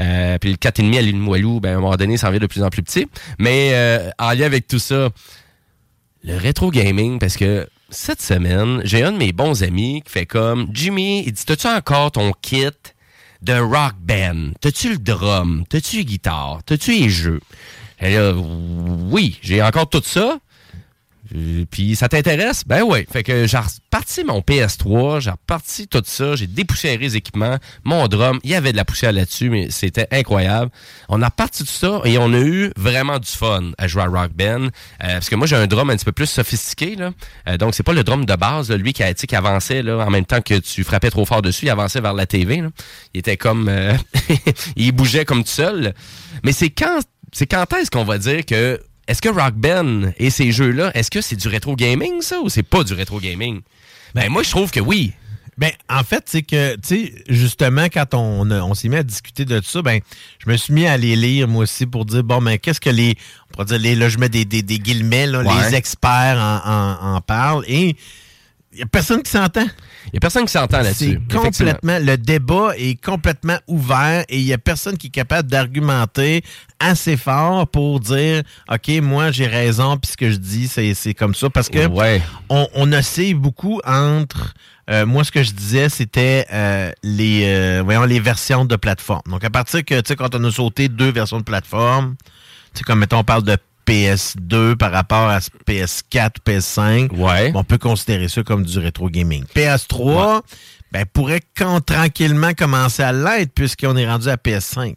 Euh, puis le 4,5 à Limoilou, ben, à un moment donné, ça en vient de plus en plus petit. Mais euh, en lien avec tout ça, le rétro gaming, parce que cette semaine, j'ai un de mes bons amis qui fait comme Jimmy, il dit T'as-tu encore ton kit de rock band. T'as-tu le drum? T'as-tu les guitares? T'as-tu les jeux? Oui, j'ai encore tout ça. Euh, Puis ça t'intéresse? Ben oui. Fait que j'ai reparti mon PS3, j'ai reparti tout ça, j'ai dépoussiéré les équipements, mon drum, il y avait de la poussière là-dessus, mais c'était incroyable. On a reparti tout ça et on a eu vraiment du fun à jouer à Rock Band. Euh, parce que moi, j'ai un drum un petit peu plus sophistiqué. Là. Euh, donc, c'est pas le drum de base, lui qui, a, qui avançait là, en même temps que tu frappais trop fort dessus, il avançait vers la TV. Il était comme... euh, il bougeait comme tout seul. Mais c'est quand, c'est quand est-ce qu'on va dire que est-ce que Rock Band et ces jeux-là, est-ce que c'est du rétro gaming, ça, ou c'est pas du rétro gaming? Ben, moi, je trouve que oui. Ben, en fait, c'est que, tu sais, justement, quand on, on s'est mis à discuter de ça, ben, je me suis mis à les lire, moi aussi, pour dire, bon, ben, qu'est-ce que les, on pourrait dire, les, là, je mets des, des, des guillemets, là, Ouais. les experts en, en, en parlent, et il n'y a personne qui s'entend. Il y a personne qui s'entend là-dessus. C'est complètement, le débat est complètement ouvert et il n'y a personne qui est capable d'argumenter assez fort pour dire, OK, moi, j'ai raison, puis ce que je dis, c'est comme ça. Parce que on, on oscille beaucoup entre, euh, moi, ce que je disais, c'était euh, les, euh, voyons, les versions de plateforme. Donc, à partir que, tu sais, quand on a sauté deux versions de plateforme, tu sais, comme, mettons, on parle de PS2 par rapport à PS4, PS5, on peut considérer ça comme du rétro gaming. PS3, ben, pourrait quand tranquillement commencer à l'être puisqu'on est rendu à PS5.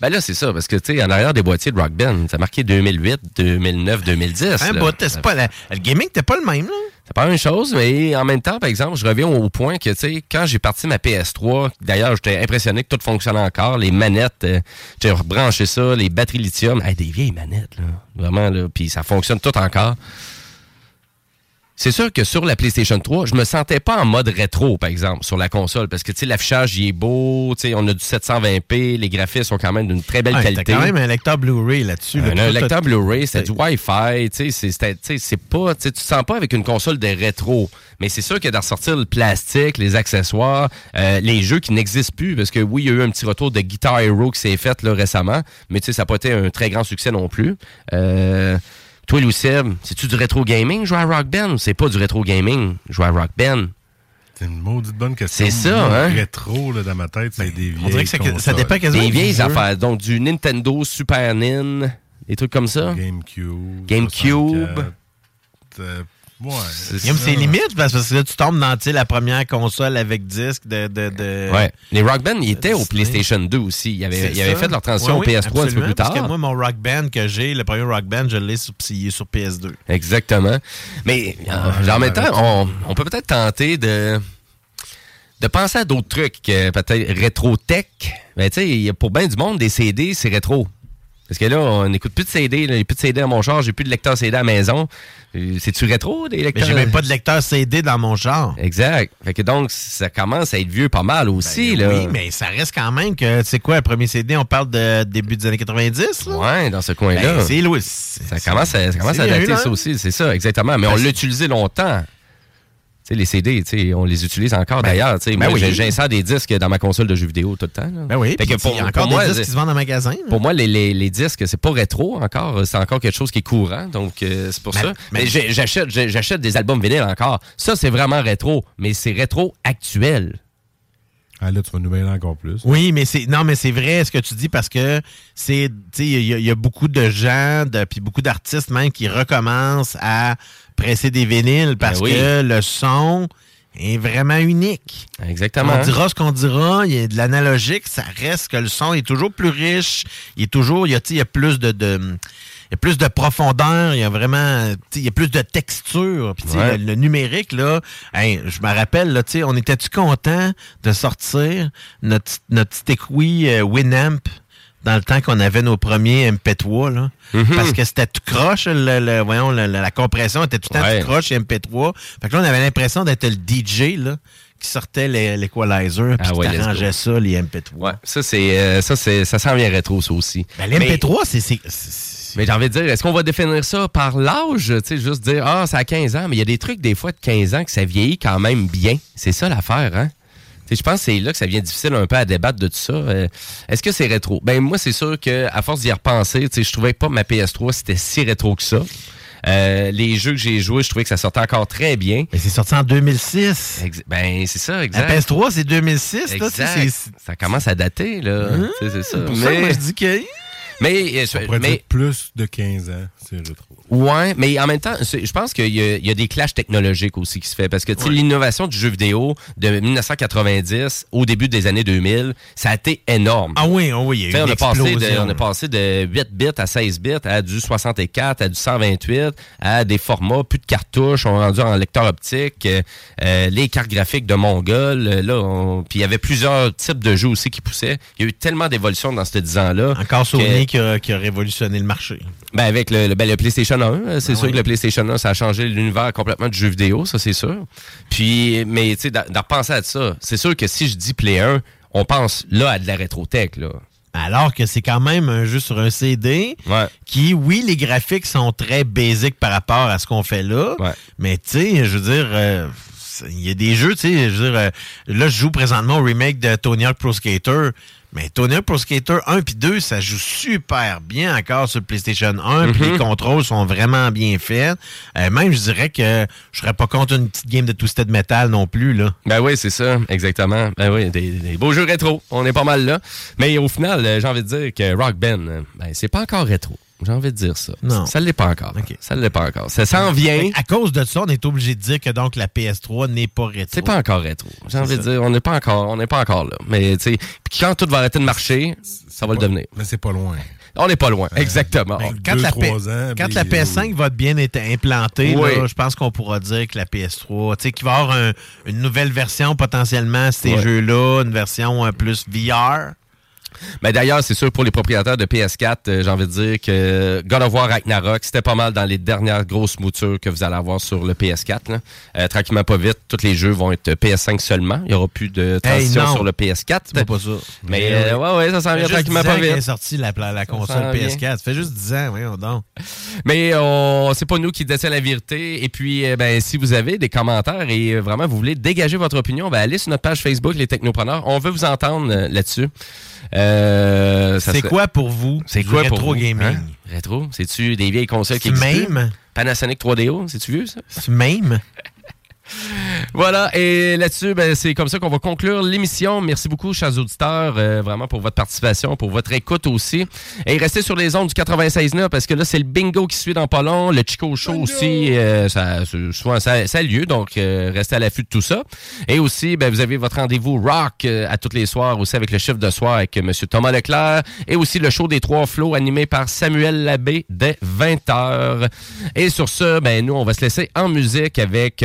Ben là, c'est ça, parce que, tu sais, en arrière des boîtiers de Rock Band, ça a marqué 2008, 2009, 2010. Hein, là. bah, t'es- c'est pas la- le gaming, t'es pas le même, là? Pas même chose, mais en même temps, par exemple, je reviens au point que, tu sais, quand j'ai parti ma PS3, d'ailleurs, j'étais impressionné que tout fonctionnait encore, les manettes, euh, j'ai rebranché ça, les batteries lithium, Hey, des vieilles manettes, là, vraiment, là, puis ça fonctionne tout encore. C'est sûr que sur la PlayStation 3, je me sentais pas en mode rétro, par exemple, sur la console, parce que, tu sais, l'affichage, il est beau, tu sais, on a du 720p, les graphismes sont quand même d'une très belle Ah, qualité. T'as quand même un lecteur Blu-ray là-dessus. Un, là. un Tout- lecteur Blu-ray, c'est du Wi-Fi, tu sais, c'est- pas, tu te sens pas avec une console de rétro. Mais c'est sûr que d'en ressortir le plastique, les accessoires, euh, les jeux qui n'existent plus, parce que oui, il y a eu un petit retour de Guitar Hero qui s'est fait là, récemment, mais tu sais, ça n'a pas été un très grand succès non plus. Euh, toi, Louis Seb, c'est-tu du rétro gaming, jouer à Rock Band, ou c'est pas du rétro gaming, jouer à Rock Band? C'est une maudite bonne question. C'est ça, hein? Rétro, là, dans ma tête, c'est des vieilles dirait que ça- ça consoles. dépend quasiment Des vieilles affaires, donc du Nintendo, Super Nin, des trucs comme ça? GameCube. GameCube. 64, euh, ouais. Même c'est limite parce que là, tu tombes dans la première console avec disque de. de, de- Ouais. Les Rock Band, ils étaient au PlayStation 2 aussi. Ils avaient, ils avaient fait leur transition Ouais, oui, au PS3 un petit peu plus tard. Parce que moi, mon rock band que j'ai, le premier rock band, je l'ai sur, il est sur PS2. Exactement. Mais euh, en même temps, on, on peut peut-être tenter de, de penser à d'autres trucs, que peut-être rétro-tech. Ben, tu sais, il y a pour bien du monde, des CD, c'est rétro. Parce que là, on n'écoute plus de CD, là, il n'y a plus de CD à mon char, j'ai plus de lecteur CD à la maison. Euh, C'est-tu rétro, des Mais lecteurs? j'ai même pas de lecteur CD dans mon genre. Exact. Fait que donc, ça commence à être vieux pas mal aussi, là. Ben Oui, mais ça reste quand même que, tu sais quoi, le premier CD, on parle de début des années 90, là? Ouais, dans ce coin-là. Ben, c'est Louis. Ça commence à, ça commence à dater ça aussi, c'est ça, exactement. Mais on Ben, l'a utilisé longtemps. Tu sais, les CD, on les utilise encore d'ailleurs. tu sais. ben moi, oui. j'ai- j'insère des disques dans ma console de jeux vidéo tout le temps. là. Ben oui, Fait puis que pour, il y a pour encore moi, des disques c'est- qui se vendent en magasin. là. pour moi, les, les- les disques, c'est pas rétro encore. C'est encore quelque chose qui est courant. Donc, euh, c'est pour ça. mais- j'achète des albums vinyles encore. Ça, c'est vraiment rétro. Mais c'est rétro actuel. Ah, là, tu vas nous mêler encore plus. Oui, mais c'est non, mais c'est vrai ce que tu dis parce que c'est, il y, y a beaucoup de gens, de, puis beaucoup d'artistes même qui recommencent à presser des vinyles parce Ben oui. que le son est vraiment unique. Exactement. On dira ce qu'on dira, il y a de l'analogique, ça reste que le son est toujours plus riche, il est toujours, il y a, tu sais, il y a plus de, de- il y a plus de profondeur, il y a vraiment, il y a plus de texture. Puis, Ouais. le, le numérique, là, hey, je me rappelle, là, on était-tu content de sortir notre, notre petit écoui euh, Winamp? Dans le temps qu'on avait nos premiers MP3, là? Mhm. Parce que c'était tout croche, le, le- voyons, le- la compression était tout le temps Ouais. tout croche, MP3. Fait que là, on avait l'impression d'être le DJ, là, qui sortait l'equalizer, puis Ah ouais, arrangeait ça, les MP3. Ouais, ça, c'est, euh, ça, c'est, ça s'en vient rétro, ça aussi. Ben, les Mais- MP3, c'est- c'est... c'est- Mais j'ai envie de dire, est-ce qu'on va définir ça par l'âge? Tu sais, juste dire, ah, ça a 15 ans, mais il y a des trucs, des fois, de 15 ans que ça vieillit quand même bien. C'est ça l'affaire, hein? Je pense que c'est là que ça devient difficile un peu à débattre de tout ça. Euh, Est-ce que c'est rétro? Ben moi, c'est sûr que à force d'y repenser, tu sais, je trouvais pas ma PS3 c'était si rétro que ça. Euh, les jeux que j'ai joués, je trouvais que ça sortait encore très bien. Mais c'est sorti en 2006. Ex- ben c'est ça, La exact. PS3, c'est 2006, là, tu sais, Exact. c'est- Ça commence à dater, là. Sais, c'est ça. Pour ça, Mais- moi, je dis que... Mais, euh, On pourrait mais plus de 15 ans, c'est rétro. Ouais, mais en même temps, je pense qu'il y, y a des clashs technologiques aussi qui se fait parce que tu sais, l'innovation du jeu vidéo de 1990 au début des années 2000, ça a été énorme. Ah oui, ah oui, il y a eu on, a passé de, on a passé de 8 bits à 16 bits à du 64, à du 128, à des formats, plus de cartouches, on est rendu en lecteur optique, euh, euh, les cartes graphiques de Mongol, euh, là, on- puis il y avait plusieurs types de jeux aussi qui poussaient. Il y a eu tellement d'évolution dans ces 10 ans-là. Encore Sony qui a, qui a révolutionné le marché. ben avec le, le- ben, le PlayStation 1, euh, c'est Ah sûr oui. que le PlayStation 1, ça a changé l'univers complètement du jeu vidéo, ça c'est sûr. Puis, mais tu sais, d'en repenser à ça, c'est sûr que si je dis Play 1, on pense là à de la rétrotech, là. Alors que c'est quand même un jeu sur un CD qui, oui, les graphiques sont très basiques par rapport à ce qu'on fait là, mais tu sais, je veux dire, euh, il y a des jeux, tu sais, je veux dire, euh, là, je joue présentement au remake de Tony Hawk Pro Skater, mais Tony Pro Skater 1 puis 2, ça joue super bien encore sur le PlayStation 1, puis Mhm. les contrôles sont vraiment bien faits. Euh, même, je dirais que je serais pas contre une petite game de Twisted Metal non plus, là. Ben oui, c'est ça, exactement. Ben oui, des, des beaux jeux rétro, on est pas mal là. Mais au final, euh, j'ai envie de dire que Rock Band, euh, ben c'est pas encore rétro. J'ai envie de dire ça. Non. Ça l'est pas encore. Ça l'est pas encore. Ça s'en vient. À cause de ça, on est obligé de dire que donc la PS3 n'est pas rétro. C'est pas encore rétro. J'ai envie de dire, on n'est pas encore, on n'est pas encore là. Mais tu sais, quand tout va arrêter de marcher, ça va le devenir. Mais c'est pas loin. On n'est pas loin, exactement. Quand, la, P- quand la PS5 va être bien être implantée, Oui. là, je pense qu'on pourra dire que la PS3, tu sais, qu'il va y avoir un- une nouvelle version potentiellement à ces jeux-là, une version euh, plus VR. Mais d'ailleurs, c'est sûr, pour les propriétaires de PS4, euh, j'ai envie de dire que God of War Ragnarok, c'était pas mal dans les dernières grosses moutures que vous allez avoir sur le PS4. là. Euh, tranquillement, pas vite, tous les jeux vont être PS5 seulement. Il n'y aura plus de transition sur le PS4. C'est pas ça. Mais euh, ouais, ouais, ça s'en vient tranquillement 10 ans pas est vite. sortie la, console s'en vient. PS4. Ça fait juste 10 ans, voyons donc. Mais c'est pas nous qui détient la vérité. Et puis, ben, si vous avez des commentaires et vraiment vous voulez dégager votre opinion, ben, allez sur notre page Facebook, les Technopreneurs. On veut vous entendre là-dessus. Euh, ça C'est serait- quoi pour vous C'est quoi pour vous, gaming? hein? Rétro? C'est-tu des vieilles consoles qui existent? même? Panasonic 3DO, c'est-tu vieux ça? C'est même? Voilà, et là-dessus, ben, c'est comme ça qu'on va conclure l'émission. Merci beaucoup, chers auditeurs, euh, vraiment pour votre participation, pour votre écoute aussi. Et restez sur les ondes du 96.9 parce que là, c'est le bingo qui suit dans pas long. Le Chico Show aussi, euh, ça, souvent, ça, ça a lieu, donc euh, restez à l'affût de tout ça. Et aussi, ben, vous avez votre rendez-vous rock à tous les soirs, aussi avec le chiffre de soir avec M. Thomas Leclerc. Et aussi le show des trois flots animé par Samuel Labbé dès 20h. Et sur ce, ben, nous, on va se laisser en musique avec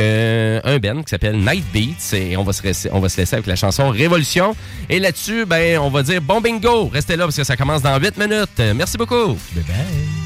euh, un band qui s'appelle Night Beats et on va, se laisser, on avec la chanson Révolution. Et là-dessus, ben, on va dire bon bingo. Restez là parce que ça commence dans 8 minutes. Merci beaucoup. Bye bye.